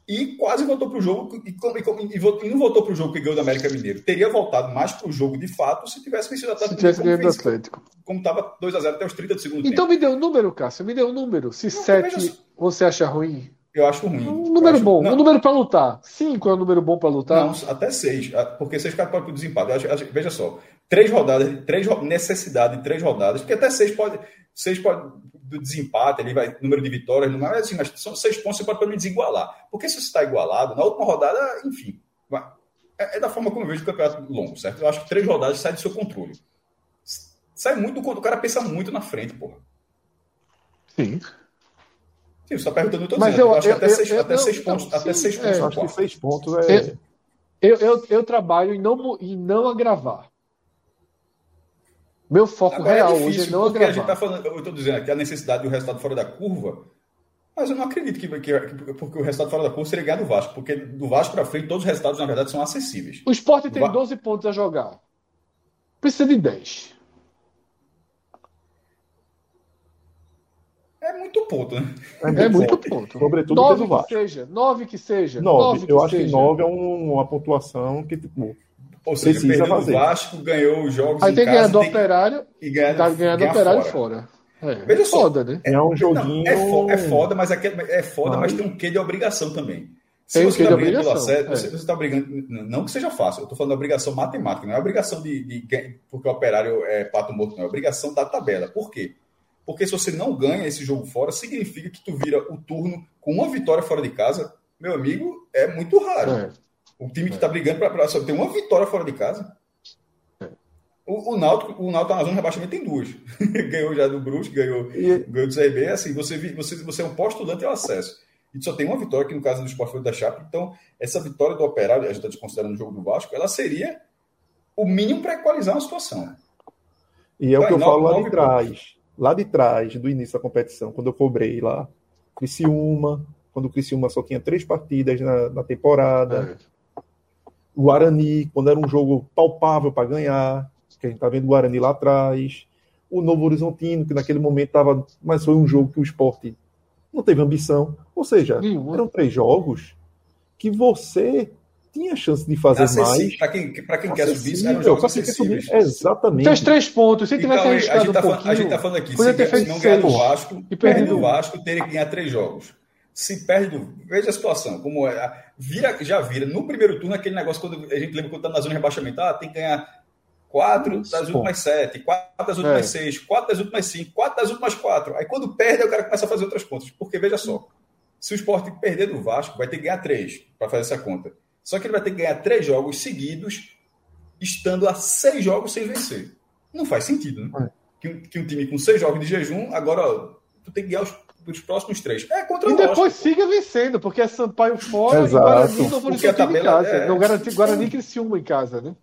e quase voltou para o jogo e, e, e, não voltou para o jogo que ganhou do América Mineiro. Teria voltado mais para o jogo de fato se tivesse vencido o Atlético. Se tivesse ganhado do Atlético. Como estava 2x0 até os 30 do segundo então, tempo. Então me dê um número, Cássio, me dê um número. Se 7 você acha ruim, eu acho ruim. Um número acho... bom, não. um número para lutar. Cinco é um número bom para lutar? Não, até seis, porque seis caras podem pro desempate. Acho, acho, veja só, três rodadas, três necessidade de três rodadas, porque até seis pode, seis pode do desempate, ali vai número de vitórias, não é assim, mas são seis pontos você pode pelo menos desigualar. Porque se você está igualado, na última rodada, enfim, é, é, da forma como eu vejo o campeonato longo, certo? Eu acho que três rodadas sai do seu controle. Sai muito quando o cara pensa muito na frente, porra. Sim. Sim, você está perguntando, eu estou dizendo. Eu, eu acho eu, que até, seis, até não, seis pontos. Não, até sim, seis pontos. É, acho que seis pontos é. Eu, eu, eu, trabalho em não, em não agravar. Meu foco Agora é real é difícil, hoje é não porque agravar. A gente tá falando, eu estou dizendo aqui a necessidade do resultado fora da curva, mas eu não acredito que, que, que porque o resultado fora da curva seria ganhar do Vasco, porque do Vasco para frente todos os resultados, na verdade, são acessíveis. O esporte tem Va... 12 pontos a jogar. Precisa de 10. É muito ponto, né? É muito, é muito ponto. Sobretudo nove que Vasco. seja, nove que seja. Nove, nove eu acho seja. que nove é um, uma pontuação que, tipo, ou seja, precisa fazer. o Vasco, ganhou os jogos Aí tem que ganhar do Operário e ganhar, tá ganhar do Operário fora. fora. É, Veja é foda, né? É um joguinho... Não, é, foda, é foda, mas é, é foda, mas tem um quê de obrigação também. Se tem você está brigando pela série, é. você está brigando. Não que seja fácil, eu estou falando de obrigação matemática, não é obrigação de, de, porque o operário é pato morto, não, é obrigação da tabela. Por quê? Porque se você não ganha esse jogo fora, significa que tu vira o turno com uma vitória fora de casa. Meu amigo, é muito raro. É. O time que está brigando para só ter uma vitória fora de casa. É. O, o Náutico, o Náutico tá na zona de rebaixamento tem duas. <laughs> ganhou já do Brusque, ganhou, e... ganhou do CRB. Assim, você, você, você é um postulante ao acesso. E só tem uma vitória, que no caso do Sport foi da Chape. Então, essa vitória do Operário, a gente está considerando o jogo do Vasco, ela seria o mínimo para equalizar a situação. E é o que eu falo lá de trás. Lá de trás, do início da competição, quando eu cobrei lá. Criciúma, quando o Criciúma só tinha três partidas na, na temporada. É. O Guarani, quando era um jogo palpável para ganhar, que a gente tá vendo o Guarani lá atrás. O Novo Horizontino, que naquele momento estava. Mas foi um jogo que o esporte não teve ambição. Ou seja, eram três jogos que você tinha chance de fazer mais. Para quem, pra quem quer subir, eram jogos acessíveis. Exatamente. Fez três pontos. Se tivesse então, a, gente tá um a gente está falando aqui, se, ter se não ganhar do Vasco, e perde do Vasco, teria que ganhar três jogos. Se perde do... Veja a situação, como é. Vira, já vira. No primeiro turno, aquele negócio, quando a gente lembra quando está na zona de rebaixamento, ah, tem que ganhar quatro das últimas sete, quatro das últimas é. seis, quatro das últimas cinco, quatro das últimas quatro. Aí quando perde, o cara começa a fazer outras contas. Porque veja só, se o esporte perder do Vasco, vai ter que ganhar três para fazer essa conta. Só que ele vai ter que ganhar três jogos seguidos, estando a seis jogos sem vencer. Não faz sentido, né? É. Que, que, um time com seis jogos de jejum, agora ó, tu tem que ganhar os, os próximos três. É contra o E depois siga vencendo, porque é Sampaio fora Exato. e Guarani não a tabela, em casa. É... Não garantir Guarani e Criciúma em casa, né?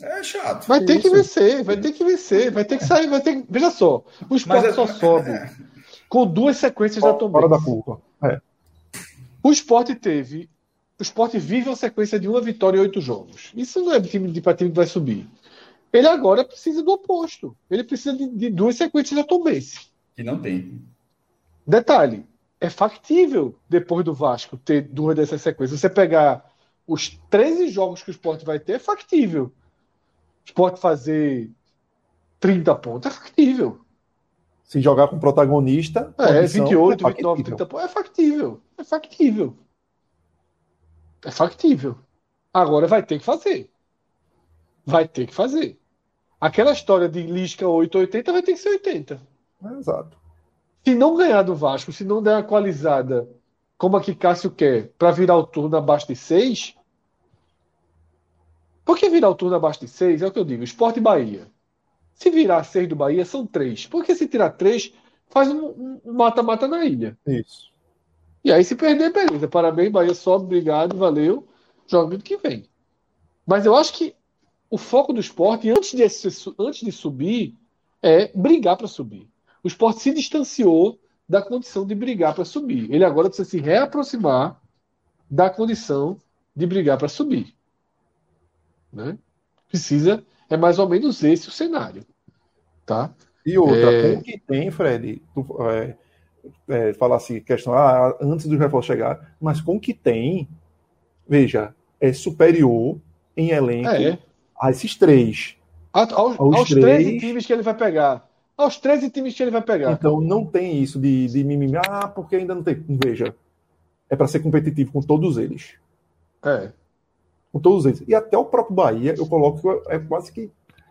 É chato. Vai ter Isso. que vencer, vai ter que vencer, vai ter que sair, vai ter que... Veja só, o esporte é... só sobe é. <laughs> com duas sequências da Fora da curva. É. O esporte teve. O esporte vive uma sequência de uma vitória e oito jogos. Isso não é time de time que vai subir. Ele agora precisa do oposto. Ele precisa de, de duas sequências da Tombense. Que não tem. Detalhe: é factível, depois do Vasco, ter duas dessas sequências. Você pegar os 13 jogos que o esporte vai ter, é factível. O esporte fazer 30 pontos é factível se jogar com protagonista. É, 28, é 29, 30 pontos. É factível. É factível. É factível. Agora vai ter que fazer. Vai ter que fazer. Aquela história de Lisca 880 vai ter que ser 80. É, exato. Se não ganhar do Vasco, se não der a qualizada como a que Cássio quer, para virar o turno abaixo de 6. Por que virar o turno abaixo de 6? É o que eu digo. Esporte Bahia. Se virar seis do Bahia, são três. Porque se tirar três, faz um mata-mata na ilha. Isso. E aí, se perder, beleza. Parabéns, Bahia sobe, obrigado, valeu. Joga ano que vem. Mas eu acho que o foco do esporte, antes de, antes de subir, é brigar para subir. O esporte se distanciou da condição de brigar para subir. Ele agora precisa se reaproximar da condição de brigar para subir. Né? Precisa é mais ou menos esse o cenário. Tá? E outra, é... com o que tem, Fred, tu, é, é, falar assim, questão, ah, antes do reforço chegar, mas com o que tem, veja, é superior em elenco é. a esses três. A, aos, aos, aos três... 13 times que ele vai pegar. Aos 13 times que ele vai pegar. Então não tem isso de, de mimimi, ah, porque ainda não tem. Veja, é para ser competitivo com todos eles. É com todos eles. E até o próprio Bahia, eu coloco é quase que.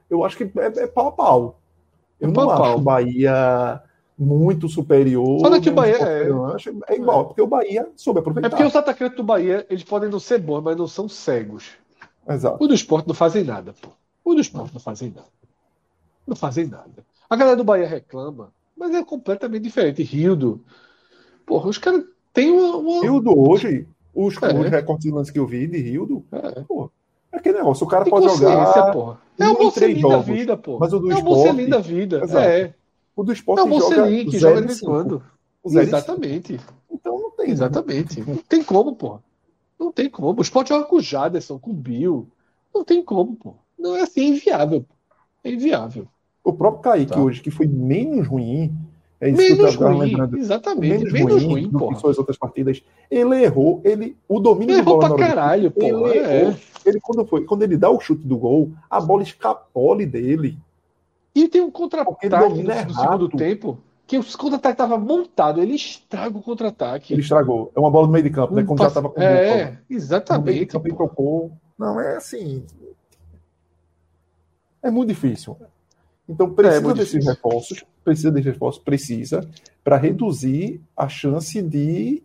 Eu acho que é, é pau a pau. Eu é não acho o Bahia muito superior. Fala que o Bahia é... é igual, porque o Bahia soube aproveitar. É porque os atacantes do Bahia, eles podem não ser bons, mas não são cegos. Exato. O do esporte não fazem nada, pô. O do esporte não fazem nada. Não fazem nada. A galera do Bahia reclama, mas é completamente diferente. Rildo. Porra, os caras têm uma. uma... Rildo hoje os, é. os recortes de lance que eu vi de Rildo, é. pô, é aquele negócio, o cara Tem pode jogar. Porra. É o Mocelin da vida, pô. Mas o do é esporte. É o Mocelin da vida. É. O do esporte é o Mocelin que joga de vez em quando. Exatamente. Então não tem. Exatamente. Não tem como, pô. Não tem como. O esporte joga com o Jaderson, com o Bill. Não tem como, pô. Não é assim, é inviável. É inviável. O próprio Kaique tá. hoje, que foi menos ruim, é isso menos que eu ruim, lembrando. Exatamente, menos, menos ruim, ruim do que suas outras partidas. Ele errou, ele, o domínio ele de bola pra caralho, pô. Ele, é. errou, ele quando foi, quando ele dá o chute do gol, a bola escapole dele. E tem um contra-ataque no, é segundo tempo que o contra-ataque estava montado, ele estraga o contra-ataque. Ele estragou. É uma bola no meio de campo, né? Quando já estava com É, exatamente. No meio de campo, ele tocou. Não, é assim. É muito difícil. Então precisa é, desses difícil. reforços, precisa desses reforços, precisa, para reduzir a chance de,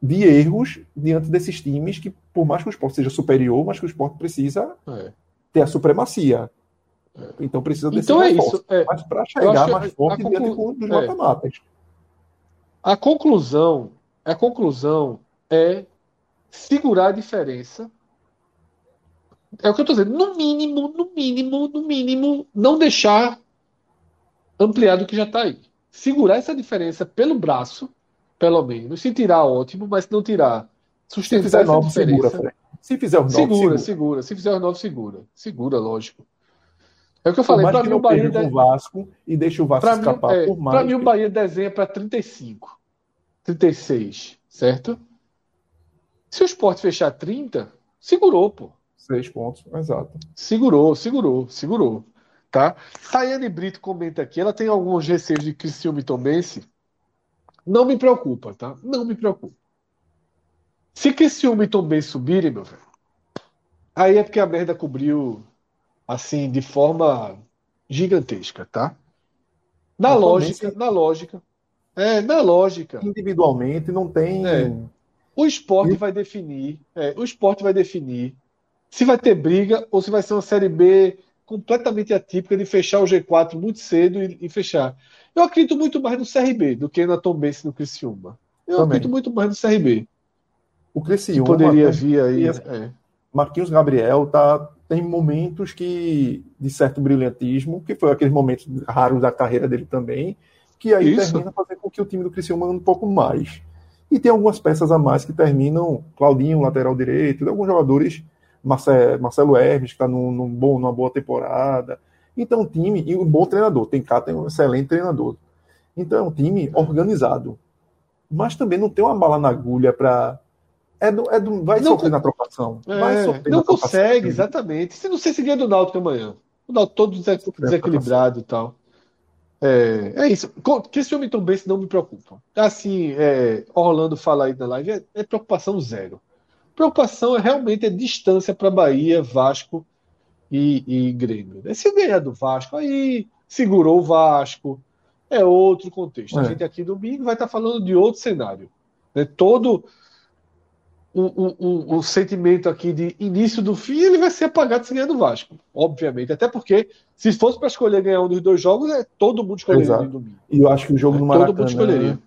de erros diante desses times que, por mais que o esporte seja superior, mas que o esporte precisa é. ter a supremacia. É. Então precisa desses então reforços. É isso. É. Mas para chegar mais forte conclu... diante dos é. mata-matas. A conclusão, a conclusão é segurar a diferença É o que eu estou dizendo. No mínimo, no mínimo, no mínimo, não deixar ampliar do que já está aí. Segurar essa diferença pelo braço, pelo menos. Se tirar, ótimo, mas se não tirar, sustentar se fizer essa diferença. Segura, se fizer os segura, segura, segura. Se fizer os novos, segura. Segura, lógico. É o que eu falei. Para mim, o Bahia. De... o Vasco e deixa o Vasco pra escapar mim, é, por mais. Para mim, o Bahia desenha para 35, 36, certo? Se o Sport fechar 30, segurou, pô. Seis pontos, exato. Segurou, segurou, segurou. Tá? Tayane Brito comenta aqui, ela tem alguns receios de Criciúma e Tombense. Não me preocupa, tá? Não me preocupa. Se Criciúma e Tombense subirem, meu velho, aí é porque a merda cobriu assim, de forma gigantesca, tá? Na lógica, na lógica. É, na lógica. Individualmente não tem. É. O esporte e... vai definir. É, o esporte vai definir se vai ter briga ou se vai ser uma série B completamente atípica de fechar o G4 muito cedo e, e fechar. Eu acredito muito mais no CRB do que na Tombense no Criciúma. Eu Também. acredito muito mais no CRB. O Criciúma poderia vir aí. É. Marquinhos Gabriel tá tem momentos que de certo brilhantismo, que foi aqueles momentos raros da carreira dele também, que aí Isso. termina fazendo com que o time do Criciúma ande um pouco mais. E tem algumas peças a mais que terminam, Claudinho, lateral direito, alguns jogadores, Marcelo Hermes, que está num, num bom, numa boa temporada. Então, um time, e um bom treinador, tem cá, tem um excelente treinador. Então, é um time organizado. Mas também não tem uma bala na agulha para é do, é do, vai não, sofrer na trocação. É, sofrer não consegue, exatamente. Se não sei se ganha do Náutico amanhã. O Náutico todo desequilibrado e tal. É, é isso. Que esse homem também não me preocupa. Assim, é, Orlando fala aí na live, é, é preocupação zero. Preocupação é realmente a distância para Bahia, Vasco e, e Grêmio. Se ganhar do Vasco, aí segurou o Vasco. É outro contexto. A é. gente aqui domingo vai estar falando de outro cenário. Né? Todo o, sentimento aqui de início do fim, ele vai ser apagado se ganhar do Vasco, obviamente. Até porque, se fosse para escolher ganhar um dos dois jogos, é, todo mundo escolheria Exato. no domingo. E eu acho que o jogo no Maracanã. Todo mundo escolheria.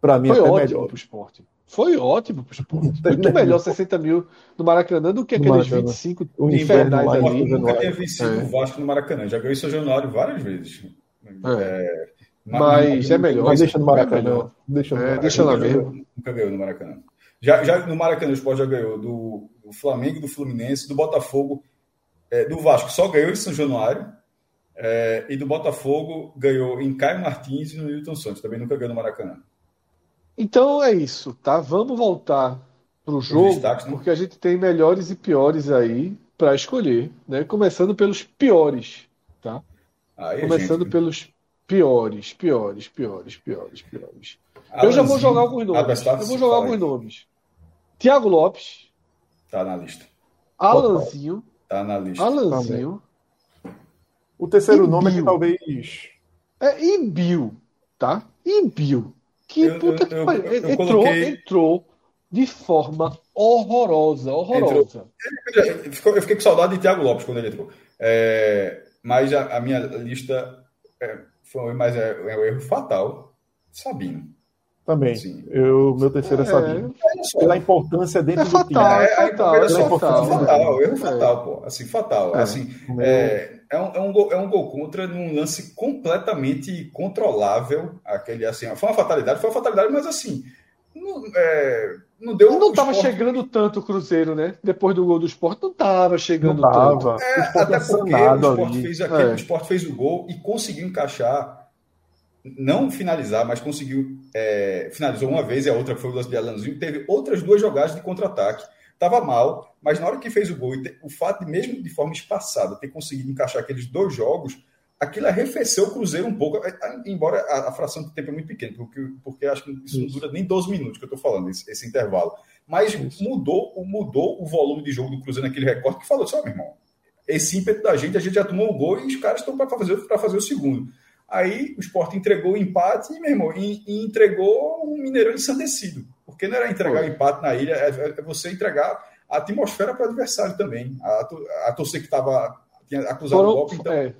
Para mim, foi ótimo melhor. pro esporte. Foi ótimo pro esporte. Muito melhor 60 mil no Maracanã do que aqueles Maracanã. 25 infernais ali. Nunca tinha vencido é. o Vasco no Maracanã. Já ganhei São Januário várias vezes. É. É, mas, é melhor. Mas deixa no Maracanã. Deixa, no Maracanã. deixa lá mesmo. Nunca ganhou no Maracanã. Já, já no Maracanã o Sport já ganhou do, do Flamengo, do Fluminense, do Botafogo, é, do Vasco só ganhou em São Januário. É, e do Botafogo ganhou em Caio Martins e no Newton Santos. Também nunca ganhou no Maracanã. Então é isso, tá? Vamos voltar para o jogo, destaques, né? porque a gente tem melhores e piores aí para escolher, né? Começando pelos piores, tá? Aí, Começando gente... pelos piores, piores, piores, piores, piores. Eu já vou jogar alguns nomes. Eu vou jogar alguns nomes. Tiago Lopes. Tá na lista. Alanzinho. Tá na lista. Alanzinho. O terceiro nome é que talvez. É Imbil, tá? Imbil. Que eu, puta eu, que pariu. Entrou, coloquei... entrou de forma horrorosa, horrorosa. Entrou. Eu fiquei com saudade de Thiago Lopes quando ele entrou. É, mas a, a, minha lista é, foi mais é, é um erro fatal. Sabino. Também. Sim. Eu, meu terceiro é, é Sabino. É, Pela importância dentro é fatal, do time. É, é fatal, é, fatal, fatal, fatal, erro fatal, pô. Assim, fatal. É, assim, é, é, um, é, um gol, é um gol contra num lance completamente controlável. Aquele, assim, foi uma fatalidade, foi uma fatalidade, mas assim. Não, é, não deu. Não estava chegando tanto o Cruzeiro, né? Depois do gol do esporte, não estava chegando não tava. tanto. É, até porque o esporte, fez aquele, o esporte fez o gol e conseguiu encaixar não finalizar, mas conseguiu. É, finalizou uma vez e a outra foi o lance de Alanzinho. Teve outras duas jogadas de contra-ataque. Estava mal, mas na hora que fez o gol, o fato de, mesmo de forma espaçada, ter conseguido encaixar aqueles dois jogos, aquilo arrefeceu o Cruzeiro um pouco, embora a, a fração de tempo é muito pequena, porque, porque acho que isso não dura nem 12 minutos que eu estou falando, esse, esse, intervalo. Mas mudou, mudou o volume de jogo do Cruzeiro naquele recorte que falou: só, meu irmão, esse ímpeto da gente, a gente já tomou o gol e os caras estão para fazer, fazer o segundo. Aí o esporte entregou o empate, meu irmão, e, e entregou um Mineirão ensandecido. Porque não era entregar o empate na ilha, é, é você entregar a atmosfera para o adversário também. A, a torcida que estava acusando o golpe. Então, é.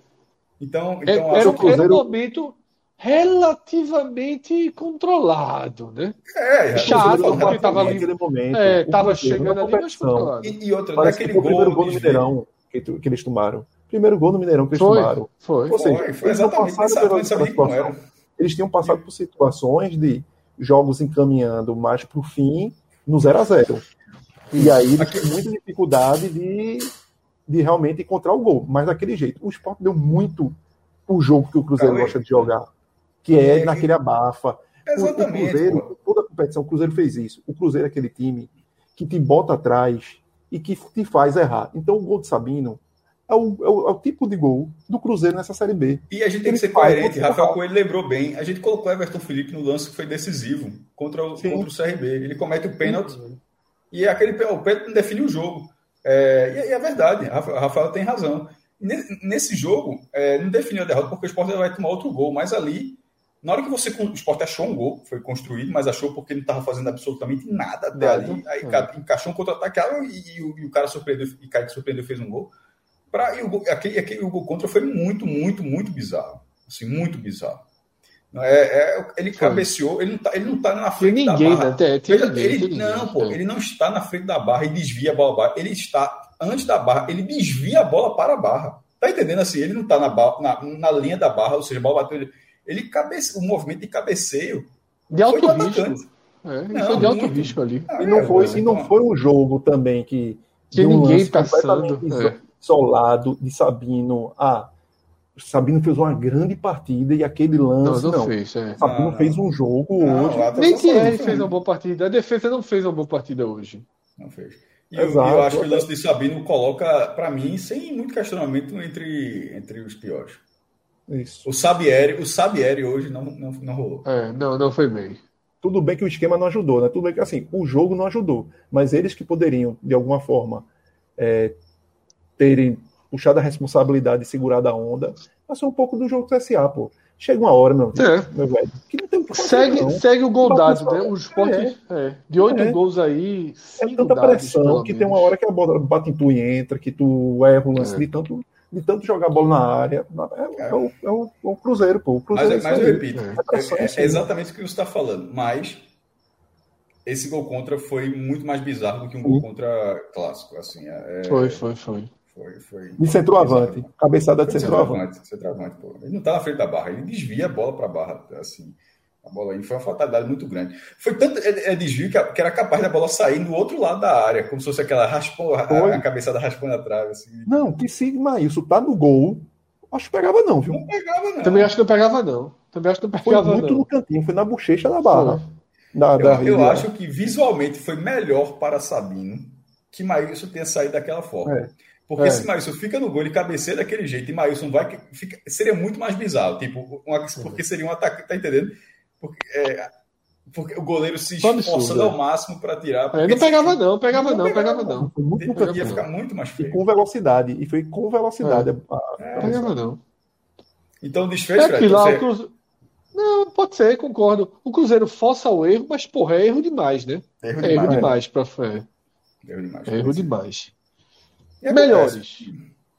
então, então era, era, Cruzeiro... um momento relativamente controlado, né? É, chato, porque estava ali, momento, é, tava chegando ali, mas controlado. E, e outra, Parece naquele gol no de Mineirão que, que, eles tomaram. Primeiro gol no Mineirão que eles foi, tomaram. Foi, Ou seja, foi, foi eles não exatamente passaram pela, sabia pela como era. Eles tinham passado por situações de jogos encaminhando mais para o fim no 0 a 0 E aí eles tinham muita dificuldade de, de realmente encontrar o gol. Mas daquele jeito. O Sport deu muito o jogo que o Cruzeiro gosta de jogar, que é É, naquele abafa. O- Exatamente. O Cruzeiro, pô. toda a competição, o Cruzeiro fez isso. O Cruzeiro é aquele time que te bota atrás e que te faz errar. Então o gol de Sabino é o, é o- é o tipo de gol do Cruzeiro nessa Série B. E a gente tem Ele que ser coerente. Rafael. Coelho lembrou bem. A gente colocou o Everton Felipe no lance que foi decisivo contra o, Sim. contra o CRB. Ele comete o pênalti e é aquele o pênalti não define o jogo. É, e, e é verdade, Rafa- Rafael tem razão. Ne- Nesse jogo, é, não definiu a derrota porque o Sport vai tomar outro gol, mas ali, na hora que você. O Sport achou um gol, foi construído, mas achou porque não estava fazendo absolutamente nada até ali. Aí É. ca- encaixou um contra-ataque e, e o- e o cara surpreendeu, e Kaique surpreendeu e fez um gol. Pra, e o, aquele, aquele, o gol contra foi muito, muito, muito bizarro. Assim, muito bizarro. É, é, ele Foi. cabeceou, ele não tá, ele não tá na frente ninguém, da barra. né? Tinha, tinha Veja, ninguém, ele, tinha ninguém. não, pô, É. ele não está na frente da barra e desvia a bola barra. Ele está antes da barra, ele desvia a bola para a barra. Tá entendendo assim? Ele não está na, na, na linha da barra, ou seja, a bola bateu. Ele, ele cabece, o movimento de cabeceio De foi alto risco. É, ele Não, foi de alto muito. risco ali. Ah, E não é, foi, assim, e não então, foi um jogo também que. Um ninguém lance passando. completamente É. isolado de Sabino. Ah, Sabino fez uma grande partida e aquele Não, lance. não, Não, fez. É. Sabino Não, não. fez um jogo Não, hoje. tá Nem só Thierry falando, fez uma boa partida. A defesa não fez uma boa partida hoje. Não fez. E eu, Exato. eu acho que o lance de Sabino coloca, para mim, sem muito questionamento, entre, entre os piores. Isso. O Sabieri, o Sabieri hoje não, não, não rolou. É, não, não foi bem. Tudo bem que o esquema não ajudou, né? Tudo bem que assim, o jogo não ajudou. Mas eles que poderiam, de alguma forma, é, terem puxado a responsabilidade e segurado a onda, passou um pouco do jogo do CSA, pô. Chega uma hora, meu, É. meu velho, que não tem o que fazer, Segue, não. segue o gol Mas dado, né? O esporte é. de oito É. gols aí, É tanta dados, pressão que tem uma hora que a bola bate em tu e entra, que tu erra o lance É. de, tanto, de tanto jogar a bola na área. É, é o, é o- é o Cruzeiro, pô. O Mas, Cruzeiro mas é eu isso aí. repito, É. é, é- é exatamente o que você está falando. Mas esse gol contra foi muito mais bizarro do que um gol Sim. contra clássico. Assim, é- Foi, foi, foi. Foi, foi De centroavante. Cabeçada de Foi centroavante. centroavante, centroavante, pô. Ele não está na frente da barra, ele desvia a bola para a barra. Assim, a bola aí foi uma fatalidade muito grande. Foi tanto é, é desvio que, que era capaz da bola sair no outro lado da área, como se fosse aquela raspou, a, Foi. a cabeçada raspando a trave. Assim. Não, que se Maílson tá no gol, acho que pegava não, viu? Não pegava, não. Também acho que não pegava, não. Também acho que não Foi pegava, muito não. no cantinho, foi na bochecha da barra. Foi. Da, da Eu, eu rede. acho que visualmente foi melhor para Sabino que Maílson tenha saído daquela forma. É. Porque É. se Maílson fica no gol, ele cabeceia daquele jeito e Maílson vai. Fica, seria muito mais bizarro. Tipo, uma- porque seria um ataque. Tá entendendo? Porque, é, porque o goleiro se esforçando é. ao máximo para tirar. É, não pegava, não, pegava, Não não, pegava, pegava, não. Muito no Ia ficar muito mais E feio. com velocidade. E foi com velocidade. É. A- Pegava, não. Então, É desfecho, Fred, lá, você-. Não, pode ser, concordo. O Cruzeiro força o erro, mas, porra, é erro demais, né? Erro É erro demais. demais pra fé. Erro demais. É erro demais. Melhores.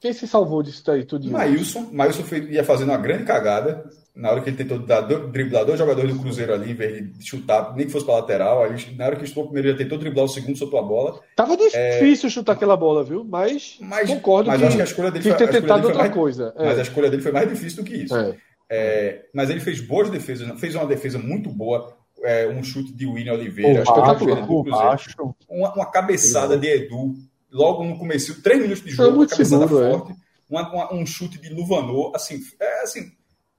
Quem se salvou disso daí tudo? Maílson, Maílson foi- ia fazendo uma grande cagada na hora que ele tentou dar, driblar dois jogadores do Cruzeiro ali, em vez de chutar, nem que fosse para lateral. Aí, na hora que chutou o primeiro, ele tentou driblar o segundo, soltou a bola. Tava difícil chutar aquela bola, viu? Mas, Mas, concordo mas que acho que a escolha dele foi, ter tentado outra mais, coisa. mas a É, escolha dele foi mais difícil do que isso. é. É, mas ele fez boas defesas, fez uma defesa muito boa, é, um chute de William Oliveira, baixo. uma, uma cabeçada de Edu, logo no começo, três minutos de jogo, Foi muito uma cabeçada seguro, é. forte, uma- uma- um chute de Luvanor, assim, é assim,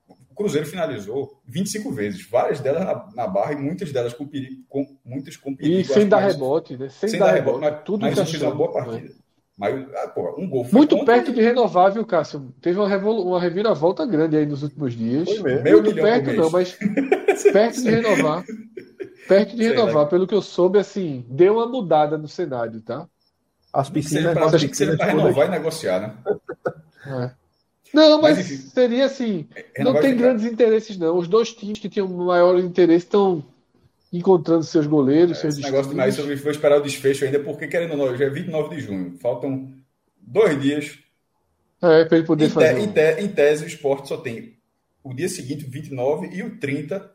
o Cruzeiro finalizou 25 vezes, várias delas na, na barra e muitas delas com perigo, com, muitas com perigo. E sem dar rebote, né? Sem, sem dar dar rebote. rebote, mas, tudo mas fez uma boa né? partida. Mas, ah, pô, um gol foi Muito perto de renovar, viu, Cássio? Teve uma, revolu- uma reviravolta grande aí nos últimos dias. Foi mesmo. Meio Muito perto não, mas <laughs> perto de renovar. Perto de Sei renovar, lá. pelo que eu soube, assim, deu uma mudada no cenário, tá? As piscinas. para as que seja piscinas para renovar e negociar, né? É. Não, mas, Mas, enfim. seria assim. Não Renovar e tem ficar. grandes interesses, não. Os dois times que tinham maior interesse estão encontrando seus goleiros, seus Esse negócio de destinos. mais eu vou esperar o desfecho ainda, porque querendo ou não, hoje é 29 de junho, faltam dois dias É, para ele poder Em, te- fazer. em te- em tese, o esporte só tem o dia seguinte, 29, e o 30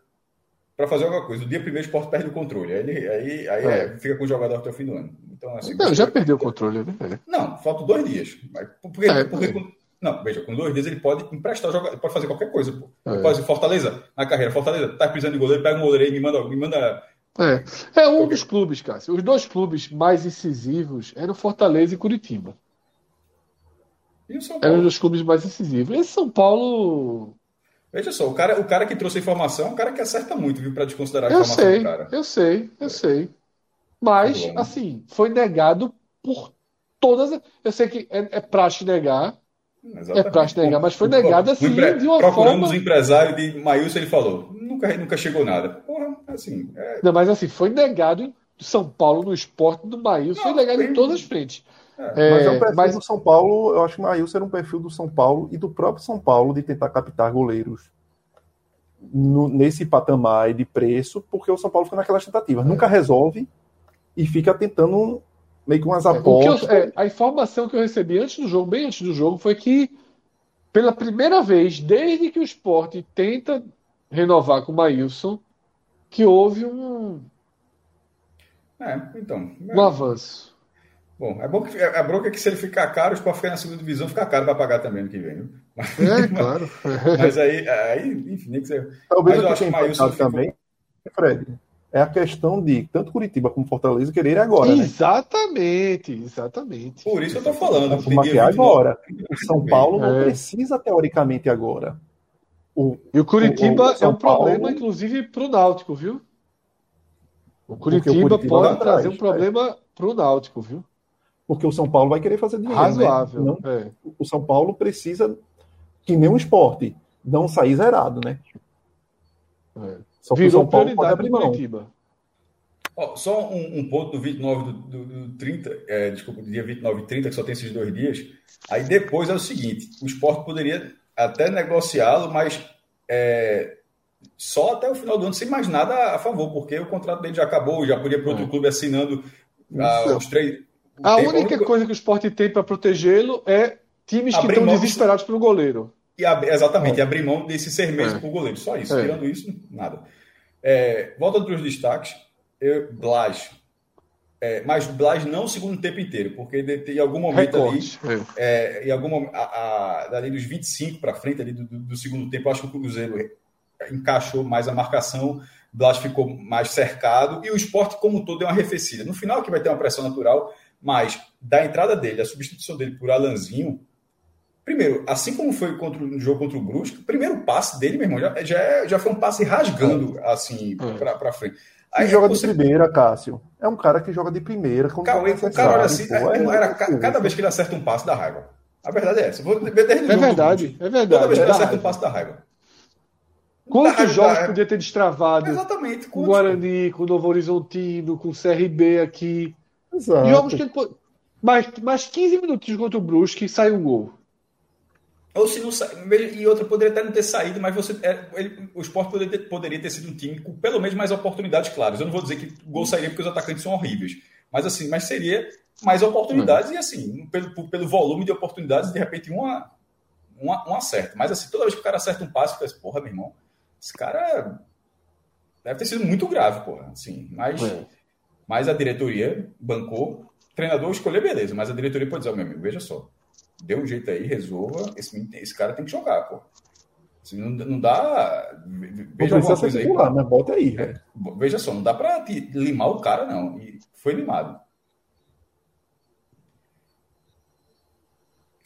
para fazer alguma coisa. O dia primeiro o esporte perde o controle. Aí, ele, aí, aí é. É, fica com o jogador até o fim do ano. Então, assim, não, já perdeu o controle, né? Não, faltam dois dias. Porque, é, porque é. Com, não, veja, com dois dias ele pode emprestar jogador, pode fazer qualquer coisa. Pô. É. Pode fazer Fortaleza na carreira. Fortaleza tá precisando de goleiro, pega um goleiro aí, me manda. Me manda é, é um dos clubes, Cássio. Os dois clubes mais incisivos eram Fortaleza e Curitiba. E o São Paulo? Eram um dos clubes mais incisivos. Esse São Paulo Veja só, o cara, o cara que trouxe a informação é um cara que acerta muito, viu, para desconsiderar a eu informação sei, do cara. Eu sei, eu é. sei. Mas, tá assim, foi negado por todas. Eu sei que é, é praxe negar. Exatamente. É praxe negar, mas foi negado assim empre... de uma Procurando forma. os empresários de Maílson, ele falou: nunca, nunca chegou nada. Porra, assim. É... Não, mas assim, foi negado em São Paulo, no esporte do Maílson, foi negado em todas as frentes. É, mas é um perfil mas... do São Paulo, eu acho que o Maílson era um perfil do São Paulo e do próprio São Paulo de tentar captar goleiros no, nesse patamar de preço, porque o São Paulo fica naquelas tentativas. É. Nunca resolve e fica tentando meio que umas apostas. Eu, é, a informação que eu recebi antes do jogo, bem antes do jogo, foi que pela primeira vez, desde que o esporte tenta renovar com o Maílson, que houve um. É, então. Um avanço. Bom, é bom que a é bronca é que se ele ficar caro, o ficar na segunda divisão, fica caro para pagar também no que vem. Mas, é, claro. Mas aí, aí enfim, nem que você. Talvez mas eu acho que o Maílson também, Fred, é a questão de tanto Curitiba como Fortaleza querer agora, né? Exatamente, exatamente. Por isso eu tô falando. Porque agora. O São Paulo não é. precisa teoricamente agora. O, e o Curitiba o, o é um Paulo... problema, inclusive, para o Náutico, viu? O Curitiba, o Curitiba pode trazer um problema é. para o Náutico, viu? porque o São Paulo vai querer fazer dinheiro. Né? Razoável. Né? Não, é. O São Paulo precisa, que nem um esporte, não sair zerado, né? É. Só que o São Paulo pode abrir mão. Oh, só um, um, ponto do 29 do, do, do 30, é, desculpa, do dia 29 e 30, que só tem esses dois dias. Aí depois é o seguinte: o esporte poderia até negociá-lo, mas é, só até o final do ano, sem mais nada a favor, porque o contrato dele já acabou, já podia para outro é. clube assinando ah, os três a única coisa que o esporte tem para protegê-lo é times que estão desesperados pelo goleiro. E exatamente, é. abrir mão desse ser mesmo é. para o goleiro. Só isso. É. Tirando isso, nada. É, voltando para os destaques, eu, Blas. É, mas Blas não o segundo tempo inteiro, porque em algum momento Recorte, ali, é. é. em algum momento, a, a, dali dos 25 para frente ali do, do, do, segundo tempo, acho que o Cruzeiro encaixou mais a marcação, Blas ficou mais cercado e o esporte como um todo deu uma arrefecida. No final que vai ter uma pressão natural, mas da entrada dele, a substituição dele por Alanzinho, primeiro, assim como foi contra, no jogo contra o Brusque, o primeiro passe dele, meu irmão, já, já, é, já foi um passe rasgando assim é. para frente. Aí joga você... de primeira, Cássio. É um cara que joga de primeira. Cauê, o cara olha assim, pô, é, é era, cada vez que ele acerta um passe, dá raiva. A verdade é essa. Vou é verdade, é verdade. Toda vez que ele acerta um passe, dá raiva. Quantos jogos podia ter destravado? Exatamente. Com o Guarani, com o Novo Horizontino, com o CRB aqui. Exato. Jogos que ele mais, mais 15 minutos contra o Brusque e sai um gol. Ou se não e outra poderia até não ter saído, mas você, é, ele, o Sport poderia ter, poderia ter sido um time com pelo menos mais oportunidades claras. Eu não vou dizer que o gol sairia porque os atacantes são horríveis, mas assim, mas seria mais oportunidades hum. e assim, pelo, pelo volume de oportunidades, de repente uma, uma, um acerto. Mas assim, toda vez que o cara acerta um passe, fica assim, porra, meu irmão, esse cara deve ter sido muito grave, porra. Assim, mas é. Mas a diretoria bancou. Treinador escolher, beleza, mas a diretoria pode dizer, meu amigo, veja só, dê um jeito aí, resolva, esse, esse cara tem que jogar, pô. Assim, não, não dá. Veja alguma coisa aí. Lá, mas bota aí. É, veja só, não dá para limar o cara, não. E foi limado.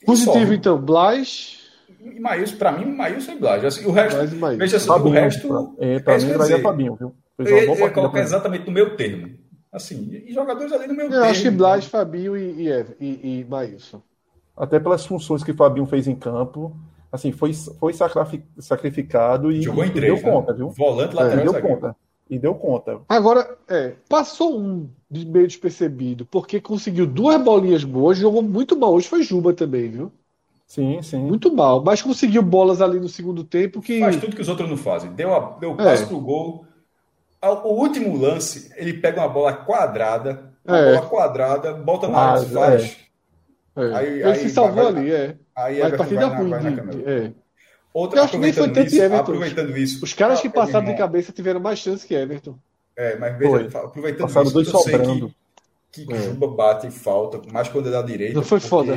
Positivo, então, Blas. E Maílson, para mim, Maílson e Blas. Assim, o resto. Veja só, Fabinho, o resto. É, para mim, vai Fabinho, viu? Eu ia colocar exatamente no meu termo. Assim, e jogadores ali no meu Eu acho que Blas, Fabinho e, e, e, e Maílson. Até pelas funções que Fabinho fez em campo. Assim, foi, foi sacrificado e, Jogou em três, deu né? conta, viu? Volante, lateral é, deu conta. E deu conta. Agora, é, passou um de meio despercebido, porque conseguiu duas bolinhas boas, jogou muito mal. Hoje foi Juba também, viu? Sim, sim. Muito mal, mas conseguiu bolas ali no segundo tempo que. Faz tudo que os outros não fazem. Deu, a, deu passo é. pro gol, o último lance, ele pega uma bola quadrada, uma é. bola quadrada, bota na área, ah, faz. É. é. Aí, ele aí se salvou vai, ali, é. Aí Mas a partida vai, ruim. Vai na, vai na é. Outra, eu acho que nem foi tanto isso, Everton. Aproveitando isso. Os caras que passaram de cabeça tiveram mais chance que Everton. É, mas veja, foi. aproveitando Passaram isso, dois sobrando. que, que é. Juba bate falta, mais quando é da direita. Não foi foda.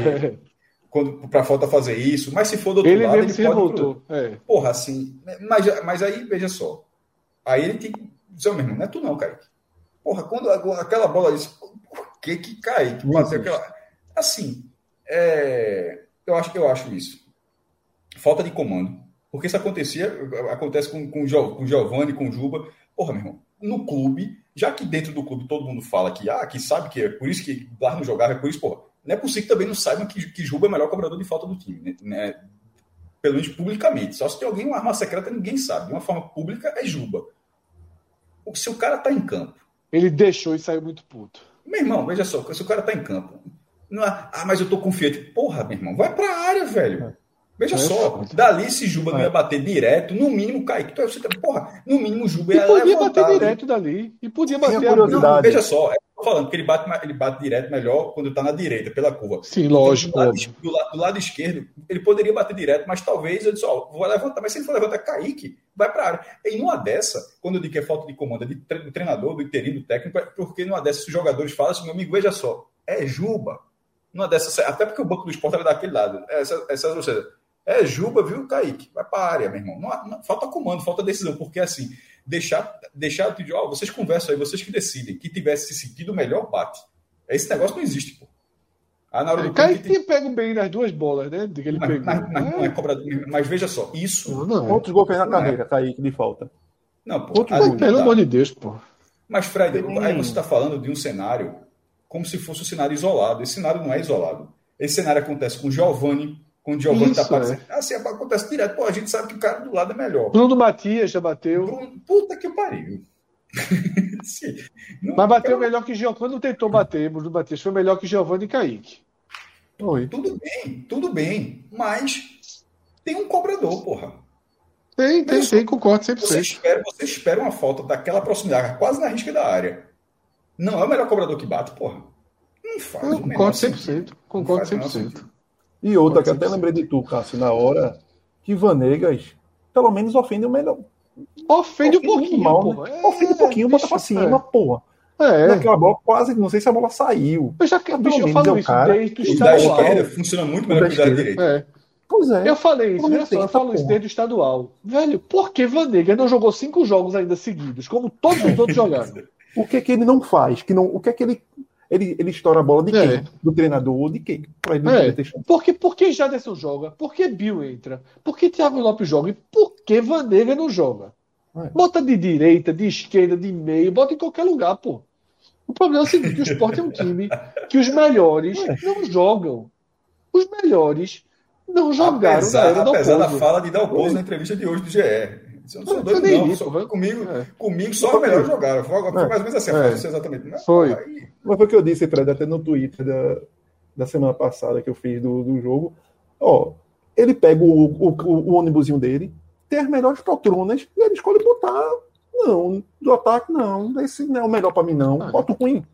Quando, pra falta fazer isso, mas se for do outro ele lado, ele se revoltou. É. Porra, assim. Mas, mas aí, veja só. Aí ele tem que dizer, meu irmão, não é tu não, Kaique. Porra, quando aquela bola disse, por que que Kaique bateu aquela. Assim, é, eu, acho, eu acho isso. Falta de comando. Porque isso acontecia, acontece com, com, com o Giovanni, com o Juba. Porra, meu irmão, no clube, já que dentro do clube todo mundo fala que, ah, que sabe que é por isso que lá não jogava, é por isso, porra. Não é possível que também não saibam que, que Juba é o melhor cobrador de falta do time, né? Pelo menos publicamente. Só se tem alguém uma arma secreta, ninguém sabe. De uma forma pública, é Juba. Se o cara tá em campo. Ele deixou e saiu muito puto. Meu irmão, veja só, se o cara tá em campo. Não é, ah, mas eu tô confiante. Porra, meu irmão, vai pra área, velho. É. Veja é só, dali se Juba não ia bater direto, no mínimo, Kaique, tu, você, porra, no mínimo Juba ia e podia bater direto dali, e podia bater a não, Veja só, tô falando que ele bate, ele bate direto melhor quando está na direita, pela curva. Sim, lógico. do, lado, do, lado, do, lado, esquerdo, ele poderia bater direto, mas talvez eu disse, ó, vou levantar, mas se ele for levantar Kaique, vai para a área. E numa dessa, quando eu digo que é falta de comando de, do treinador, do interino, do técnico, é porque numa dessas os jogadores falam assim, meu amigo, veja só, é Juba. Numa dessas, até porque o banco do esporte era daquele lado. Essa, essa, ou seja, é Juba, viu, Kaique? Vai para a área, meu irmão. Não, não, falta comando, falta decisão, porque assim, deixar, deixar de, ó, vocês conversam aí, vocês que decidem, que tivesse se sentido melhor, bate. Esse negócio não existe, pô. Ah, na hora do Kaique tinha pego bem nas duas bolas, né? De que ele mas, pegou. Mas, mas, é. cobrador, mas, veja só, isso. Não. Quantos gols fez na carreira, é. Kaique, de falta? Não, pô. Outro gol, pelo amor de Deus, pô. Mas, Fred, hum. aí você está falando de um cenário como se fosse um cenário isolado. Esse cenário não é isolado. Esse cenário acontece com Giovanni, com o Giovanni tá aparecendo. É. Assim, acontece direto. Pô, a gente sabe que o cara do lado é melhor. Bruno Matias já bateu. Bruno, puta que pariu. <laughs> não, Mas bateu melhor que Giovanni. Quando tentou bater, Bruno Matias foi melhor que Giovanni e Kaique. Oi. Tudo bem, tudo bem. Mas tem um cobrador, porra. Tem, tem, tem, concordo 100%. Você espera, você espera uma falta daquela proximidade, quase na risca da área. Não é o melhor cobrador que bate, porra. Não faz. Eu concordo 100%. Concordo 100%. E outra, que até lembrei de tu, Cássio, na hora, que Vanegas pelo menos ofende o melhor. Ofende, ofende um pouquinho, mal, né? é, Ofende um pouquinho, bota pra cima, é. porra. É. Naquela bola, quase, não sei se a bola saiu. Eu já bicho, eu falo é isso cara, desde o estadual. Da esquerda funciona muito melhor que da direita. É. Pois é. Eu falei isso, olha só, eu falo isso desde o estadual. Velho, por que Vanegas não jogou cinco jogos ainda seguidos, como todos os outros jogaram? O que é que ele não faz? Que não, o que é que ele ele, ele estoura a bola de quem? É. Do treinador ou de quem? É. Por, que, por que Jaderson joga? Por que Bill entra? Por que Thiago Lopes joga? E por que Vanega não joga? É. Bota de direita, de esquerda, de meio, bota em qualquer lugar, pô. O problema é o seguinte: o Sport é um time que os melhores é. não jogam. Os melhores não jogaram apesar, da Apesar da fala de Dalpozo na entrevista de hoje do GE. Eu não sou doido, não. Isso, comigo, é. comigo só o melhor jogaram. Foi, foi é. mais ou menos assim, é. exatamente. Não, foi. Aí... Mas foi o que eu disse, Fred, até no Twitter da, da semana passada que eu fiz do, do jogo. Ó, ele pega o, o, o, o ônibusinho dele, tem as melhores poltronas e ele escolhe botar. Não, do ataque, não. Esse não é o melhor para mim, não. Ah. Bota o ruim.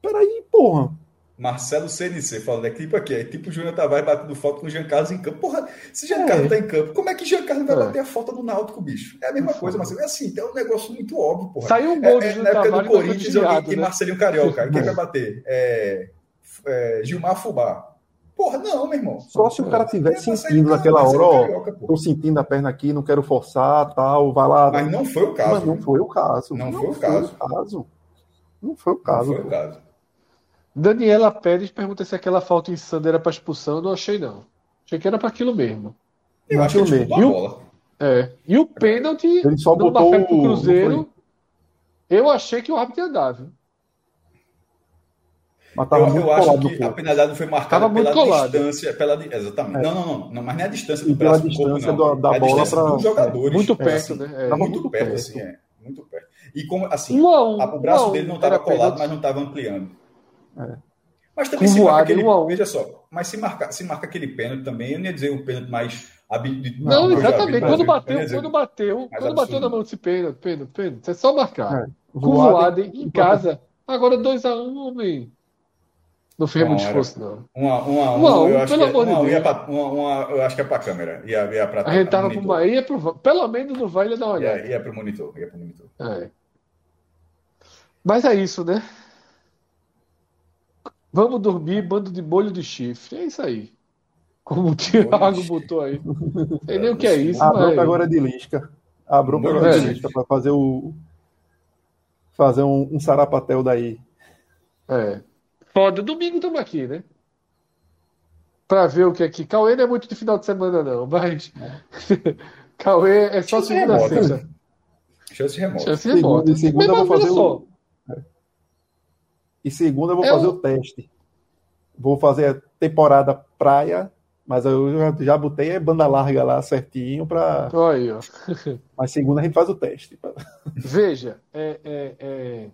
Peraí, porra. Marcelo CNC falando, é tipo aqui, é tipo o Júnior Tavares batendo falta com o Jean Carlos em campo. Porra, se Jean Carlos é. tá em campo, como é que Jean Carlos vai é. bater a falta no Náutico, bicho? É a mesma coisa, Marcelo. É assim, é um negócio muito óbvio, porra. Saiu um gol é, é, Na época do Corinthians e, né? Marcelinho Carioca. Quem vai bater? É, é, Gilmar Fubá. Porra, não, meu irmão. Só se o cara tiver sentindo naquela hora, ó, tô sentindo a perna aqui, não quero forçar, tal, vai lá. Mas não foi o caso. Mas não foi o caso. Não, não foi, o caso. Não foi o caso. Não foi o caso. Daniela Pérez pergunta se aquela falta em Sander era para expulsão. Não achei, não. Achei que era para aquilo mesmo. Eu acho que mesmo. E o, é, e o pênalti ele só botou o Cruzeiro, eu achei que o árbitro ia dar, viu? Mas tava eu, muito eu acho que a penalidade foi marcada pela colado. distância. Pela, exatamente. É. Não, não, não, não. Mas não é a distância do braço do corpo, não. Do, da é a bola para dos jogadores. Muito perto, é, assim, né? É. Muito, muito, perto, perto, assim, é. Muito perto. E como, assim, um, a, o braço um, dele não estava colado, mas não estava ampliando. É. Mas também se marca aquele, um veja só, mas se marca, se marca aquele pênalti também, eu não ia dizer um pênalti mais não, não, exatamente. Quando bateu, dizer, quando bateu, quando bateu na mão desse pênalti, pênalti, pênalti, é só marcar. É, Com voado em, em casa. Agora 2x1, um, homem. Não fez muito esforço, não. Uma, uma, uma, uma, eu acho pelo que, amor de Deus. Pra, uma, uma, eu acho que é para a câmera. Ia, ia pra, a gente tava pro Bahia, pro, pelo menos no dar uma olhada. Ia, ia para o monitor. Ia pro monitor. É. Mas é isso, né? Vamos dormir, bando de bolho de chifre. É isso aí. Como o Thiago botou aí. <laughs> Sei nem o que é isso. A bronca agora é de Lisca. A bronca agora é de Lisca para fazer o. Fazer um, um sarapatel daí. É. Foda. Domingo estamos aqui, né? Para ver o que é que. Cauê não é muito de final de semana, não, mas. É. <laughs> Cauê é só segunda a sexta. Chance remota. Chance remota. Segunda, segunda eu vou fazer o... E segunda eu vou é fazer o... o teste. Vou fazer a temporada praia mas eu já, já botei a banda larga lá certinho para. Aí, ó. <laughs> Mas segunda a gente faz o teste. Veja, é, é, é...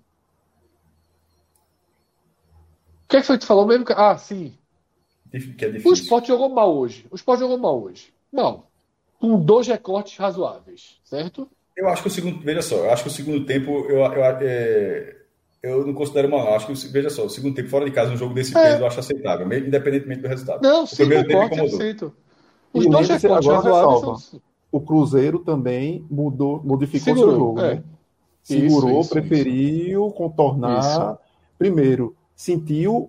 o que, é que foi que tu falou mesmo? Ah, sim. Que é o esporte jogou mal hoje. O esporte jogou mal hoje. Mal. Com dois recortes razoáveis, certo? Eu acho que o segundo. Veja só, eu acho que o segundo tempo. Eu, eu, é, eu não considero mal, não. Acho que, veja só, o segundo tempo fora de casa, um jogo desse é. peso, eu acho aceitável, independentemente do resultado. Não, o sim, primeiro tempo incomodou. Aceito. Os e dois recortes agora são... O Cruzeiro também mudou, modificou Segurou, seu jogo, é. né? Segurou, isso, preferiu isso. contornar. Isso. Primeiro, sentiu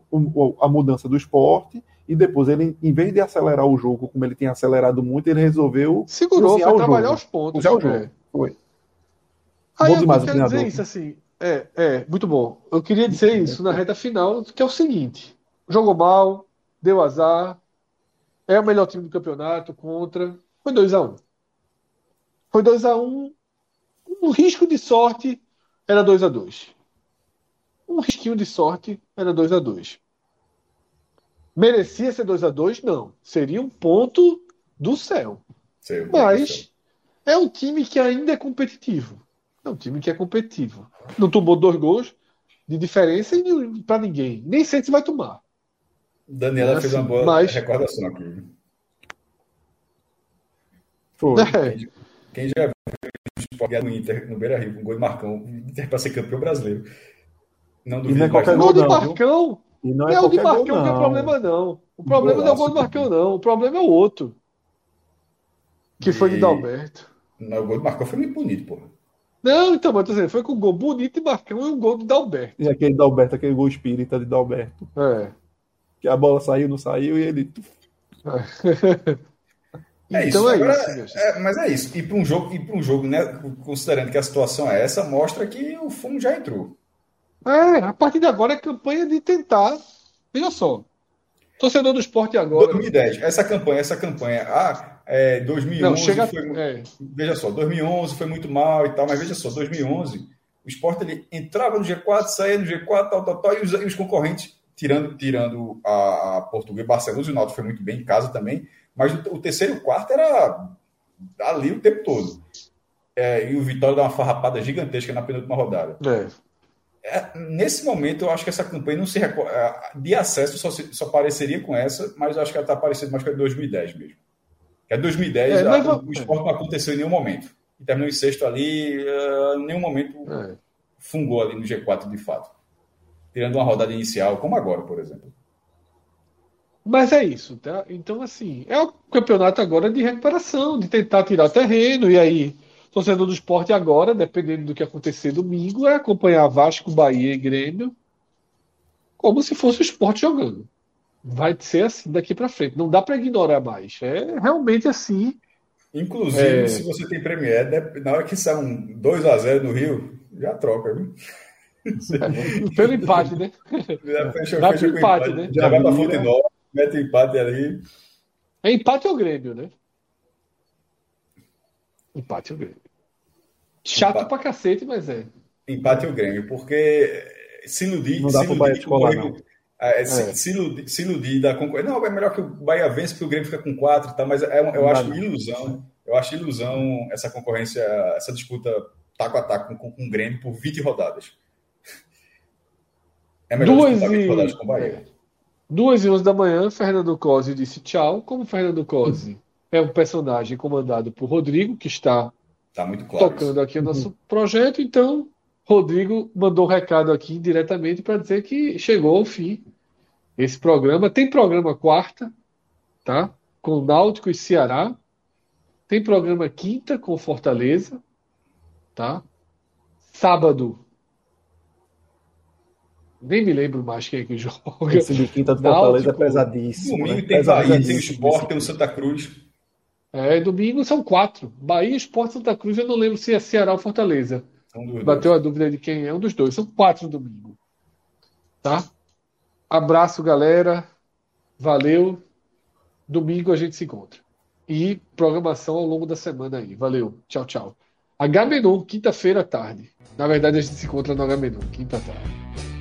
a mudança do esporte e depois ele, em vez de acelerar o jogo, como ele tinha acelerado muito, ele resolveu segurou, foi trabalhar jogo. os pontos. o jogo. É. Foi. Aí Bom demais eu quero dizer isso assim, é, é, muito bom. Eu queria dizer isso na reta final, que é o seguinte: jogou mal, deu azar, é o melhor time do campeonato contra. Foi 2x1. Um. Foi 2x1. Um, um risco de sorte era 2x2. Um risquinho de sorte era 2x2. Merecia ser 2x2? Não. Seria um ponto do céu. Mas é um time que ainda é competitivo. É um time que é competitivo. Não tomou dois gols de diferença e para ninguém. Nem sei se vai tomar. Daniela é fez uma boa mas... recordação aqui. Foi. É. Quem já viu o Inter no Beira Rio com gol de Marcão, Inter para ser campeão brasileiro. Não duvido. Não é qualquer gol, de Marcão. E não é, é o de Marcão gol, que é o problema, não. O problema não é o gol de Marcão, não. O problema é o outro. Que foi de Dalberto. Não, o gol de Marcão foi muito bonito, porra. Não, então, mas dizendo, foi com um gol bonito e Marcão e um gol de Dalberto. E aquele Dalberto, aquele gol espírita de Dalberto. É. Que a bola saiu, não saiu e ele. <laughs> É. então é Agora, isso. É, mas é isso. E para um jogo, e para um jogo, né? Considerando que a situação é essa, mostra que o fumo já entrou. É, a partir de agora é campanha de tentar. Veja só. Torcedor do esporte agora. 2010, essa campanha, essa campanha. Ah, é, 2011 Não, chega, foi, é. veja só, 2011 foi muito mal e tal, mas veja só, 2011 o esporte ele entrava no G4, saía no G4, tal, tal, tal, e os, e os concorrentes, tirando, tirando a, a Português, Barcelos e o Náutico foi muito bem em casa também, mas o, o terceiro e o quarto era ali o tempo todo. É, e o Vitória dá uma farrapada gigantesca na penúltima rodada. É. É, nesse momento, eu acho que essa campanha não se recorda. É, de acesso só, só pareceria com essa, mas eu acho que ela está parecendo mais com a de 2010 mesmo. Que é 2010, é, mas... a, o esporte não aconteceu em nenhum momento. E terminou em sexto ali, uh, em nenhum momento é. fungou ali no G4 de fato. Tirando uma rodada inicial, como agora, por exemplo. Mas é isso, tá? Então, assim, é o campeonato agora de recuperação, de tentar tirar terreno, e aí, torcedor do esporte agora, dependendo do que acontecer domingo, é acompanhar Vasco, Bahia e Grêmio, como se fosse o esporte jogando vai ser assim daqui para frente. Não dá para ignorar mais. É realmente assim. Inclusive, é... se você tem Premier, na hora que sai um 2 a 0 no Rio, já troca, viu? É, pelo empate, né? Já fecha, fecha empate, empate, né? Já, vai para fonte nova, mete empate ali. É empate ou Grêmio, né? Empate ou Grêmio. Chato empate. pra cacete, mas é. Empate ou Grêmio, porque se iludir. Não dá para o Bahia É, é. Se, se, iludir, se iludir da concorrência. Não, é melhor que o Bahia vence porque o Grêmio fica com quatro, tá? mas é, eu acho ilusão. Eu acho ilusão essa concorrência, essa disputa taco a taco com, com o Grêmio por 20 rodadas. É melhor Duas e... rodadas com o Bahia. É. Duas e onze da manhã, Fernando Cosi disse tchau. Como Fernando Cosi é um personagem comandado por Rodrigo, que está tá claro tocando isso. aqui o nosso uhum. projeto, então Rodrigo mandou um recado aqui diretamente para dizer que chegou ao fim esse programa. Tem programa quarta, tá? Com Náutico e Ceará. Tem programa quinta com Fortaleza, tá? Sábado. Nem me lembro mais quem é que <laughs> joga. Esse de quinta do Fortaleza é pesadíssimo. Domingo né? tem Bahia, tem o Sport, tem o Santa Cruz. É, domingo são quatro. Bahia, Sport, Santa Cruz. Eu não lembro se é Ceará ou Fortaleza. Bateu a dúvida de quem é um dos dois. São quatro no domingo. Tá? Abraço, galera. Valeu. Domingo a gente se encontra. E programação ao longo da semana aí. Valeu. Tchau, tchau. H-Menon, quinta-feira à tarde. Na verdade, a gente se encontra no H-Menon, quinta tarde.